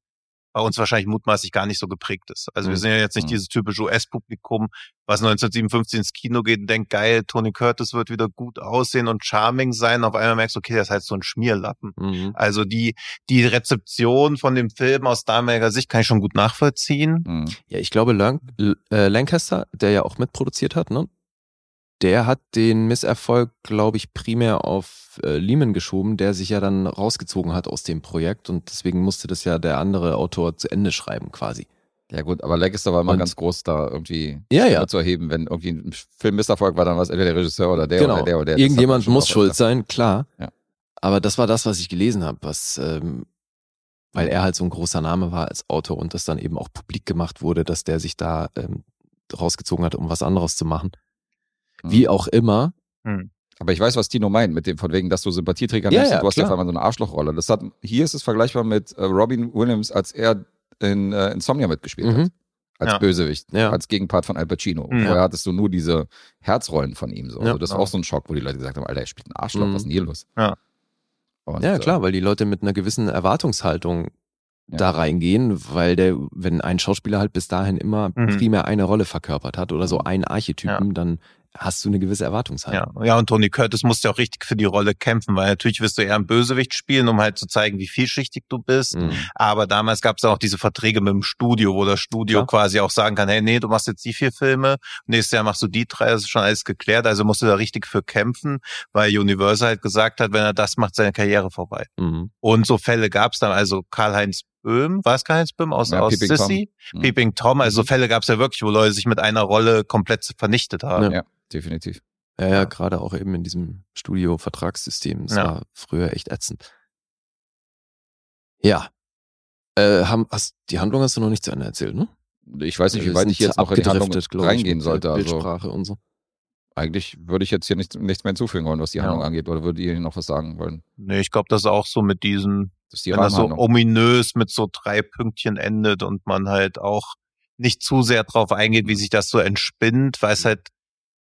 bei uns wahrscheinlich mutmaßlich gar nicht so geprägt ist. Also wir Mhm. sind ja jetzt nicht Mhm. dieses typische US-Publikum, was 1957 ins Kino geht und denkt, geil, Tony Curtis wird wieder gut aussehen und charming sein. Auf einmal merkst du, okay, das ist halt so ein Schmierlappen. Mhm. Also die, die Rezeption von dem Film aus damaliger Sicht kann ich schon gut nachvollziehen. Mhm. Ja, ich glaube, Lang L- äh, Lancaster, der ja auch mitproduziert hat, ne? Der hat den Misserfolg, glaube ich, primär auf äh, Lehman geschoben, der sich ja dann rausgezogen hat aus dem Projekt und deswegen musste das ja der andere Autor zu Ende schreiben, quasi. Ja gut, aber Lancaster war immer Und- ganz groß da irgendwie Ja, ja. zu erheben, wenn irgendwie ein Film Misserfolg war, dann war es entweder der Regisseur oder der genau. oder der oder der. Irgendjemand muss schuld sein, klar. Ja. Aber das war das, was ich gelesen habe, was, ähm, weil er halt so ein großer Name war als Autor und das dann eben auch publik gemacht wurde, dass der sich da ähm, rausgezogen hat, um was anderes zu machen. Mhm. Wie auch immer. Aber ich weiß, was Tino meint, mit dem von wegen, dass du Sympathieträger Ja, nimmst ja, und du hast ja klar. auf einmal so eine Arschlochrolle. Das hat, hier ist es vergleichbar mit äh, Robin Williams, als er in äh, Insomnia mitgespielt Mhm. hat. Als Ja. Bösewicht, Ja. als Gegenpart von Al Pacino. Mhm. Vorher hattest du nur diese Herzrollen von ihm. So. Ja, also das ist auch so ein Schock, wo die Leute gesagt haben, Alter, er spielt ein Arschloch, Mhm. was ist denn hier los? Ja. Und, Ja, äh, klar, weil die Leute mit einer gewissen Erwartungshaltung Ja. da reingehen, weil der, wenn ein Schauspieler halt bis dahin immer Mhm. primär eine Rolle verkörpert hat oder so Mhm. einen Archetypen, dann hast du eine gewisse Erwartungshaltung. Ja, ja, und Tony Curtis musste auch richtig für die Rolle kämpfen, weil natürlich wirst du eher ein Bösewicht spielen, um halt zu zeigen, wie vielschichtig du bist. Mhm. Aber damals gab es auch diese Verträge mit dem Studio, wo das Studio Klar. quasi auch sagen kann, hey, nee, du machst jetzt die vier Filme, nächstes Jahr machst du die drei, das ist schon alles geklärt. Also musst du da richtig für kämpfen, weil Universal halt gesagt hat, wenn er das macht, seine Karriere vorbei. Mhm. Und so Fälle gab es dann, also Karl-Heinz Böhm, war es Karl-Heinz Böhm aus, Ja, aus Peeping Tom. Sissy? Mhm. Peeping Tom, also so Fälle gab es ja wirklich, wo Leute sich mit einer Rolle komplett vernichtet haben. Ja. Definitiv. Ja, ja, gerade auch eben in diesem Studio-Vertragssystem. Das Ja. war früher echt ätzend. Ja. Äh, haben, hast, die Handlung hast du noch nicht zu Ende erzählt, ne? Ich weiß nicht, wie Wir weit ich jetzt noch in die Handlung ich, reingehen der sollte. Also Bildsprache und so. eigentlich würde ich jetzt hier nicht, nichts mehr hinzufügen wollen, was die Ja. Handlung angeht. Oder würdet ihr noch was sagen wollen? Nee, ich glaube, das ist auch so mit diesen Das ist die wenn das so ominös mit so drei Pünktchen endet und man halt auch nicht zu sehr drauf eingeht, wie sich das so entspinnt, weil es halt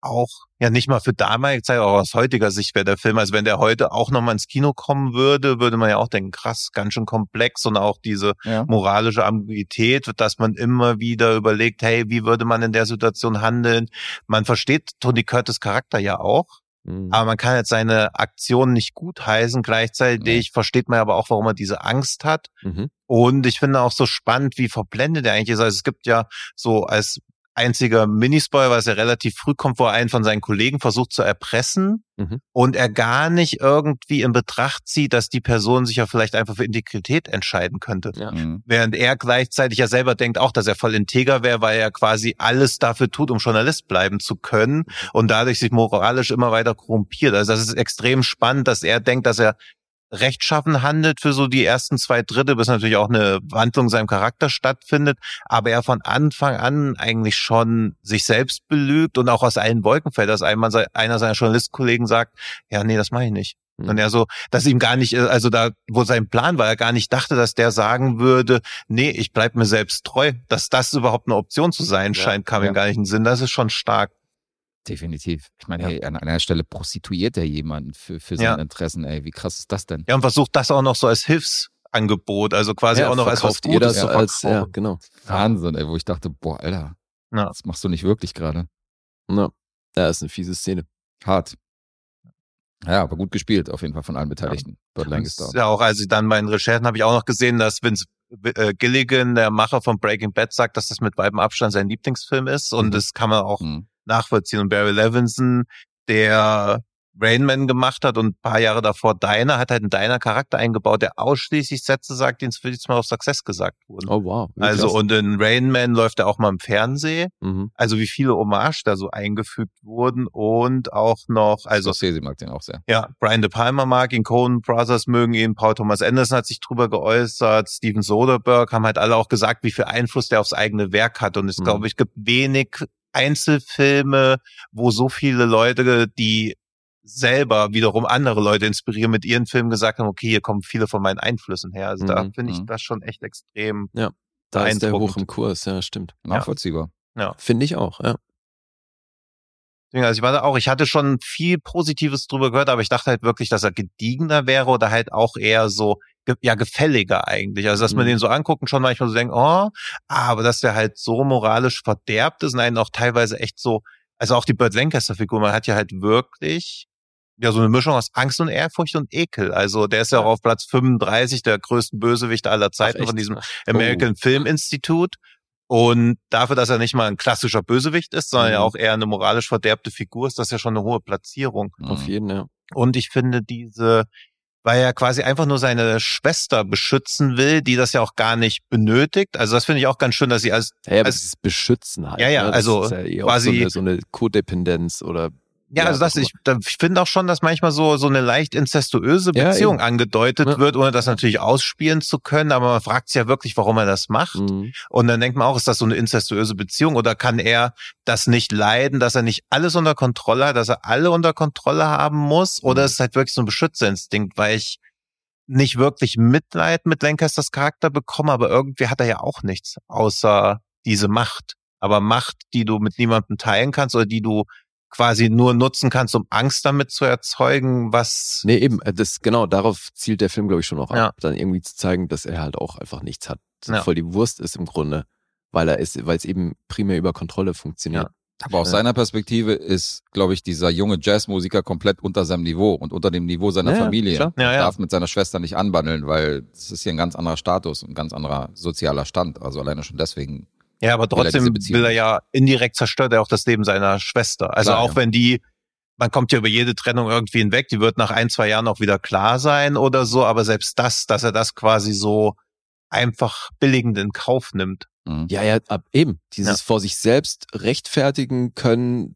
auch ja nicht mal für damalige Zeit, auch aus heutiger Sicht wäre der Film, also wenn der heute auch nochmal ins Kino kommen würde, würde man ja auch denken, krass, ganz schön komplex und auch diese ja. moralische Ambiguität, dass man immer wieder überlegt, hey, wie würde man in der Situation handeln? Man versteht Tony Curtis Charakter ja auch, Mhm. aber man kann jetzt seine Aktion nicht gutheißen. Gleichzeitig versteht man aber auch, warum er diese Angst hat. Mhm. Und ich finde auch so spannend, wie verblendet er eigentlich ist. Also es gibt ja so als einziger Minispoiler, was ja relativ früh kommt, wo er einen von seinen Kollegen versucht zu erpressen Mhm. und er gar nicht irgendwie in Betracht zieht, dass die Person sich ja vielleicht einfach für Integrität entscheiden könnte. Ja. Mhm. Während er gleichzeitig ja selber denkt auch, dass er voll integer wäre, weil er quasi alles dafür tut, um Journalist bleiben zu können und dadurch sich moralisch immer weiter korrumpiert. Also das ist extrem spannend, dass er denkt, dass er rechtschaffen handelt für so die ersten zwei Drittel, bis natürlich auch eine Wandlung in seinem Charakter stattfindet, aber er von Anfang an eigentlich schon sich selbst belügt und auch aus allen Wolken fällt, dass einmal einer seiner Journalistkollegen sagt, ja, nee, das mache ich nicht. Mhm. Und er so, dass ihm gar nicht, also da, wo sein Plan war, er gar nicht dachte, dass der sagen würde, nee, ich bleib mir selbst treu. Dass das überhaupt eine Option zu sein Ja, scheint, kam ja. ihm gar nicht in den Sinn. Das ist schon stark. Definitiv. Ich meine, Ja. hey, an einer Stelle prostituiert er jemanden für, für seine Ja. Interessen, ey. Wie krass ist das denn? Ja, und versucht das auch noch so als Hilfsangebot, also quasi Ja, auch noch als was ihr das zu als, ja, genau. Wahnsinn, ey, wo ich dachte, boah, Alter, Ja. das machst du nicht wirklich gerade. Ja. ja, ist eine fiese Szene. Hart. Ja, aber gut gespielt, auf jeden Fall von allen Beteiligten. Ist Ja, auch als ich dann bei den Recherchen habe ich auch noch gesehen, dass Vince äh, Gilligan, der Macher von Breaking Bad, sagt, dass das mit weitem Abstand sein Lieblingsfilm ist und Mhm. das kann man auch Mhm. Nachvollziehen. Und Barry Levinson, der Rain Man gemacht hat und ein paar Jahre davor Diner, hat halt einen Diner-Charakter eingebaut, der ausschließlich Sätze sagt, die ins Fifty of Success gesagt wurden. Oh wow. Also krass. und in Rain Man läuft er auch mal im Fernsehen. Mhm. Also wie viele Hommage da so eingefügt wurden und auch noch, also Scorsese mag den auch sehr. ja, Brian De Palma mag ihn, Coen Brothers mögen ihn, Paul Thomas Anderson hat sich drüber geäußert, Steven Soderbergh haben halt alle auch gesagt, wie viel Einfluss der aufs eigene Werk hat. Und es Mhm. glaube ich gibt wenig Einzelfilme, wo so viele Leute, die selber wiederum andere Leute inspirieren, mit ihren Filmen gesagt haben, okay, hier kommen viele von meinen Einflüssen her. Also da Mhm, finde ich mhm. das schon echt extrem. Da ist der hoch im Kurs, ja, stimmt. Nachvollziehbar. Finde ich auch, ja. Also ich war da auch, ich hatte schon viel Positives drüber gehört, aber ich dachte halt wirklich, dass er gediegener wäre oder halt auch eher so, ja, gefälliger eigentlich. Also, dass man Mhm. den so anguckt und schon manchmal so denkt, oh, aber dass der halt so moralisch verderbt ist und einen auch teilweise echt so, also auch die Burt Lancaster Figur, man hat ja halt wirklich, ja, so eine Mischung aus Angst und Ehrfurcht und Ekel. Also, der ist ja auch auf Platz 35 der größten Bösewichte aller Zeiten von diesem Oh. American Film Institute. Und dafür, dass er nicht mal ein klassischer Bösewicht ist, sondern ja Mhm. auch eher eine moralisch verderbte Figur ist, das ist ja schon eine hohe Platzierung. Auf Mhm. jeden, ja. Und ich finde diese, weil er quasi einfach nur seine Schwester beschützen will, die das ja auch gar nicht benötigt. Also das finde ich auch ganz schön, dass sie als, Ja, als Beschützen halt. Ja, ja, ne? Also ist ja eh quasi- auch so eine, so eine Codependenz oder ja, Ja, also das, ich, ich finde auch schon, dass manchmal so, so eine leicht incestuöse Ja, Beziehung eben. angedeutet Ja. wird, ohne das natürlich ausspielen zu können, aber man fragt sich ja wirklich, warum er das macht. Mhm. Und dann denkt man auch, ist das so eine incestuöse Beziehung oder kann er das nicht leiden, dass er nicht alles unter Kontrolle hat, dass er alle unter Kontrolle haben muss? Oder Mhm. ist es halt wirklich so ein Beschützerinstinkt, weil ich nicht wirklich Mitleid mit Lancasters Charakter bekomme, aber irgendwie hat er ja auch nichts außer diese Macht. Aber Macht, die du mit niemandem teilen kannst oder die du quasi nur nutzen kannst, um Angst damit zu erzeugen, was Nee, eben, äh, das, genau, darauf zielt der Film, glaube ich, schon auch Ja. ab, dann irgendwie zu zeigen, dass er halt auch einfach nichts hat. Ja. voll die Wurst ist im Grunde, weil er ist, weil es eben primär über Kontrolle funktioniert. Aber aus Ja. seiner Perspektive ist, glaube ich, dieser junge Jazzmusiker komplett unter seinem Niveau und unter dem Niveau seiner Ja, ja, Familie. klar. Ja, Er ja. darf mit seiner Schwester nicht anbandeln, weil es ist hier ein ganz anderer Status, ein ganz anderer sozialer Stand. Also alleine schon deswegen. Ja, aber er trotzdem will er ja indirekt zerstört er auch das Leben seiner Schwester. Also Klar, auch ja. wenn die, man kommt ja über jede Trennung irgendwie hinweg, die wird nach ein, zwei Jahren auch wieder klar sein oder so, aber selbst das, dass er das quasi so einfach billigend in Kauf nimmt. Mhm. Ja, ja, ab, eben. Dieses vor sich selbst rechtfertigen können,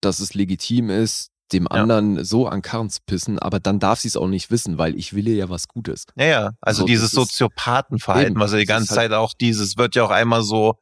dass es legitim ist, dem Ja. anderen so an Karren zu pissen, aber dann darf sie es auch nicht wissen, weil ich will ihr ja was Gutes. Ja, ja, also So, dieses Soziopathenverhalten, Eben, was er die ganze halt- Zeit auch dieses, wird ja auch einmal so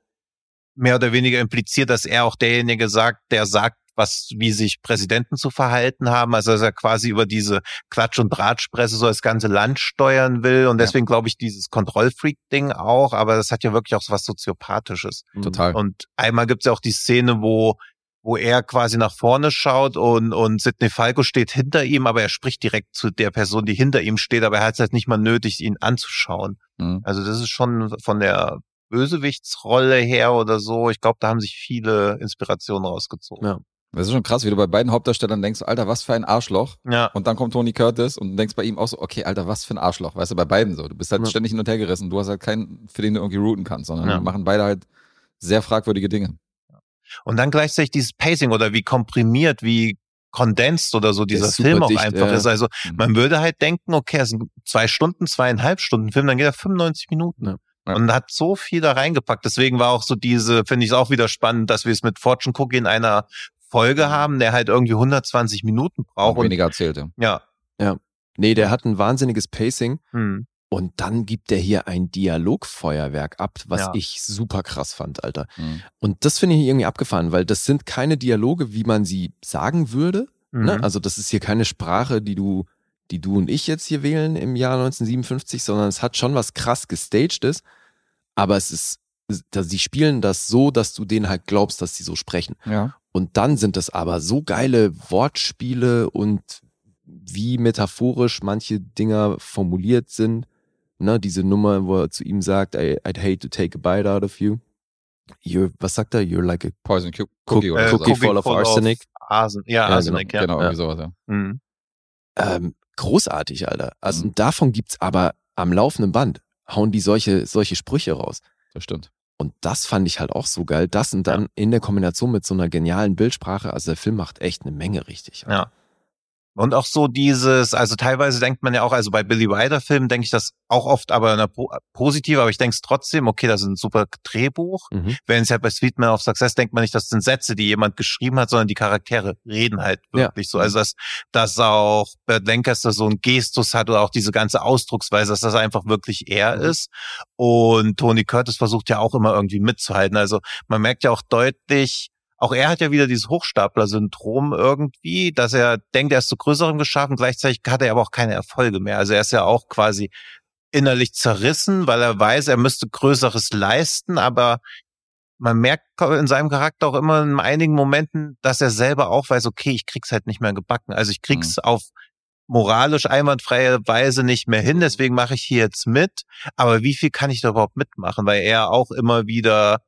mehr oder weniger impliziert, dass er auch derjenige sagt, der sagt, was, wie sich Präsidenten zu verhalten haben, also dass er quasi über diese Klatsch- und Drahtspresse so das ganze Land steuern will und Ja. deswegen glaube ich dieses Kontrollfreak-Ding auch, aber das hat ja wirklich auch so was Soziopathisches. Total. Und einmal gibt's ja auch die Szene, wo wo er quasi nach vorne schaut und, und Sidney Falco steht hinter ihm, aber er spricht direkt zu der Person, die hinter ihm steht, aber er hat es halt nicht mal nötig, ihn anzuschauen. Mhm. Also das ist schon von der Bösewichtsrolle her oder so. Ich glaube, da haben sich viele Inspirationen rausgezogen. Ja. Das ist schon krass, wie du bei beiden Hauptdarstellern denkst, Alter, was für ein Arschloch. Ja, Und dann kommt Tony Curtis und denkst bei ihm auch so, okay, Alter, was für ein Arschloch. Weißt du, bei beiden so. Du bist halt Ja. ständig hin und her gerissen. Du hast halt keinen, für den du irgendwie routen kannst, sondern Ja. machen beide halt sehr fragwürdige Dinge. und dann gleichzeitig dieses Pacing oder wie komprimiert, wie kondensiert oder so dieser Film auch dicht, einfach ja. ist. Also Mhm. man würde halt denken, okay, es sind zwei Stunden, zweieinhalb Stunden Film, dann geht er 95 Minuten. Ja. Ja. Und hat so viel da reingepackt. Deswegen war auch so diese, finde ich es auch wieder spannend, dass wir es mit Fortune Cookie in einer Folge haben, der halt irgendwie 120 Minuten braucht. Auch Und, weniger erzählte. ja. Nee, der hat ein wahnsinniges Pacing Hm. und dann gibt er hier ein Dialogfeuerwerk ab, was Ja. ich super krass fand, Alter. Mhm. Und das finde ich irgendwie abgefahren, weil das sind keine Dialoge, wie man sie sagen würde. Ne? Mhm. Also das ist hier keine Sprache, die du, die du und ich jetzt hier wählen im Jahr 1957, sondern es hat schon was krass gestagtes, aber es ist, dass sie spielen das so, dass du denen halt glaubst, dass sie so sprechen. Ja. Und dann sind es aber so geile Wortspiele und wie metaphorisch manche Dinger formuliert sind. Ne, diese Nummer, wo er zu ihm sagt, I, I'd hate to take a bite out of you. You're, was sagt er? You're like a Poison Cu- Cookie oder Äh, so. Cookie full of arsenic. Arsen, ja, Ja, Arsenik, ja. Genau, Ja. irgendwie sowas, ja. Mhm. ähm, großartig, Alter. Also Mhm. davon gibt's aber am laufenden Band hauen die solche solche Sprüche raus. Das stimmt. Und das fand ich halt auch so geil. Das und dann in der Kombination mit so einer genialen Bildsprache. Also der Film macht echt eine Menge richtig. Ja. Und auch so dieses, also teilweise denkt man ja auch, also bei Billy Wilder Filmen denke ich das auch oft, aber in einer po positiv, aber ich denke es trotzdem, okay, das ist ein super Drehbuch. Mhm. Während es ja bei Sweetman of Success denkt man nicht, das sind Sätze, die jemand geschrieben hat, sondern die Charaktere reden halt Ja. wirklich so. Also dass, dass auch Bert Lancaster so einen Gestus hat oder auch diese ganze Ausdrucksweise, dass das einfach wirklich er Mhm. ist. Und Tony Curtis versucht ja auch immer irgendwie mitzuhalten. Also man merkt ja auch deutlich, auch er hat ja wieder dieses Hochstapler-Syndrom irgendwie, dass er denkt, er ist zu größerem geschaffen, gleichzeitig hat er aber auch keine Erfolge mehr. Also er ist ja auch quasi innerlich zerrissen, weil er weiß, er müsste Größeres leisten, aber man merkt in seinem Charakter auch immer in einigen Momenten, dass er selber auch weiß, okay, ich krieg's halt nicht mehr gebacken. Also ich krieg's mhm. auf moralisch einwandfreie Weise nicht mehr hin, deswegen mache ich hier jetzt mit. Aber wie viel kann ich da überhaupt mitmachen? Weil er auch immer wieder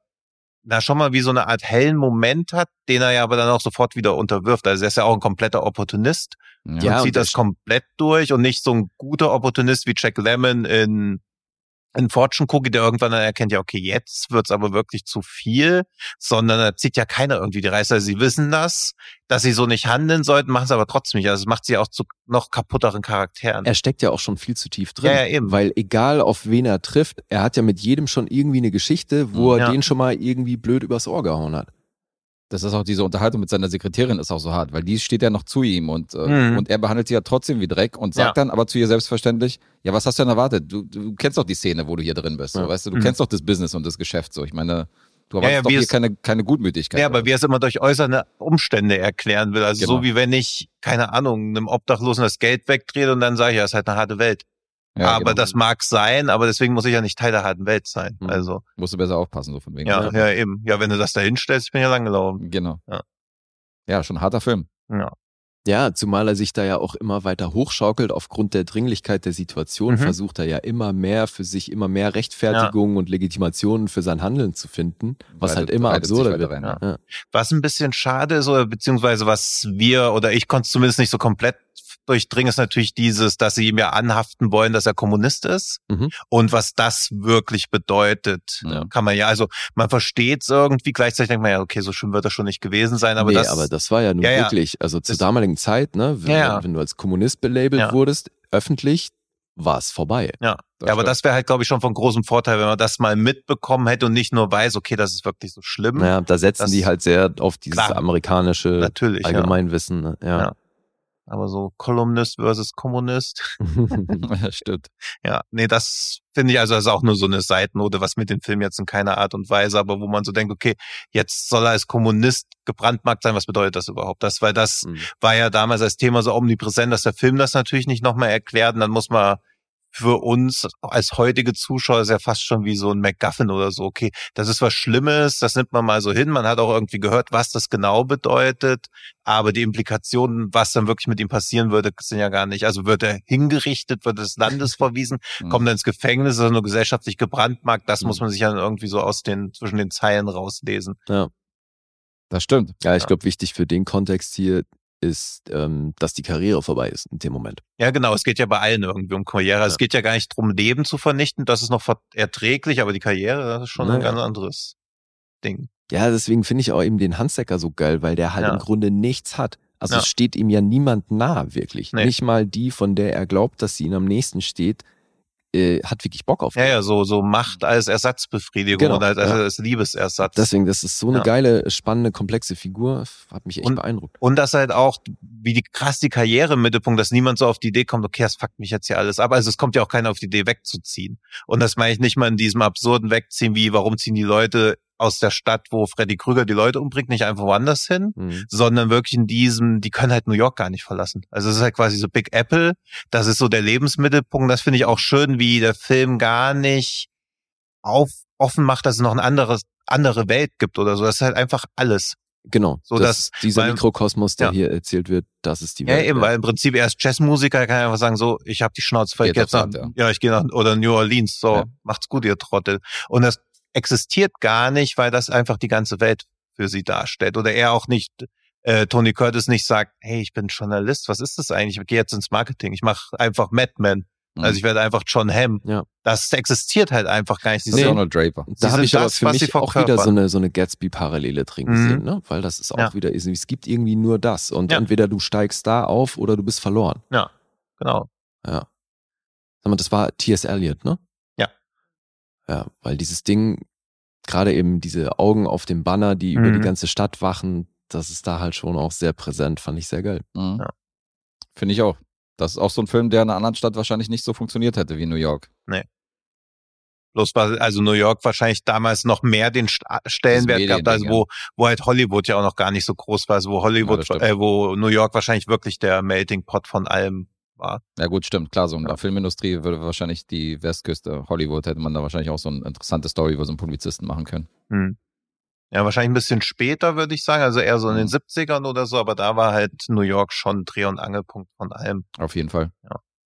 na schon mal wie so eine Art hellen Moment hat, den er ja aber dann auch sofort wieder unterwirft. Also er ist ja auch ein kompletter Opportunist ja, und zieht das komplett durch und nicht so ein guter Opportunist wie Jack Lemmon in ein Fortune Cookie, der irgendwann dann erkennt, ja, okay, jetzt wird's aber wirklich zu viel, sondern da zieht ja keiner irgendwie die Reißer. Also sie wissen das, dass sie so nicht handeln sollten, machen es aber trotzdem nicht. Also es macht sie auch zu noch kaputteren Charakteren. Er steckt ja auch schon viel zu tief drin. Ja, ja eben. Weil egal auf wen er trifft, er hat ja mit jedem schon irgendwie eine Geschichte, wo ja. er den schon mal irgendwie blöd übers Ohr gehauen hat das ist auch diese Unterhaltung mit seiner Sekretärin ist auch so hart, weil die steht ja noch zu ihm und, äh, mhm. und er behandelt sie ja trotzdem wie Dreck und sagt ja. dann aber zu ihr selbstverständlich, ja, was hast du denn erwartet? Du, du kennst doch die Szene, wo du hier drin bist, ja. so, weißt du, du mhm. kennst doch das Business und das Geschäft so. Ich meine, du erwartest ja, doch hier es, keine, keine Gutmütigkeit. Ja, aber wie er es immer durch äußere Umstände erklären will. Also genau. so wie wenn ich, keine Ahnung, einem Obdachlosen das Geld wegdrehe und dann sage ich, ja, es ist halt eine harte Welt. Ja, aber genau. das mag sein, aber deswegen muss ich ja nicht Teil der harten Welt sein. Mhm. Also musst du besser aufpassen, so von wegen. Ja, ja, eben. Ja, wenn du das da hinstellst, ich bin ja lang gelaufen. Genau. Ja. Ja, schon ein harter Film. Ja. Ja, zumal er sich da ja auch immer weiter hochschaukelt aufgrund der Dringlichkeit der Situation, mhm. versucht er ja immer mehr für sich, immer mehr Rechtfertigungen ja. und Legitimationen für sein Handeln zu finden, was Breitet, halt immer absurder wird. Rein, ja. Ja. Was ein bisschen schade ist, oder beziehungsweise was wir, oder ich konnte es zumindest nicht so komplett durchdringen, ist natürlich dieses, dass sie ihm ja anhaften wollen, dass er Kommunist ist. Mhm. Und was das wirklich bedeutet, ja. kann man ja, also man versteht es irgendwie, gleichzeitig denkt man ja, okay, so schlimm wird das schon nicht gewesen sein. Aber nee, das, aber das war ja nun ja, wirklich, also zur damaligen Zeit, ne, wenn, ja, wenn du als Kommunist belabelt wurdest, öffentlich, war es vorbei. Ja, ja aber das wäre halt, glaube ich, schon von großem Vorteil, wenn man das mal mitbekommen hätte und nicht nur weiß, okay, das ist wirklich so schlimm. Naja, da setzen das, die halt sehr auf dieses klar, amerikanische natürlich, Allgemeinwissen. Ne? Ja. ja. Aber so Kolumnist versus Kommunist. ja, stimmt. Ja, nee, das finde ich also das ist auch nur so eine Seitennote, was mit dem Film jetzt in keiner Art und Weise, aber wo man so denkt, okay, jetzt soll er als Kommunist gebrandmarkt sein, was bedeutet das überhaupt? Das, weil das mhm. war ja damals als Thema so omnipräsent, dass der Film das natürlich nicht nochmal erklärt und dann muss man für uns als heutige Zuschauer ist ja fast schon wie so ein MacGuffin oder so. Okay, das ist was Schlimmes, das nimmt man mal so hin. Man hat auch irgendwie gehört, was das genau bedeutet. Aber die Implikationen, was dann wirklich mit ihm passieren würde, sind ja gar nicht. Also wird er hingerichtet, wird des Landes verwiesen, mhm. kommt er ins Gefängnis, ist er nur gesellschaftlich gebrandmarkt. Das mhm. muss man sich ja irgendwie so aus den, zwischen den Zeilen rauslesen. Ja. Das stimmt. Ja, ich ja. glaube, wichtig für den Kontext hier ist, ähm, dass die Karriere vorbei ist in dem Moment. Ja, genau. Es geht ja bei allen irgendwie um Karriere. Ja. Es geht ja gar nicht darum, Leben zu vernichten. Das ist noch erträglich, aber die Karriere, das ist schon naja. ein ganz anderes Ding. Ja, deswegen finde ich auch eben den Hansdecker so geil, weil der halt ja. im Grunde nichts hat. Also ja. es steht ihm ja niemand nah, wirklich. Nee. Nicht mal die, von der er glaubt, dass sie ihm am nächsten steht, äh, hat wirklich Bock auf. Ja, ja, so, so Macht als Ersatzbefriedigung genau, oder als, ja. als Liebesersatz. Deswegen, das ist so eine ja. geile, spannende, komplexe Figur. Hat mich echt und, beeindruckt. Und das halt auch, wie die krass die Karriere im Mittelpunkt, dass niemand so auf die Idee kommt, okay, das fuckt mich jetzt hier alles ab. Also es kommt ja auch keiner auf die Idee wegzuziehen. Und das meine ich nicht mal in diesem absurden Wegziehen, wie warum ziehen die Leute aus der Stadt, wo Freddy Krüger die Leute umbringt, nicht einfach woanders hin, mhm. sondern wirklich in diesem, die können halt New York gar nicht verlassen. Also es ist halt quasi so Big Apple, das ist so der Lebensmittelpunkt. Das finde ich auch schön, wie der Film gar nicht auf, offen macht, dass es noch eine andere, andere Welt gibt oder so. Das ist halt einfach alles. Genau. So dass dieser weil, Mikrokosmos, der ja. hier erzählt wird, das ist die Welt. Ja, eben, weil im Prinzip er ist Jazzmusiker, er kann einfach sagen, so, ich habe die Schnauze voll, ich jetzt nach, ja. ja. ich gehe nach oder New Orleans, so, ja. macht's gut, ihr Trottel. Und das existiert gar nicht, weil das einfach die ganze Welt für sie darstellt. Oder er auch nicht, äh, Tony Curtis nicht sagt, hey, ich bin Journalist, was ist das eigentlich? Ich gehe jetzt ins Marketing, ich mache einfach Madman. Mhm. Also ich werde einfach John Hamm. Ja. Das existiert halt einfach gar nicht. Nee. Donald Draper. Da habe ich das, aber für mich auch wieder so eine, so eine Gatsby-Parallele drin mhm. gesehen, ne? weil das ist auch ja. wieder, es gibt irgendwie nur das und ja. entweder du steigst da auf oder du bist verloren. Ja, genau. Ja. Sag mal, das war T.S. Eliot, ne? Ja, weil dieses Ding, gerade eben diese Augen auf dem Banner, die mhm. über die mhm. ganze Stadt wachen, das ist da halt schon auch sehr präsent, fand ich sehr geil. Mhm. Ja. Finde ich auch. Das ist auch so ein Film, der in einer anderen Stadt wahrscheinlich nicht so funktioniert hätte wie New York. Nee. Bloß war also New York wahrscheinlich damals noch mehr den Sta- Stellenwert gehabt, also wo, wo halt Hollywood ja auch noch gar nicht so groß war, also wo Ja, Hollywood, stimmt. äh, wo New York wahrscheinlich wirklich der Melting Pot von allem war. Ja gut, stimmt, klar, so in Ja. der Filmindustrie würde wahrscheinlich die Westküste, Hollywood, hätte man da wahrscheinlich auch so eine interessante Story über so einen Polizisten machen können. Hm. Ja, wahrscheinlich ein bisschen später, würde ich sagen, also eher so in den Mhm. 70ern oder so, aber da war halt New York schon Dreh- und Angelpunkt von allem. Auf jeden Fall.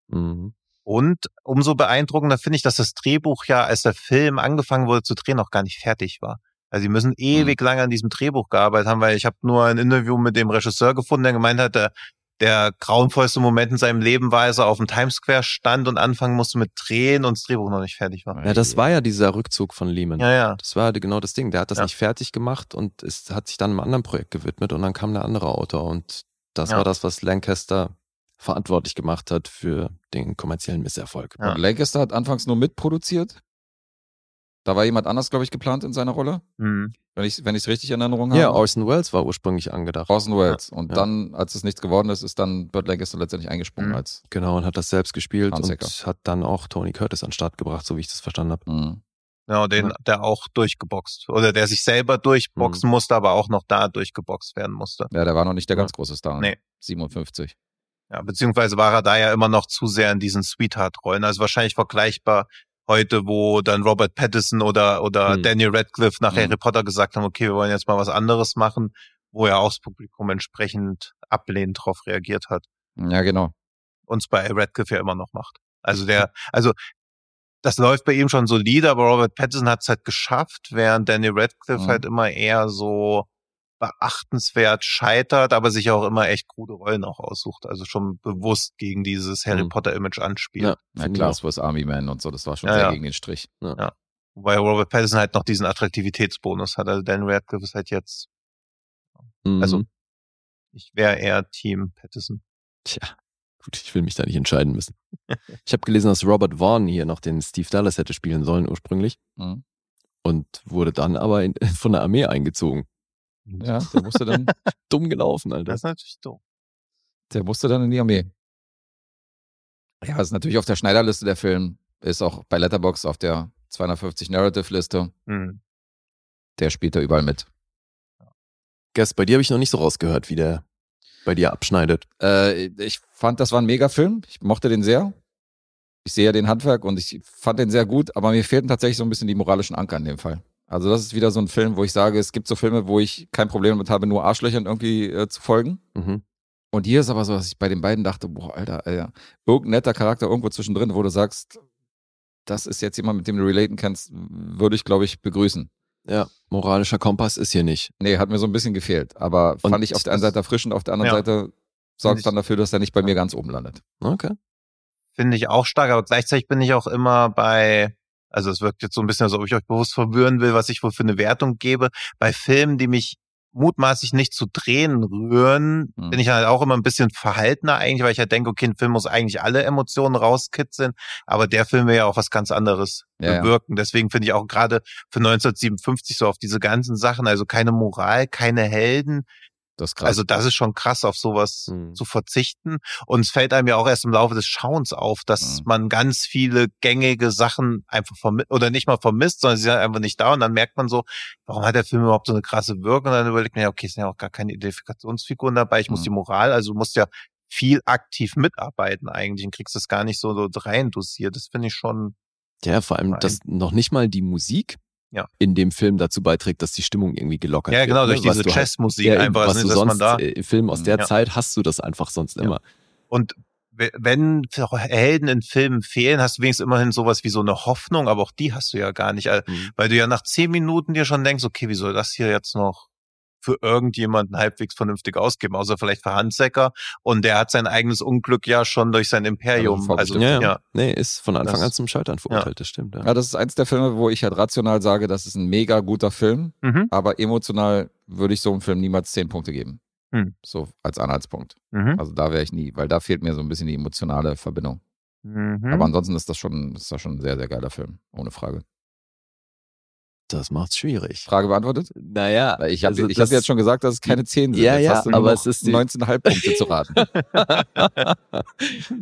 Mhm. Und umso beeindruckender finde ich, dass das Drehbuch ja, als der Film angefangen wurde zu drehen, noch gar nicht fertig war. Also sie müssen ewig lange an diesem Drehbuch gearbeitet haben, weil ich habe nur ein Interview mit dem Regisseur gefunden, der gemeint hat, der, der grauenvollste Moment in seinem Leben war, als er auf dem Times Square stand und anfangen musste mit Drehen und das Drehbuch noch nicht fertig war. Ja, das war ja dieser Rückzug von Lehman. Ja, ja. Das war genau das Ding. Der hat das Ja. nicht fertig gemacht und es hat sich dann einem anderen Projekt gewidmet und dann kam der andere Autor und das Ja. war das, was Lancaster verantwortlich gemacht hat für den kommerziellen Misserfolg. Ja. Und Lancaster hat anfangs nur mitproduziert. Da war jemand anders, glaube ich, geplant in seiner Rolle, Hm. wenn ich wenn ich es richtig in Erinnerung habe. Ja, Orson Welles war ursprünglich angedacht. Orson Welles. Und Ja. dann, als es nichts geworden ist, ist dann Burt Lancaster letztendlich eingesprungen Mhm. als. Genau, und hat das selbst gespielt Handsäcker. und hat dann auch Tony Curtis an den Start gebracht, so wie ich das verstanden habe. Mhm. Genau, den, Ja. der auch durchgeboxt. Oder der sich selber durchboxen musste, aber auch noch da durchgeboxt werden musste. Ja, der war noch nicht der Ja. ganz große Star. Nee. 57. Ja, beziehungsweise war er da ja immer noch zu sehr in diesen Sweetheart-Rollen. Also wahrscheinlich vergleichbar heute, wo dann Robert Pattinson oder, oder Hm. Daniel Radcliffe nach Hm. Harry Potter gesagt haben, okay, wir wollen jetzt mal was anderes machen, wo ja auch das Publikum entsprechend ablehnend drauf reagiert hat. Ja, genau. Uns bei Radcliffe ja immer noch macht. Also der, also das läuft bei ihm schon solide, aber Robert Pattinson hat es halt geschafft, während Daniel Radcliffe Mhm. halt immer eher so beachtenswert scheitert, aber sich auch immer echt krude Rollen auch aussucht. Also schon bewusst gegen dieses Harry Mhm. Potter Image anspielt. Ja, Ja, klar, auch. Swiss Army Man und so, das war schon Ja, sehr ja. gegen den Strich. Wobei Robert Pattinson halt noch diesen Attraktivitätsbonus hat. Also Daniel Radcliffe ist halt jetzt, Mhm. also- ich wäre eher Team Pattinson. Tja, gut, ich will mich da nicht entscheiden müssen. Ich habe gelesen, dass Robert Vaughn hier noch den Steve Dallas hätte spielen sollen ursprünglich Mhm. und wurde dann aber in, von der Armee eingezogen. Ja, der musste dann, Dumm gelaufen, Alter. Das ist natürlich doof. der musste dann in die Armee. Ja, ist natürlich auf der Schneiderliste der Film, ist auch bei Letterbox auf der 250 Narrative-Liste. Hm. Der spielt da überall mit. Guess, bei dir habe ich noch nicht so rausgehört, wie der bei dir abschneidet. Äh, ich fand, das war ein Mega-Film. Ich mochte den sehr. Ich sehe ja den Handwerk und ich fand den sehr gut, aber mir fehlten tatsächlich so ein bisschen die moralischen Anker in dem Fall. Also das ist wieder so ein Film, wo ich sage, es gibt so Filme, wo ich kein Problem damit habe, nur Arschlöchern irgendwie äh, zu folgen. Mhm. Und hier ist aber so, dass ich bei den beiden dachte, boah, Alter, Alter, irgendein netter Charakter irgendwo zwischendrin, wo du sagst, das ist jetzt jemand, mit dem du relaten kannst, würde ich, glaube ich, begrüßen. Ja, moralischer Kompass ist hier nicht. Nee, hat mir so ein bisschen gefehlt. Aber Und fand ich auf der einen Seite erfrischend, auf der anderen Ja. Seite sorgt dann dafür, dass er nicht bei mir ganz oben landet. Okay. Finde ich auch stark, aber gleichzeitig bin ich auch immer bei, also es wirkt jetzt so ein bisschen, als ob ich euch bewusst verwirren will, was ich wohl für eine Wertung gebe. Bei Filmen, die mich mutmaßlich nicht zu Tränen rühren, Hm. bin ich halt auch immer ein bisschen verhaltener eigentlich, weil ich halt denke, okay, ein Film muss eigentlich alle Emotionen rauskitzeln, aber der Film will ja auch was ganz anderes Ja, ja. bewirken. Deswegen finde ich auch gerade für 1957 so auf diese ganzen Sachen, also keine Moral, keine Helden, Das also das ist schon krass, auf sowas Mhm. zu verzichten. Und es fällt einem ja auch erst im Laufe des Schauens auf, dass Mhm. man ganz viele gängige Sachen einfach vermisst oder nicht mal vermisst, sondern sie sind einfach nicht da. Und dann merkt man so, warum hat der Film überhaupt so eine krasse Wirkung? Und dann überlegt man ja, okay, es sind ja auch gar keine Identifikationsfiguren dabei. Ich muss Mhm. die Moral, also du musst ja viel aktiv mitarbeiten eigentlich und kriegst das gar nicht so, so rein dosiert. Das finde ich schon, Ja, vor allem, dass noch nicht mal die Musik Ja. in dem Film dazu beiträgt, dass die Stimmung irgendwie gelockert ja wird. genau, ne? durch Was diese du halt- ja, einfach, was ne, du sonst man da, äh, im Film aus der Ja. Zeit hast du das einfach sonst Ja. immer. Und we- wenn Helden in Filmen fehlen, hast du wenigstens immerhin sowas wie so eine Hoffnung, aber auch die hast du ja gar nicht, äh, Mhm. weil du ja nach zehn Minuten dir schon denkst, okay, wie soll das hier jetzt noch für irgendjemanden halbwegs vernünftig ausgeben, außer vielleicht für Handsäcker und der hat sein eigenes Unglück ja schon durch sein Imperium, Also. Ja, ja. ja, Nee, ist von Anfang Das- an zum Scheitern verurteilt, das stimmt. Ja. ja, das ist eins der Filme, wo ich halt rational sage, das ist ein mega guter Film, Mhm. aber emotional würde ich so einem Film niemals zehn Punkte geben. Hm. So als Anhaltspunkt. Mhm. Also da wäre ich nie, weil da fehlt mir so ein bisschen die emotionale Verbindung. Mhm. Aber ansonsten ist das schon, ist das schon ein sehr, sehr geiler Film, ohne Frage. Das macht's schwierig. Frage beantwortet? Naja, Weil Ich habe also ich das- hab jetzt schon gesagt, dass es keine 10 sind. Ja, jetzt ja, hast du aber noch es ist die- 19,5 Punkte zu raten.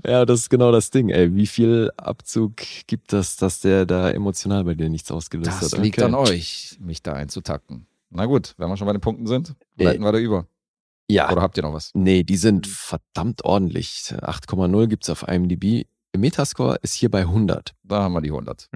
ja, das ist genau das Ding, ey. Wie viel Abzug gibt das, dass der da emotional bei dir nichts ausgelöst hat? Das liegt Okay. an euch, mich da einzutakten. Na gut, wenn wir schon bei den Punkten sind, Äh, leiten wir da über. Ja, Oder habt ihr noch was? nee, die sind verdammt ordentlich. 8,0 gibt's auf IMDb. Metascore ist hier bei 100. Da haben wir die 100.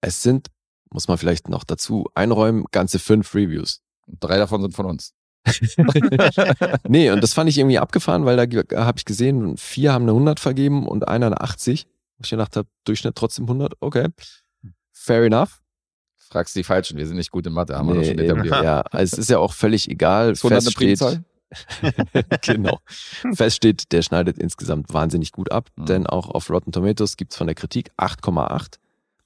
Es sind, muss man vielleicht noch dazu einräumen, ganze fünf Reviews. Drei davon sind von uns. nee, und das fand ich irgendwie abgefahren, weil da habe ich gesehen, vier haben eine 100 vergeben und einer eine 80. Wo ich gedacht habe, Durchschnitt trotzdem 100, okay. Fair enough. Fragst die Falschen, wir sind nicht gut in Mathe, haben wir doch Nee, schon etabliert. ja, also es ist ja auch völlig egal. Ist 100 eine Fest steht- Primzahl? genau. Fest steht, der schneidet insgesamt wahnsinnig gut ab, Mhm. denn auch auf Rotten Tomatoes gibt's von der Kritik 8,8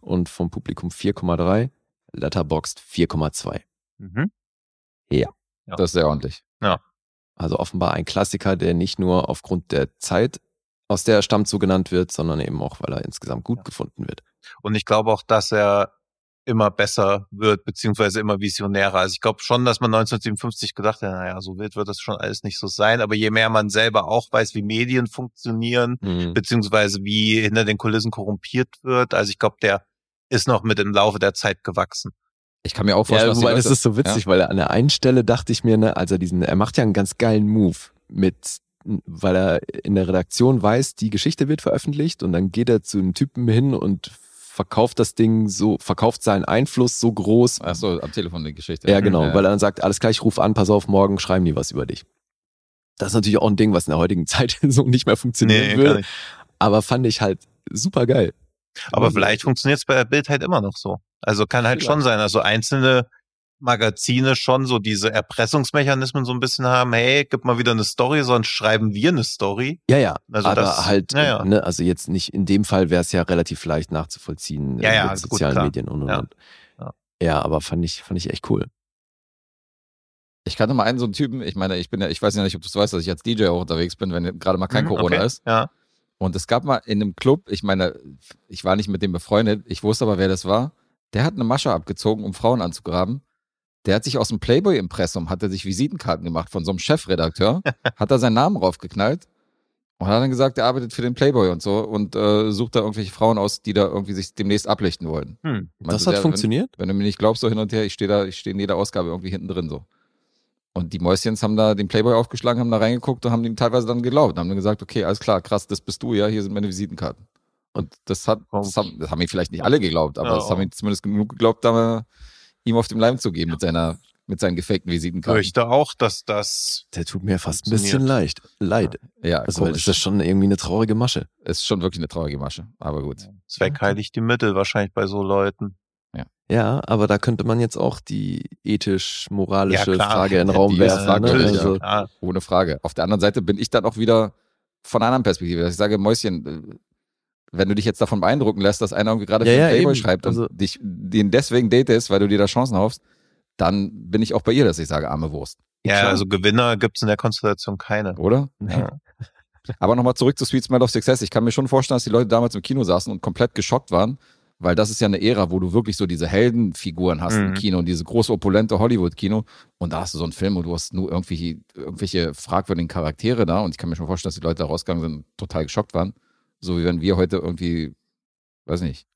und vom Publikum 4,3, Letterboxd 4,2. Mhm. Das ist sehr ordentlich. Also offenbar ein Klassiker, der nicht nur aufgrund der Zeit, aus der er stammt, so genannt wird, sondern eben auch, weil er insgesamt gut gefunden wird. Und ich glaube auch, dass er immer besser wird, beziehungsweise immer visionärer. Also ich glaube schon, dass man 1957 gedacht hat, naja, so wild wird das schon alles nicht so sein. Aber je mehr man selber auch weiß, wie Medien funktionieren, Mhm. beziehungsweise wie hinter den Kulissen korrumpiert wird, also ich glaube, der ist noch mit im Laufe der Zeit gewachsen. Ich kann mir auch vorstellen, Ja, wobei das ist so witzig, weil an der einen Stelle dachte ich mir, ne, also diesen, er macht ja einen ganz geilen Move mit, weil er in der Redaktion weiß, die Geschichte wird veröffentlicht und dann geht er zu einem Typen hin und verkauft das Ding so, verkauft seinen Einfluss so groß. Ach so, am Telefon die Geschichte. Ja, genau, Ja. weil er dann sagt, alles klar, ich ruf an, pass auf, morgen schreiben die was über dich. Das ist natürlich auch ein Ding, was in der heutigen Zeit so nicht mehr funktionieren kann würde, aber fand ich halt super geil. Aber vielleicht funktioniert es bei der Bild halt immer noch so. Also kann halt schon sein, also einzelne Magazine schon so diese Erpressungsmechanismen so ein bisschen haben, hey, gib mal wieder eine Story, sonst schreiben wir eine Story. Ja, ja. Also aber das- halt, ja, ja. Ne, also jetzt nicht in dem Fall wäre es ja relativ leicht nachzuvollziehen Ja, äh, ja, mit also gut, sozialen klar. Medien und und Ja. und. Ja. Ja, aber fand ich, fand ich echt cool. Ich kannte mal einen so einen Typen, ich meine, ich bin ja, ich weiß ja nicht, ob du es weißt, dass ich als DJ auch unterwegs bin, wenn gerade mal kein Mhm, Corona okay. ist. Ja. Und es gab mal in einem Club, ich meine, ich war nicht mit dem befreundet, ich wusste aber, wer das war. Der hat eine Masche abgezogen, um Frauen anzugraben. Der hat sich aus dem Playboy-Impressum, hat er sich Visitenkarten gemacht von so einem Chefredakteur, hat da seinen Namen raufgeknallt und hat dann gesagt, er arbeitet für den Playboy und so und äh, sucht da irgendwelche Frauen aus, die da irgendwie sich demnächst ablichten wollen. Hm. Das hat der, funktioniert? Wenn, wenn du mir nicht glaubst, so hin und her, ich stehe da, ich stehe in jeder Ausgabe irgendwie hinten drin so. Und die Mäuschens haben da den Playboy aufgeschlagen, haben da reingeguckt und haben ihm teilweise dann geglaubt. Und haben dann gesagt, okay, alles klar, krass, das bist du, ja, hier sind meine Visitenkarten. Und das hat, das haben, das haben ihm vielleicht nicht alle geglaubt, aber Ja. das haben ihm zumindest genug geglaubt, da ihm auf dem Leim zu geben mit seiner, mit seinen gefakten Visitenkarten. Fürchte auch, dass das Der tut mir fast ein bisschen leicht, leid. Ja, Also, weil das ist schon irgendwie eine traurige Masche. ist schon wirklich eine traurige Masche, aber gut. Zweck heiligt die Mittel wahrscheinlich bei so Leuten. Ja, aber da könnte man jetzt auch die ethisch-moralische Ja. Frage in den Ja, Raum die werfen. Ne? fragwürdig, Also, ja. Ja, Ohne Frage. Auf der anderen Seite bin ich dann auch wieder von einer anderen Perspektive, dass ich sage, Mäuschen, äh, wenn du dich jetzt davon beeindrucken lässt, dass einer irgendwie gerade Ja, für den ja, Playboy schreibt und Also- dich den deswegen datest, weil du dir da Chancen hoffst, dann bin ich auch bei ihr, dass ich sage, arme Wurst. ja Klar. also Gewinner gibt's in der Konstellation keine. Oder? Ja. Aber nochmal zurück zu Sweet Smell of Success. Ich kann mir schon vorstellen, dass die Leute damals im Kino saßen und komplett geschockt waren, weil das ist ja eine Ära, wo du wirklich so diese Heldenfiguren hast im Mhm. Kino und diese große opulente Hollywood-Kino. Und da hast du so einen Film und du hast nur irgendwelche, irgendwelche fragwürdigen Charaktere da. Und ich kann mir schon vorstellen, dass die Leute da rausgegangen sind und total geschockt waren. So wie wenn wir heute irgendwie, weiß nicht,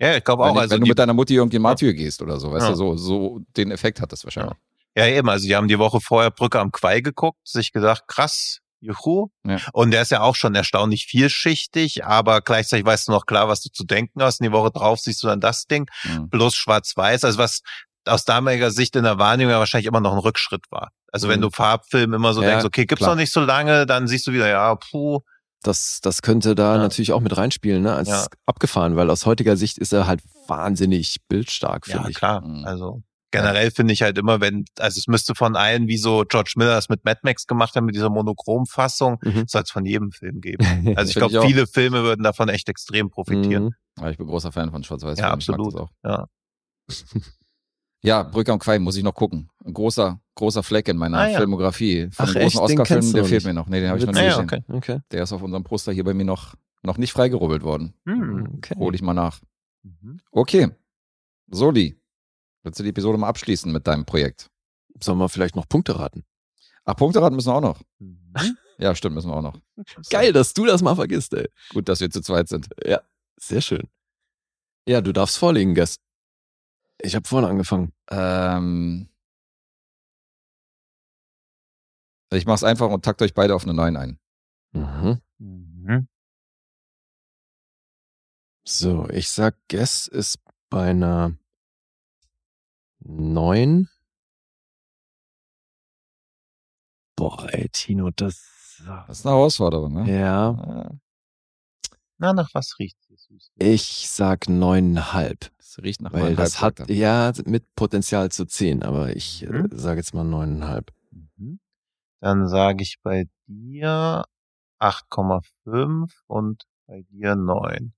Ja, ich glaube wenn, auch. Also wenn du mit deiner Mutti irgendwie in Martyr gehst oder so, weißt Ja. du, so, so den Effekt hat das wahrscheinlich. ja, eben. Also die haben die Woche vorher Brücke am Quai geguckt, sich gedacht, krass, juhu. Ja. Und der ist ja auch schon erstaunlich vielschichtig, aber gleichzeitig weißt du noch klar, was du zu denken hast. Und die Woche drauf siehst du dann das Ding, Mhm. bloß schwarz-weiß. Also was aus damaliger Sicht in der Wahrnehmung ja wahrscheinlich immer noch ein Rückschritt war. Also wenn Mhm. du Farbfilm immer so Ja, denkst, okay, gibt's klar. noch nicht so lange, dann siehst du wieder, ja, puh, das, das könnte da Ja. natürlich auch mit reinspielen, ne? Als Ja. abgefahren, weil aus heutiger Sicht ist er halt wahnsinnig bildstark, ja, finde ich. klar. Mhm. Also generell finde ich halt immer, wenn, also es müsste von allen, wie so George Miller das mit Mad Max gemacht hat, mit dieser Monochromfassung, Mhm. soll es von jedem Film geben. Also ich glaube, viele Filme würden davon echt extrem profitieren. Mhm. Ja, ich bin großer Fan von Schwarz-Weiß. Ja, absolut. auch. Ja. Ja, Brücke am Quai muss ich noch gucken. Ein großer, großer Fleck in meiner Ah, ja. Filmografie. Von Ach, großen Oscar-Filmen, der fehlt nicht? mir noch. Nee, den habe ich noch nie Ah, ja, gesehen. okay. Okay. Der ist auf unserem Poster hier bei mir noch, noch nicht freigerubbelt worden. Hm. okay. Hol ich mal nach. Mhm. Okay. Soli, Willst du die Episode mal abschließen mit deinem Projekt? Sollen wir vielleicht noch Punkte raten? Ach, Punkte raten müssen wir auch noch. Mhm. Ja, stimmt, müssen wir auch noch. Geil, dass du das mal vergisst, ey. Gut, dass wir zu zweit sind. Ja, sehr schön. Ja, du darfst vorlegen, Gast. Ich habe vorne angefangen. Ähm, ich mach's einfach und takt euch beide auf eine 9 ein. Mhm. Mhm. So, ich sag, Guess ist bei einer 9. Boah, ey, Tino, das. Das ist eine Herausforderung, ne? Ja. Na, nach was riecht es ich sag 9,5. Das riecht nach Weil neuneinhalb, das hat, er. ja, mit Potenzial zu 10, aber ich äh, Mhm. sage jetzt mal 9,5. Mhm. Dann sage ich bei dir 8,5 und bei dir 9.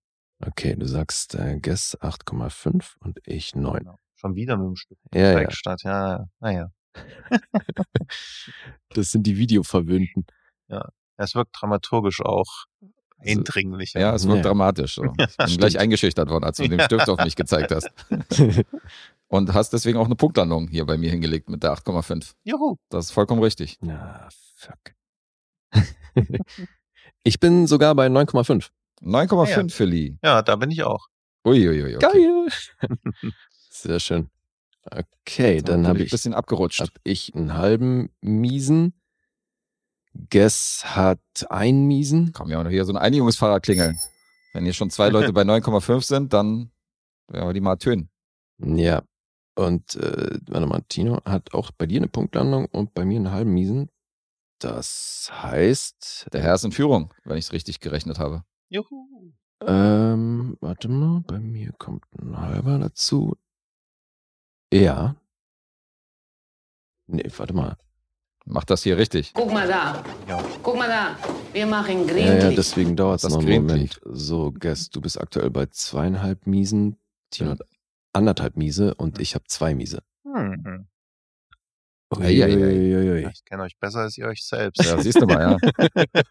Okay, du sagst äh, Guess 8,5 und ich 9. Genau. Schon wieder mit dem Stück Ja, ja. Werkstatt. Ja, naja. Das sind die Videoverwöhnten. Es wirkt dramaturgisch auch Also, eindringlich. Ja, es wird Ja. dramatisch. So. Ich bin gleich eingeschüchtert worden, als du den Ja. Stift auf mich gezeigt hast. Und hast deswegen auch eine Punktlandung hier bei mir hingelegt mit der 8,5. Juhu. Das ist vollkommen richtig. Na, fuck. ich bin sogar bei 9,5. 9,5 Ja. für Lee. Ja, da bin ich auch. Uiuiui. Okay. Geil. Sehr schön. Okay, dann habe ein ich, bisschen abgerutscht. hab ich einen halben Miesen. Guess hat einen Miesen. Komm ja noch hier so ein Einigungsfahrer klingeln. Wenn hier schon zwei Leute bei 9,5 sind, dann werden wir die mal tönen. Ja. Und äh, warte mal, Tino hat auch bei dir eine Punktlandung und bei mir einen halben Miesen. Das heißt, Der Herr ist in Führung, wenn ich es richtig gerechnet habe. Juhu. ähm, warte mal, bei mir kommt ein halber dazu. Ja. Nee, warte mal. Macht das hier richtig. Guck mal da. Ja. Guck mal da. Wir machen Ja, ja, gründlich. deswegen dauert es Das noch einen. Moment. So, Guess, du bist aktuell bei zweieinhalb Miesen. Tino hat anderthalb Miese und ich habe zwei Miese. Hm. Ei. Uiuiui. Ja, Ich kenne euch besser als ihr euch selbst. Ja, siehst du mal, ja.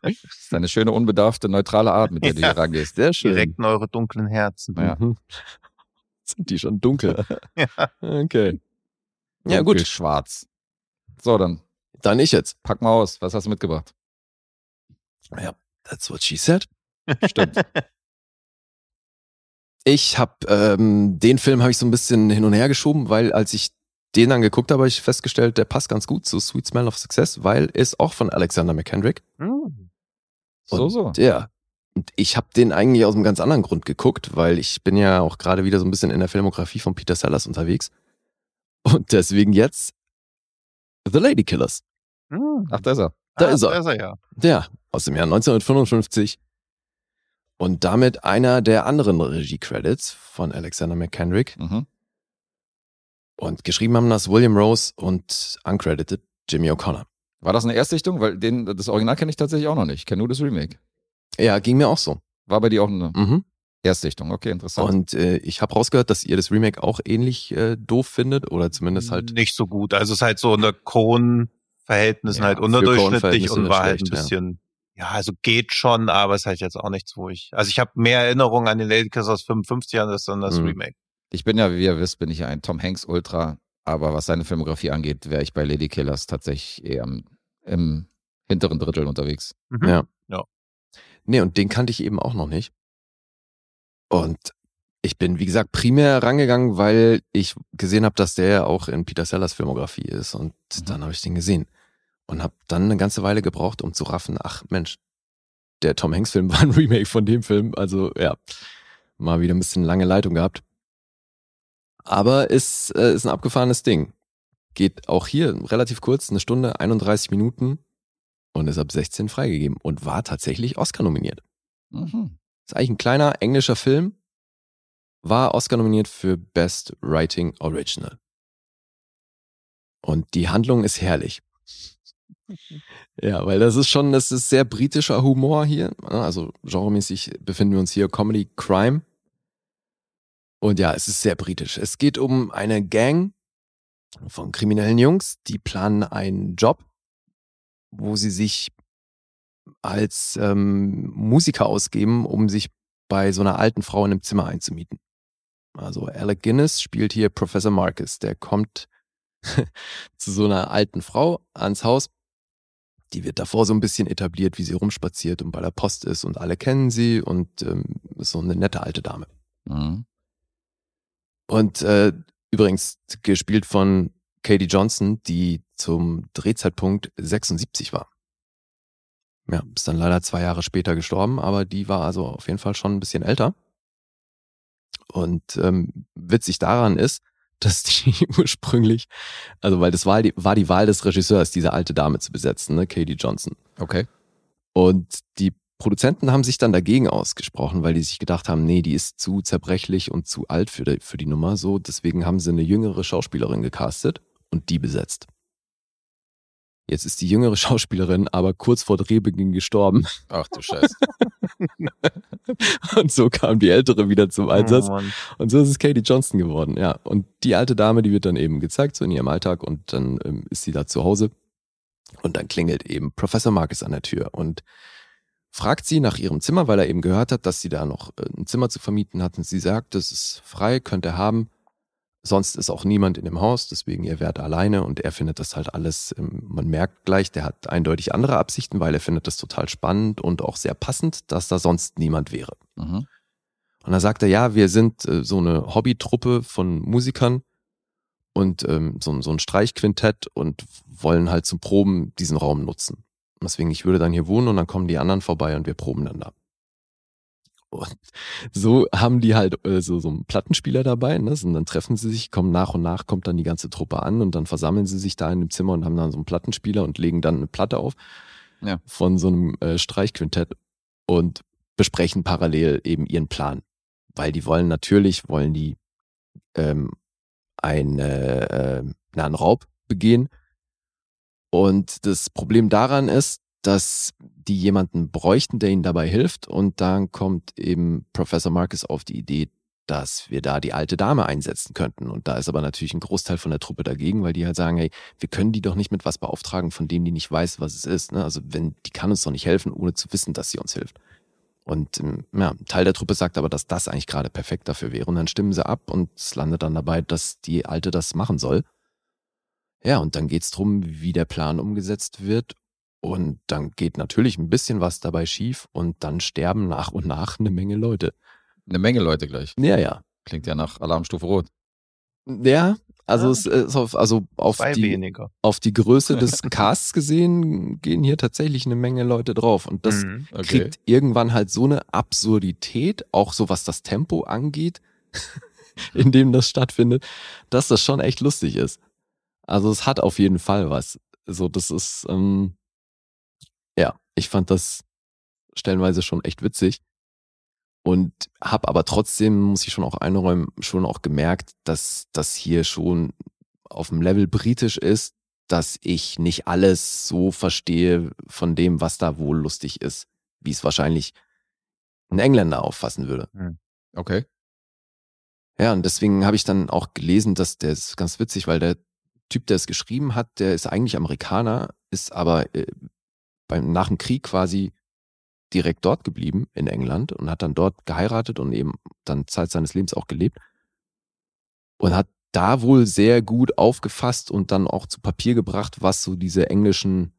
Das ist eine schöne, unbedarfte, neutrale Art, mit der du hier rangehst. Sehr schön. Direkt in eure dunklen Herzen. Ja. Mhm. Sind die schon dunkel? Ja. Okay. Ja, gut. Schwarz. So, dann Dann ich jetzt. pack mal aus. Was hast du mitgebracht? Ja, that's what she said. Stimmt. Ich habe ähm, den Film habe ich so ein bisschen hin und her geschoben, weil als ich den dann geguckt habe, habe ich festgestellt, der passt ganz gut zu Sweet Smell of Success, weil er ist auch von Alexander McKendrick. Hm. So, Und so. Ja. Und ich habe den eigentlich aus einem ganz anderen Grund geguckt, weil ich bin ja auch gerade wieder so ein bisschen in der Filmografie von Peter Sellers unterwegs. Und deswegen jetzt The Lady Killers. Hm. Ach, da ist er. Da Ah, ist er. Da ist er ja. Ja, aus dem Jahr 1955. Und damit einer der anderen Regie-Credits von Alexander McKendrick. Mhm. Und geschrieben haben das William Rose und uncredited Jimmy O'Connor. War das eine Erstsichtung? Weil den, das Original kenne ich tatsächlich auch noch nicht. Ich kenne nur das Remake. Ja, ging mir auch so. War bei dir auch eine Mhm. Erstsichtung. Okay, interessant. Und äh, ich habe rausgehört, dass ihr das Remake auch ähnlich äh, doof findet oder zumindest halt nicht so gut. Also es ist halt so unter Cohen-Verhältnissen Ja, halt unterdurchschnittlich und war halt ein schlecht, ja. bisschen, ja. also geht schon, aber es ist halt jetzt auch nichts, wo ich, also ich habe mehr Erinnerungen an den Ladykers aus 55 Jahren als an das Mhm. Remake. Ich bin ja, wie ihr wisst, bin ich ja ein Tom Hanks Ultra, aber was seine Filmografie angeht, wäre ich bei Lady Killers tatsächlich eher im, im hinteren Drittel unterwegs. Mhm. Ja. Nee, und den kannte ich eben auch noch nicht. Und ich bin, wie gesagt, primär rangegangen, weil ich gesehen habe, dass der auch in Peter Sellers Filmografie ist. Und Mhm. dann habe ich den gesehen. Und habe dann eine ganze Weile gebraucht, um zu raffen, ach Mensch, der Tom Hanks-Film war ein Remake von dem Film. Also ja, mal wieder ein bisschen lange Leitung gehabt. Aber ist, äh, ist ein abgefahrenes Ding. Geht auch hier relativ kurz, eine Stunde, 31 Minuten und ist ab 16 freigegeben und war tatsächlich Oscar nominiert. Mhm. Ist eigentlich ein kleiner englischer Film, war Oscar nominiert für Best Writing Original. Und die Handlung ist herrlich. Ja, weil das ist schon, das ist sehr britischer Humor hier. Also genremäßig befinden wir uns hier Comedy Crime. Und ja, es ist sehr britisch. Es geht um eine Gang von kriminellen Jungs, die planen einen Job, wo sie sich als ähm, Musiker ausgeben, um sich bei so einer alten Frau in einem Zimmer einzumieten. Also Alec Guinness spielt hier Professor Marcus. Der kommt zu so einer alten Frau ans Haus. Die wird davor so ein bisschen etabliert, wie sie rumspaziert und bei der Post ist und alle kennen sie und ähm, ist so eine nette alte Dame. Mhm. Und äh, übrigens gespielt von Katie Johnson, die zum Drehzeitpunkt 76 war. Ja, ist dann leider zwei Jahre später gestorben, aber die war also auf jeden Fall schon ein bisschen älter. Und ähm, witzig daran ist, dass die ursprünglich, also weil das war die, war die Wahl des Regisseurs, diese alte Dame zu besetzen, ne, Katie Johnson. Okay. Und die Produzenten haben sich dann dagegen ausgesprochen, weil die sich gedacht haben, nee, die ist zu zerbrechlich und zu alt für die, für die Nummer. So, deswegen haben sie eine jüngere Schauspielerin gecastet und die besetzt. Jetzt ist die jüngere Schauspielerin aber kurz vor Drehbeginn gestorben. Ach du Scheiße. Und so kam die ältere wieder zum Einsatz. Oh. Und so ist es Katie Johnson geworden, ja. Und die alte Dame, die wird dann eben gezeigt, so in ihrem Alltag, und dann ähm, ist sie da zu Hause. Und dann klingelt eben Professor Marcus an der Tür und fragt sie nach ihrem Zimmer, weil er eben gehört hat, dass sie da noch äh, ein Zimmer zu vermieten hat. Und sie sagt, das ist frei, könnt ihr haben. Sonst ist auch niemand in dem Haus, deswegen ihr wärt alleine und er findet das halt alles, ähm, man merkt gleich, der hat eindeutig andere Absichten, weil er findet das total spannend und auch sehr passend, dass da sonst niemand wäre. Mhm. Und dann sagt er, ja, wir sind äh, so eine Hobbytruppe von Musikern und ähm, so, so ein Streichquintett und wollen halt zum Proben diesen Raum nutzen. Deswegen, ich würde dann hier wohnen und dann kommen die anderen vorbei und wir proben dann da. Und so haben die halt äh, so, so einen Plattenspieler dabei, ne? Und dann treffen sie sich, kommen nach und nach, kommt dann die ganze Truppe an und dann versammeln sie sich da in dem Zimmer und haben dann so einen Plattenspieler und legen dann eine Platte auf Ja. von so einem äh, Streichquintett und besprechen parallel eben ihren Plan. Weil die wollen natürlich, wollen die ähm, ein, äh, äh, na, einen Raub begehen. Und das Problem daran ist, dass die jemanden bräuchten, der ihnen dabei hilft. Und dann kommt eben Professor Marcus auf die Idee, dass wir da die alte Dame einsetzen könnten. Und da ist aber natürlich ein Großteil von der Truppe dagegen, weil die halt sagen, hey, wir können die doch nicht mit was beauftragen, von dem die nicht weiß, was es ist. Ne? Also wenn, die kann uns doch nicht helfen, ohne zu wissen, dass sie uns hilft. Und ähm, ja, ein Teil der Truppe sagt aber, dass das eigentlich gerade perfekt dafür wäre. Und dann stimmen sie ab und es landet dann dabei, dass die Alte das machen soll. Ja, und dann geht's drum, wie der Plan umgesetzt wird. Und dann geht natürlich ein bisschen was dabei schief und dann sterben nach und nach eine Menge Leute. Eine Menge Leute gleich. Ja, ja. Klingt ja nach Alarmstufe Rot. Ja, also Ja. es ist auf, also auf Zwei die, weniger. auf die Größe des Casts gesehen gehen hier tatsächlich eine Menge Leute drauf. Und das Mhm. Okay. kriegt irgendwann halt so eine Absurdität, auch so was das Tempo angeht, in dem das stattfindet, dass das schon echt lustig ist. Also es hat auf jeden Fall was. So, das ist, ähm, ja, ich fand das stellenweise schon echt witzig. Und hab aber trotzdem, muss ich schon auch einräumen, schon auch gemerkt, dass das hier schon auf dem Level britisch ist, dass ich nicht alles so verstehe von dem, was da wohl lustig ist, wie es wahrscheinlich ein Engländer auffassen würde. Okay. Ja, und deswegen habe ich dann auch gelesen, dass der ist ganz witzig, weil der Typ, der es geschrieben hat, der ist eigentlich Amerikaner, ist aber äh, beim, nach dem Krieg quasi direkt dort geblieben in England und hat dann dort geheiratet und eben dann Zeit seines Lebens auch gelebt und hat da wohl sehr gut aufgefasst und dann auch zu Papier gebracht, was so diese englischen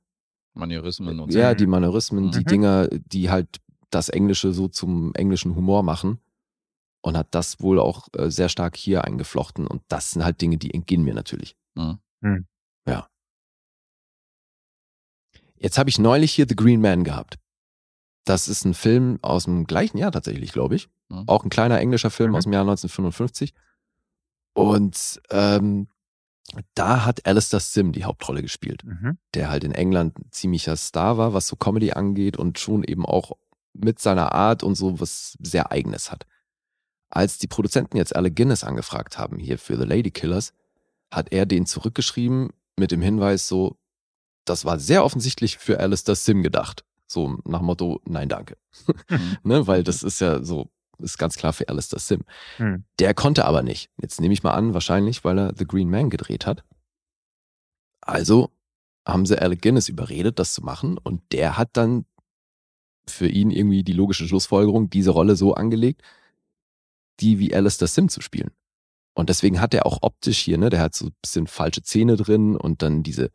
Manierismen und so. ja, die Mannerismen, die Mhm. Dinger, die halt das Englische so zum englischen Humor machen. Und hat das wohl auch äh, sehr stark hier eingeflochten. Und das sind halt Dinge, die entgehen mir natürlich. Mhm. Mhm. Ja. Jetzt habe ich neulich hier The Green Man gehabt. Das ist ein Film aus dem gleichen Jahr tatsächlich, glaube ich. Mhm. Auch ein kleiner englischer Film Mhm. aus dem Jahr 1955. Und ähm, da hat Alistair Sim die Hauptrolle gespielt Mhm. der halt in England ein ziemlicher Star war, was so Comedy angeht und schon eben auch mit seiner Art und so was sehr eigenes hat. Als die Produzenten jetzt alle Guinness angefragt haben hier für The Lady Killers, hat er den zurückgeschrieben mit dem Hinweis so, das war sehr offensichtlich für Alistair Sim gedacht. So nach Motto, nein, danke. Mhm. ne, weil das ist ja so, ist ganz klar für Alistair Sim. Hm. Der konnte aber nicht. Jetzt nehme ich mal an, wahrscheinlich, weil er The Green Man gedreht hat. Also haben sie Alec Guinness überredet, das zu machen. Und der hat dann für ihn irgendwie die logische Schlussfolgerung, diese Rolle so angelegt. die wie Alistair Sim zu spielen. Und deswegen hat er auch optisch hier, ne, der hat so ein bisschen falsche Zähne drin und dann diese,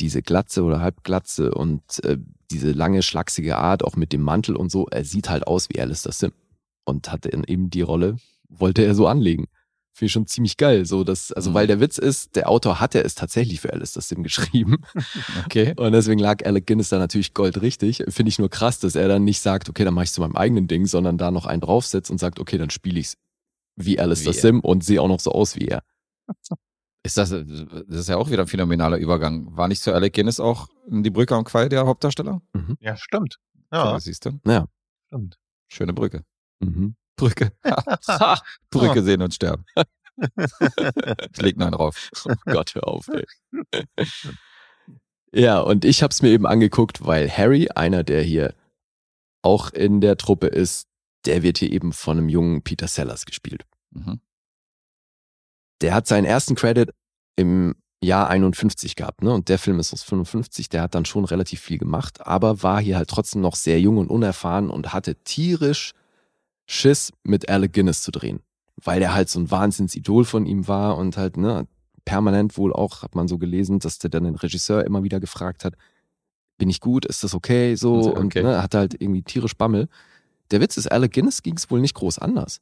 diese Glatze oder Halbglatze und äh, diese lange, schlachsige Art, auch mit dem Mantel und so. Er sieht halt aus wie Alistair Sim. Und hatte eben die Rolle, wollte er so anlegen. Finde ich schon ziemlich geil. So, dass, also, Mhm. weil der Witz ist, der Autor hatte es tatsächlich für Alistair Sim geschrieben. Okay. Und deswegen lag Alec Guinness da natürlich goldrichtig. Finde ich nur krass, dass er dann nicht sagt, okay, dann mache ich zu meinem eigenen Ding, sondern da noch einen draufsetzt und sagt, okay, dann spiele ich's wie Alistair Wie. Sim und sehe auch noch so aus wie er. Ist das, das ist ja auch wieder ein phänomenaler Übergang. War nicht Sir Alec Guinness auch die Brücke am Quai der Hauptdarsteller? Ja, stimmt. Ja. Ja, Siehst du? stimmt. Schöne Brücke. Mhm. Brücke. Brücke sehen und sterben. Ich leg einen drauf. Oh Gott, hör auf, ey. ja, und ich habe es mir eben angeguckt, weil Harry, einer, der hier auch in der Truppe ist, der wird hier eben von einem jungen Peter Sellers gespielt. Mhm. Der hat seinen ersten Credit im Jahr 51 gehabt, ne? Und der Film ist aus 55, der hat dann schon relativ viel gemacht, aber war hier halt trotzdem noch sehr jung und unerfahren und hatte tierisch Schiss, mit Alec Guinness zu drehen. Weil der halt so ein Wahnsinnsidol von ihm war und halt, ne, permanent wohl auch, hat man so gelesen, dass der dann den Regisseur immer wieder gefragt hat, bin ich gut, ist das okay, so, Okay. und ne, hatte halt irgendwie tierisch Bammel. Der Witz ist, Alec Guinness ging es wohl nicht groß anders.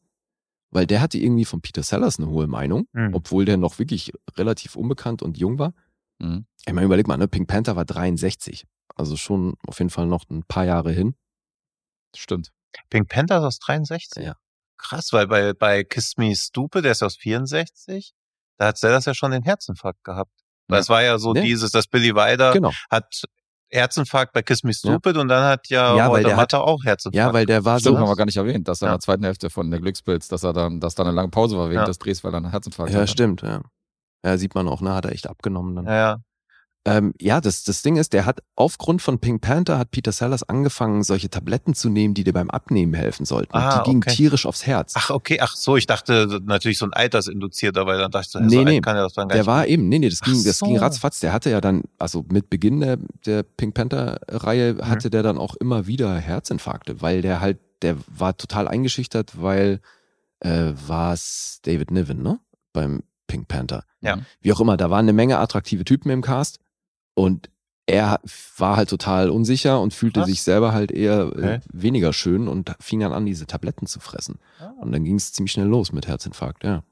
Weil der hatte irgendwie von Peter Sellers eine hohe Meinung, Hm. obwohl der noch wirklich relativ unbekannt und jung war. Mhm. Ich meine, überleg mal, ne? Pink Panther war 63. Also schon auf jeden Fall noch ein paar Jahre hin. Stimmt. Pink Panther ist aus 63. Ja. Krass, weil bei, bei Kiss Me Stupid, der ist aus 64, da hat Sellers ja schon den Herzinfarkt gehabt. Weil Ja. es war ja so Ja. dieses, dass Billy Wilder Genau. hat Herzinfarkt bei Kiss Me Stupid und dann hat ja, Ja, weil der hat- auch Herzinfarkt. Ja, weil der war Stimmt, so. haben wir gar nicht erwähnt, dass er in Ja. der zweiten Hälfte von der Glückspilz, dass er dann, dass da eine lange Pause war wegen Ja. des Drehs, weil er einen Herzinfarkt Ja, hatte. stimmt, ja. Ja, sieht man auch, ne, hat er echt abgenommen dann. ja, ja. Ähm, ja, das, das Ding ist, der hat aufgrund von Pink Panther hat Peter Sellers angefangen, solche Tabletten zu nehmen, die dir beim Abnehmen helfen sollten. Ah, die gingen okay. tierisch aufs Herz. Ach, okay, ach so, ich dachte natürlich so ein altersinduzierter, weil dann dachte ich, so, Nee, so nee. kann er das dann gar Der nicht. war eben, nee, nee, das ging, das ging so. ratzfatz. Der hatte ja dann, also mit Beginn der, der Pink Panther-Reihe Mhm. hatte der dann auch immer wieder Herzinfarkte, weil der halt, der war total eingeschüchtert, weil äh, war es David Niven, ne? Beim Pink Panther. Ja. Wie auch immer, da waren eine Menge attraktive Typen im Cast und er war halt total unsicher und fühlte Krass. sich selber halt eher Okay. äh, weniger schön und fing dann an, diese Tabletten zu fressen. Ah. Und dann ging es ziemlich schnell los mit Herzinfarkt, ja.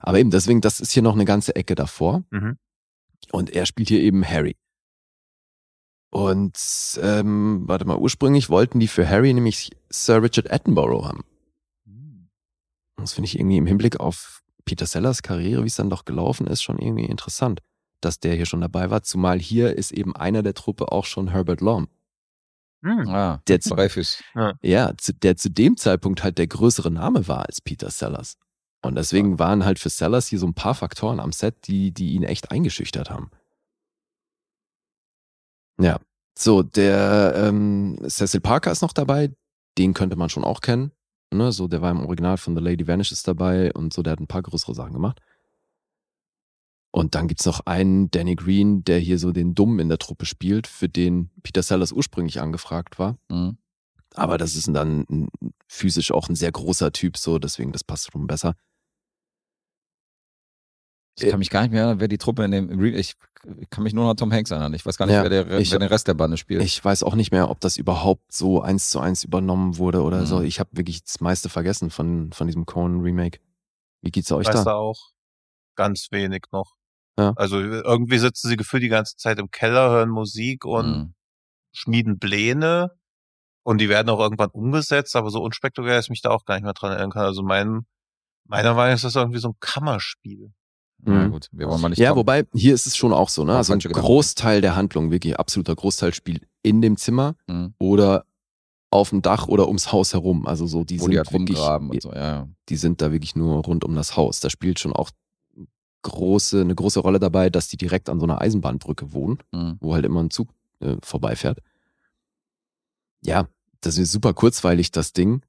Aber eben, deswegen, das ist hier noch eine ganze Ecke davor. Mhm. Und er spielt hier eben Harry. Und ähm, warte mal, ursprünglich wollten die für Harry nämlich Sir Richard Attenborough haben. Das finde ich irgendwie im Hinblick auf Peter Sellers Karriere, wie es dann doch gelaufen ist, schon irgendwie interessant, dass der hier schon dabei war. Zumal hier ist eben einer der Truppe auch schon Herbert Lom. Hm. Ah, Der- Dreifüß. Ja, zu, der zu dem Zeitpunkt halt der größere Name war als Peter Sellers. Und deswegen waren halt für Sellers hier so ein paar Faktoren am Set, die, die ihn echt eingeschüchtert haben. Ja, so, der ähm, Cecil Parker ist noch dabei, den könnte man schon auch kennen. Ne, so, der war im Original von The Lady Vanishes dabei und so, der hat ein paar größere Sachen gemacht. Und dann gibt's noch einen, Danny Green, der hier so den Dummen in der Truppe spielt, für den Peter Sellers ursprünglich angefragt war. Mhm. Aber das ist dann ein, physisch auch ein sehr großer Typ, so, deswegen das passt schon besser. Ich kann mich gar nicht mehr erinnern, wer die Truppe in dem ich kann mich nur noch an Tom Hanks erinnern. Ich weiß gar nicht, Ja, wer, der, ich- wer den Rest der Bande spielt. Ich weiß auch nicht mehr, ob das überhaupt so eins zu eins übernommen wurde oder Mhm. so. Ich habe wirklich das meiste vergessen von, von diesem Cohen-Remake. Wie geht's euch Weißt du da? auch ganz wenig noch. Ja. Also irgendwie sitzen sie gefühlt die ganze Zeit im Keller, hören Musik und Mhm. schmieden Pläne und die werden auch irgendwann umgesetzt, aber so unspektakulär, dass ich mich da auch gar nicht mehr dran erinnern kann. Also mein, meiner Meinung nach ist das irgendwie so ein Kammerspiel. Na Mhm. gut, wir wollen mal nicht Ja, Tom- wobei, hier ist es schon auch so, ne? Also ein. Großteil der Handlung, wirklich absoluter Großteil spielt in dem Zimmer Mhm. oder auf dem Dach oder ums Haus herum. Also so, die wo sind die halt wirklich, rumgraben und so, ja. ja. die sind da wirklich nur rund um das Haus. Da spielt schon auch große, eine große Rolle dabei, dass die direkt an so einer Eisenbahnbrücke wohnen, Mhm. wo halt immer ein Zug äh, vorbeifährt. Ja, das ist super kurzweilig, das Ding.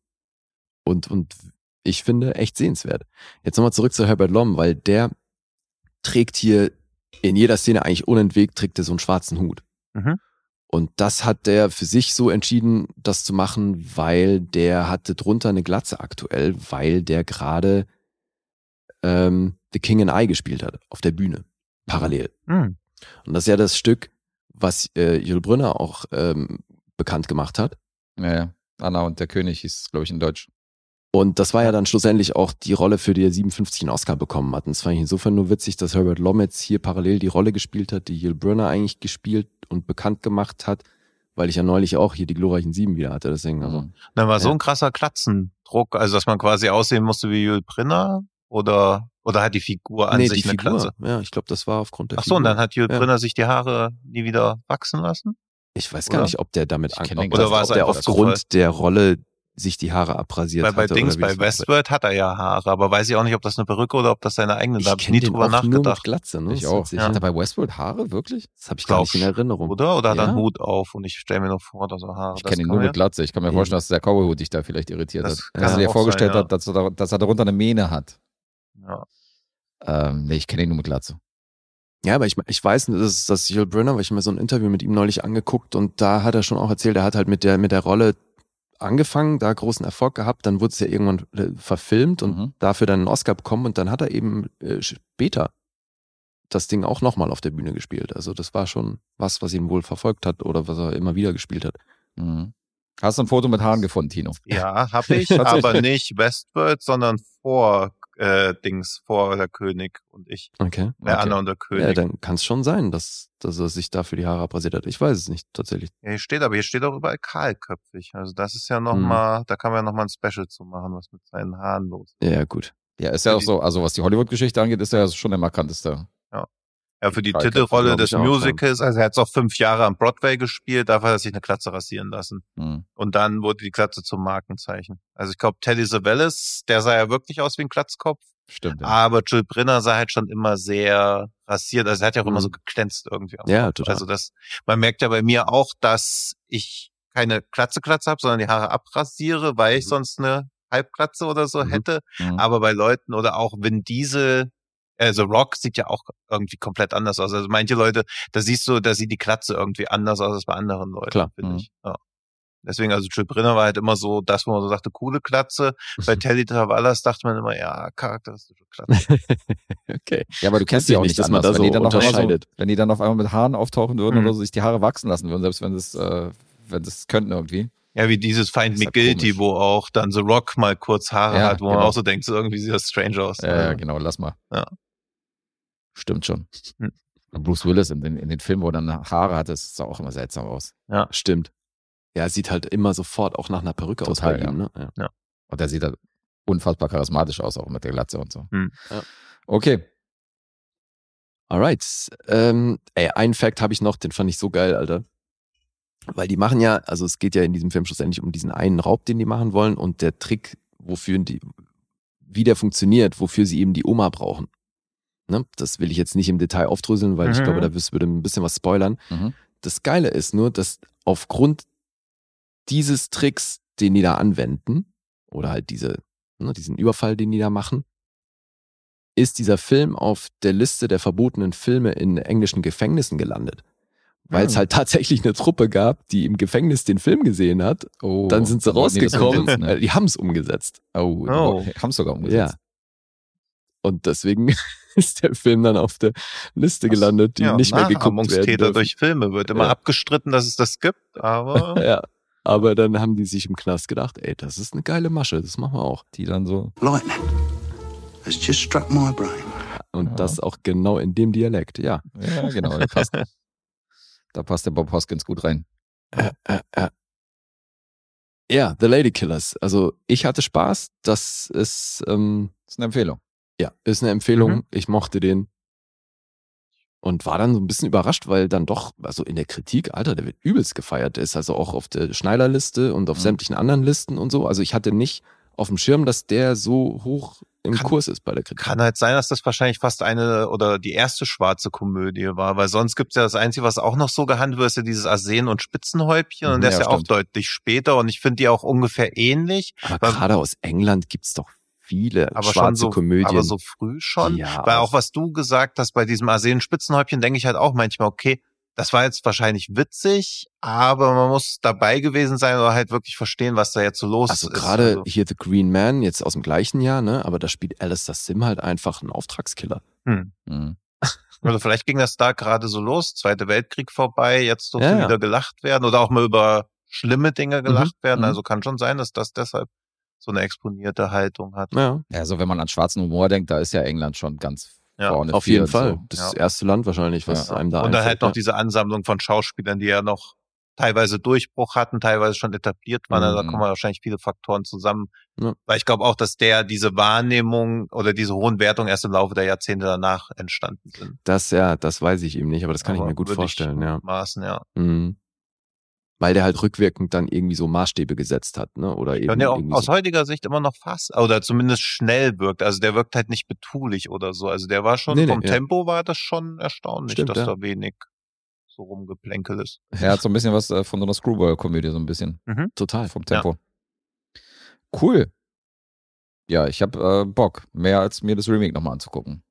Und, und ich finde echt sehenswert. Jetzt nochmal zurück zu Herbert Lom, weil der trägt hier in jeder Szene eigentlich unentwegt, trägt er so einen schwarzen Hut. Mhm. Und das hat der für sich so entschieden, das zu machen, weil der hatte drunter eine Glatze aktuell, weil der gerade ähm, The King and I gespielt hat auf der Bühne, parallel. Hm. Und das ist ja das Stück, was äh, Jules Brünner auch ähm, bekannt gemacht hat. Ja, ja. Anna und der König hieß, glaube ich, in Deutsch. Und das war ja dann schlussendlich auch die Rolle, für die er 57 einen Oscar bekommen hat. Und es fand ich insofern nur witzig, dass Herbert Lometz hier parallel die Rolle gespielt hat, die Yul Brynner eigentlich gespielt und bekannt gemacht hat, weil ich ja neulich auch hier die glorreichen Sieben wieder hatte. Deswegen, also. Mhm. Dann war so Ja. ein krasser Klatzendruck, also dass man quasi aussehen musste wie Jül Brinner oder oder hat die Figur an nee, sich die eine Figur. Glatze? Ja, ich glaube, das war aufgrund der Ach so, und Figur. dann hat Jül Ja. Brinner sich die Haare nie wieder wachsen lassen? Ich weiß gar Oder? nicht, ob der damit Ich an, kenn ob, den das, gar nicht. Oder war ob es der aufgrund Zufall? der Rolle sich die Haare abrasiert Weil bei hatte. Dings, oder wie bei. Westworld hat er ja Haare, aber weiß ich auch nicht, ob das eine Perücke oder ob das seine eigenen, da Ich habe ich kenne nie drüber auch nur mit nachgedacht. Glatze, ne? Ich auch. witzig. Hat er bei Westworld Haare, wirklich? Das habe ich gar nicht in Glaub, Erinnerung. Oder? Oder hat er Ja? einen Hut auf und ich stelle mir nur vor, dass er Haare Ich kenne ihn nur mit Glatze. Ich kann mir vorstellen, dass der Cowboy-Hut dich da vielleicht irritiert Das hat. Dass er dir vorgestellt ja. hat, dass er, da, dass er darunter eine Mähne hat. Ja. Ähm, nee, ich kenne ihn nur mit Glatze. Ja, aber ich, ich weiß, das ist das Yul Brynner, weil ich mir so ein Interview mit ihm neulich angeguckt und da hat er schon auch erzählt, er hat halt mit der, mit der Rolle angefangen, da großen Erfolg gehabt, dann wurde es ja irgendwann äh, verfilmt und Mhm. dafür dann einen Oscar bekommen und dann hat er eben äh, später das Ding auch nochmal auf der Bühne gespielt. Also das war schon was, was ihn wohl verfolgt hat oder was er immer wieder gespielt hat. Mhm. Hast du ein Foto mit Haaren gefunden, Tino? Ja, habe ich, aber nicht Westworld, sondern vor äh, Dings, vor der König und ich. Okay. Der Okay. Anna und der König. Ja, dann kann es schon sein, dass, dass er sich dafür die Haare abrasiert hat. Ich weiß es nicht, tatsächlich. Ja, hier steht aber, hier steht auch überall kahlköpfig. Also das ist ja Mhm. nochmal, da kann man ja nochmal ein Special zu machen, was mit seinen Haaren los ist. Ja, ja, gut. Ja, ist ja auch so, also was die Hollywood-Geschichte angeht, ist er ja schon der markanteste. Ja, für die Kahlköpfe, Titelrolle des. Musicals, also er hat es auch fünf Jahre am Broadway gespielt, dafür hat er sich eine Glatze rasieren lassen. Mhm. Und dann wurde die Glatze zum Markenzeichen. Also ich glaube, Teddy Savalas, der sah ja wirklich aus wie ein Glatzkopf, Stimmt. Ja. aber Jill Brinner sah halt schon immer sehr rasiert. Also er hat ja auch immer Mhm. so geglänzt irgendwie. am Ja, Kopf. total. Also das, man merkt ja bei mir auch, dass ich keine Glatze-Glatze habe, sondern die Haare abrasiere, weil ich Mhm. sonst eine Halbglatze oder so Mhm. hätte. Mhm. Aber bei Leuten oder auch Vin Diesel, also Rock sieht ja auch irgendwie komplett anders aus. Also manche Leute, da siehst du, da sieht die Glatze irgendwie anders aus als bei anderen Leuten, Klar. finde Mhm. ich. Ja. Deswegen, also Jill Brinner war halt immer so, das, wo man so sagte, coole Glatze. Bei Teddy Tavallas dachte man immer, ja, charakteristische Glatze. okay. Ja, aber du kennst die auch nicht, dass man da wenn, die so dann auf einmal so, unterscheidet. wenn die dann auf einmal mit Haaren auftauchen würden Mhm. oder so, sich die Haare wachsen lassen würden, selbst wenn sie es, äh, wenn sie es könnten irgendwie. Ja, wie dieses Find Me Guilty, komisch. wo auch dann The Rock mal kurz Haare Ja, hat, wo man genau. auch so denkt, so irgendwie sieht das strange aus. Ja, ja, genau, lass mal. Ja. Stimmt schon. Hm. Und Bruce Willis in den, in den Filmen, wo er dann Haare hatte, das sah auch immer seltsam aus. Stimmt. Ja, sieht halt immer sofort auch nach einer Perücke aus Total, bei ihm, ne? Ja. Und der sieht halt unfassbar charismatisch aus, auch mit der Glatze und so. Hm. Ja. Okay. Alright. Ähm, ey, einen Fact habe ich noch, den fand ich so geil, Alter. Weil die machen ja, also es geht ja in diesem Film schlussendlich um diesen einen Raub, den die machen wollen und der Trick, wofür die, wie der funktioniert, wofür sie eben die Oma brauchen. Ne? Das will ich jetzt nicht im Detail aufdröseln, weil ich Mhm. glaube, da würde ein bisschen was spoilern. Mhm. Das Geile ist nur, dass aufgrund dieses Tricks, den die da anwenden, oder halt diese, ne, diesen Überfall, den die da machen, ist dieser Film auf der Liste der verbotenen Filme in englischen Gefängnissen gelandet. Weil es Hm. halt tatsächlich eine Truppe gab, die im Gefängnis den Film gesehen hat. Oh, Dann sind sie die rausgekommen. umsetzen, ne? Die haben es umgesetzt. Oh, Oh. die haben sogar umgesetzt. Ja. Und deswegen ist der Film dann auf der Liste gelandet, die ja, nicht mehr geguckt werden dürfen. durch Filme wird immer Ja. abgestritten, dass es das gibt, aber Ja. Aber dann haben die sich im Knast gedacht, ey, das ist eine geile Masche, das machen wir auch. Die dann so. Lightning has just struck my brain. Und Ja. das auch genau in dem Dialekt, ja. Ja, genau, da passt, da passt der Bob Hoskins gut rein. Äh, äh, äh. Ja, The Lady Killers. Also ich hatte Spaß. Das ist, ähm, Das ist eine Empfehlung. Ja, ist eine Empfehlung. Mhm. Ich mochte den. Und war dann so ein bisschen überrascht, weil dann doch, also in der Kritik, Alter, der wird übelst gefeiert. Der ist also auch auf der Schneiderliste und auf Mhm. sämtlichen anderen Listen und so. Also ich hatte nicht auf dem Schirm, dass der so hoch im Kann- Kurs ist bei der Kritik. kann halt sein, dass das wahrscheinlich fast eine oder die erste schwarze Komödie war, weil sonst gibt's ja das Einzige, was auch noch so gehandelt wird, ist ja dieses Arsen und Spitzenhäubchen und Mhm, der ist ja, ja auch stimmt. deutlich später und ich finde die auch ungefähr ähnlich, Aber gerade aus England gibt's doch viele aber schon schwarze so, Komödien. aber so früh schon. Ja, Weil aber- auch was du gesagt hast bei diesem Arsen Spitzenhäubchen, denke ich halt auch manchmal, okay, das war jetzt wahrscheinlich witzig, aber man muss dabei gewesen sein oder halt wirklich verstehen, was da jetzt so los Also ist. gerade Also, hier The Green Man, jetzt aus dem gleichen Jahr, ne? Aber da spielt Alistair Sim halt einfach einen Auftragskiller. hm. Mhm. Also vielleicht ging das da gerade so los, Zweite Weltkrieg vorbei, jetzt durfte Ja, ja. wieder gelacht werden oder auch mal über schlimme Dinge gelacht werden. mhm. Also kann schon sein, dass das deshalb so eine exponierte Haltung hat. Ja, also wenn man an schwarzen Humor denkt, da ist ja England schon ganz Ja, vorne. auf jeden Fall. So. Das Ja. erste Land wahrscheinlich, was Ja. einem da Und dann halt noch diese Ansammlung von Schauspielern, die ja noch teilweise Durchbruch hatten, teilweise schon etabliert waren. Also da Mhm. kommen wahrscheinlich viele Faktoren zusammen. Ja. Weil ich glaube auch, dass der diese Wahrnehmung oder diese hohen Wertungen erst im Laufe der Jahrzehnte danach entstanden sind. Das ja, das weiß ich eben nicht, aber das kann ich Aber mir gut würde vorstellen, ja. Maßen, ja. Mhm. Weil der halt rückwirkend dann irgendwie so Maßstäbe gesetzt hat, ne? Oder eben Ja, und der auch aus so. heutiger Sicht immer noch fast, oder zumindest schnell wirkt. Also der wirkt halt nicht betulich oder so. Also der war schon, Nee, nee, vom ja. Tempo war das schon erstaunlich, Stimmt, dass ja. da wenig so rumgeplänkel ist. Er hat so ein bisschen was äh, von so einer Screwball-Komödie, so ein bisschen Total. vom Tempo. Cool. Ja, ich habe äh, Bock, mehr als mir das Remake nochmal anzugucken.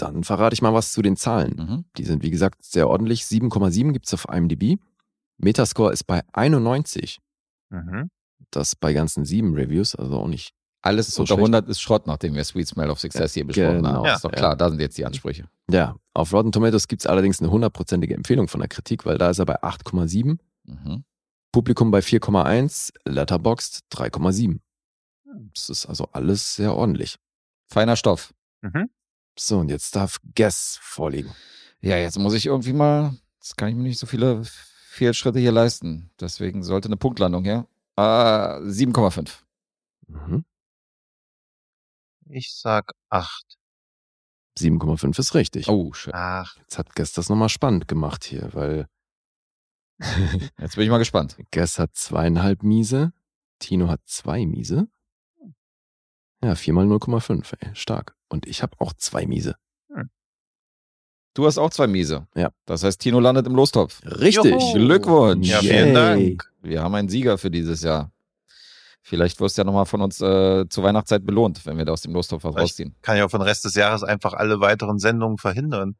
Dann verrate ich mal was zu den Zahlen. Mhm. Die sind, wie gesagt, sehr ordentlich. 7,7 gibt's auf IMDb. Metascore ist bei 91. Mhm. Das bei ganzen sieben Reviews, also auch nicht. Alles So unter schlecht. 100 ist Schrott, nachdem wir Sweet Smell of Success hier besprochen Genau. haben. Ja. Ist doch klar, da sind jetzt die Ansprüche. Ja, auf Rotten Tomatoes gibt's allerdings eine hundertprozentige Empfehlung von der Kritik, weil da ist er bei 8,7. Mhm. Publikum bei 4,1, Letterboxd 3,7. Das ist also alles sehr ordentlich. Feiner Stoff. Mhm. So, und jetzt darf Guess vorliegen. Ja, jetzt muss ich irgendwie mal, jetzt kann ich mir nicht so viele Fehlschritte hier leisten. Deswegen sollte eine Punktlandung her. Äh, 7,5. Mhm. Ich sag acht. 7,5 ist richtig. Oh, schön. Ach, Jetzt hat Guess das nochmal spannend gemacht hier, weil Jetzt bin ich mal gespannt. Guess hat zweieinhalb Miese, Tino hat zwei Miese. Ja, viermal 0,5, ey, stark. Und ich habe auch zwei Miese. Du hast auch zwei Miese. Ja. Das heißt, Tino landet im Lostopf. Richtig. Juhu. Glückwunsch. ja, Yay. vielen Dank. Wir haben einen Sieger für dieses Jahr. Vielleicht wirst du ja nochmal von uns äh, zur Weihnachtszeit belohnt, wenn wir da aus dem Lostopf was rausziehen. Kann ja auch für den Rest des Jahres einfach alle weiteren Sendungen verhindern.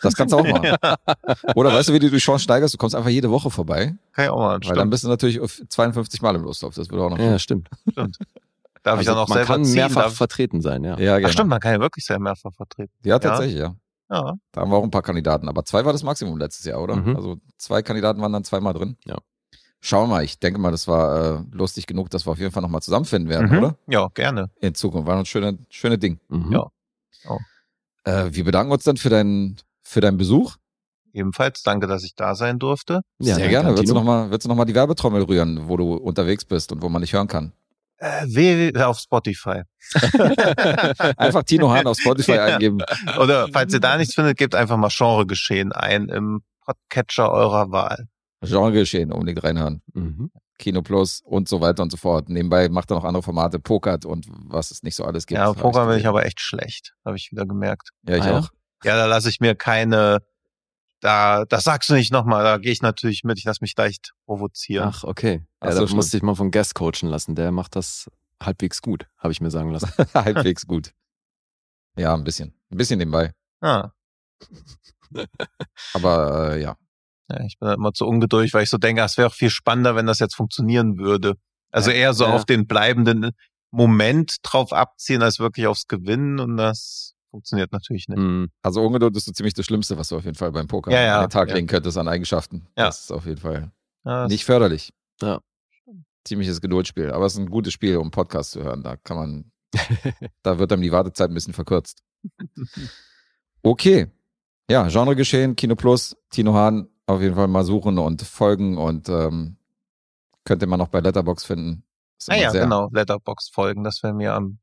Das kannst du auch machen. Oder weißt du, wie du die Chance steigerst? Du kommst einfach jede Woche vorbei, Kann ich auch mal. weil dann Stimmt. bist du natürlich auf 52 Mal im Lostopf. Das würde auch noch Ja, stimmt. Darf ich Also dann auch man selber kann ziehen? mehrfach Darf- vertreten sein, ja. Ja, genau. Ach stimmt, man kann ja wirklich sehr mehrfach vertreten. Ja, tatsächlich, ja. Ja. Da haben wir auch ein paar Kandidaten. Aber zwei war das Maximum letztes Jahr, oder? Mhm. Also zwei Kandidaten waren dann zweimal drin. Ja. Schauen wir mal. Ich denke mal, das war äh, lustig genug, dass wir auf jeden Fall nochmal zusammenfinden werden, Mhm. oder? Ja, gerne. In Zukunft. War ein schöne, schöne Ding. Mhm. Ja. Oh. Äh, wir bedanken uns dann für deinen, für deinen Besuch. Ebenfalls danke, dass ich da sein durfte. Ja, Sehr gerne. Würdest du nochmal noch mal die Werbetrommel rühren, wo du unterwegs bist und wo man dich hören kann? Äh, www auf Spotify. Einfach Tino Hahn auf Spotify eingeben. Oder falls ihr da nichts findet, gebt einfach mal Genregeschehen ein im Podcatcher eurer Wahl. Genregeschehen, unbedingt reinhören. Mhm. Kino Plus und so weiter und so fort. Nebenbei macht er noch andere Formate, pokert und was es nicht so alles gibt. ja, Poker bin ich aber echt schlecht, habe ich wieder gemerkt. Ja, ich Ah, ja? auch. Ja, da lasse ich mir keine, da, das sagst du nicht nochmal, da gehe ich natürlich mit, ich lasse mich leicht provozieren. Ach, okay. Ja, so, da musste ich mal von Guest coachen lassen. Der macht das halbwegs gut, habe ich mir sagen lassen. Halbwegs gut. Ja, ein bisschen. Ein bisschen nebenbei. Ah, Aber äh, ja. ja, ich bin da immer zu ungeduldig, weil ich so denke, es wäre auch viel spannender, wenn das jetzt funktionieren würde. Also eher so Ja. auf den bleibenden Moment drauf abziehen, als wirklich aufs Gewinnen und das funktioniert natürlich nicht. Mhm. Also Ungeduld ist so ziemlich das Schlimmste, was du auf jeden Fall beim Poker Ja, ja, an den Tag ja. legen könntest an Eigenschaften. Ja. Das ist auf jeden Fall Ja, nicht förderlich. Ja. Ziemliches Geduldsspiel. Aber es ist ein gutes Spiel, um Podcast zu hören. Da kann man, da wird einem die Wartezeit ein bisschen verkürzt. Okay. Ja, Genregeschehen, Kino Plus, Tino Hahn auf jeden Fall mal suchen und folgen und ähm, könnt ihr mal noch bei Letterbox finden. Ah ja, genau, Letterbox folgen, das wäre mir am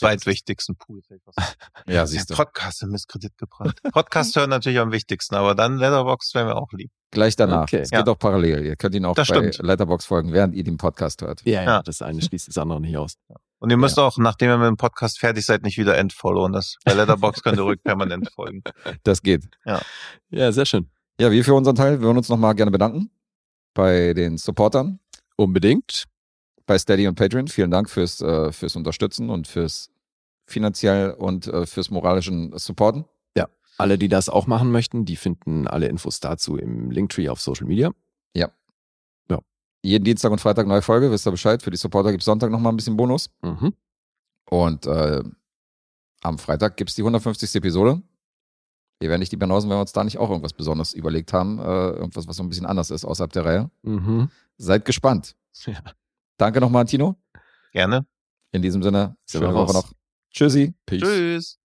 zweitwichtigsten Pool. Ja, siehst du. Podcast in Misskredit gebracht. Podcast hören natürlich am wichtigsten, aber dann Letterbox wäre mir auch lieb. Gleich danach. Okay. Es Ja. geht auch parallel. Ihr könnt ihn auch Das bei stimmt. Letterbox folgen, während ihr den Podcast hört. Ja, ja, Ja. das eine schließt das andere nicht aus. Und ihr müsst auch, nachdem ihr mit dem Podcast fertig seid, nicht wieder entfollowen. Das bei Letterbox könnt ihr ruhig permanent folgen. Das geht. Ja, sehr schön. Ja, wir für unseren Teil wir würden uns nochmal gerne bedanken bei den Supportern, Unbedingt. Bei Steady und Patreon. Vielen Dank fürs, äh, fürs Unterstützen und fürs finanziell und äh, fürs moralischen Supporten. Alle, die das auch machen möchten, die finden alle Infos dazu im Linktree auf Social Media. Jeden Dienstag und Freitag neue Folge, wisst ihr Bescheid. Für die Supporter gibt's Sonntag nochmal ein bisschen Bonus. Mhm. Und äh, am Freitag gibt's die 150. Episode. Wir werden nicht die Banausen, wenn wir uns da nicht auch irgendwas Besonderes überlegt haben. Äh, irgendwas, was so ein bisschen anders ist außerhalb der Reihe. Mhm. Seid gespannt. Ja. Danke nochmal, Tino. Gerne. In diesem Sinne, schöne Woche raus. noch. Tschüssi. Peace. Tschüss.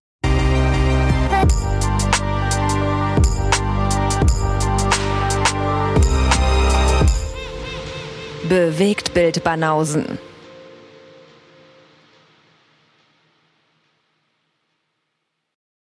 Bewegt Bild Banausen.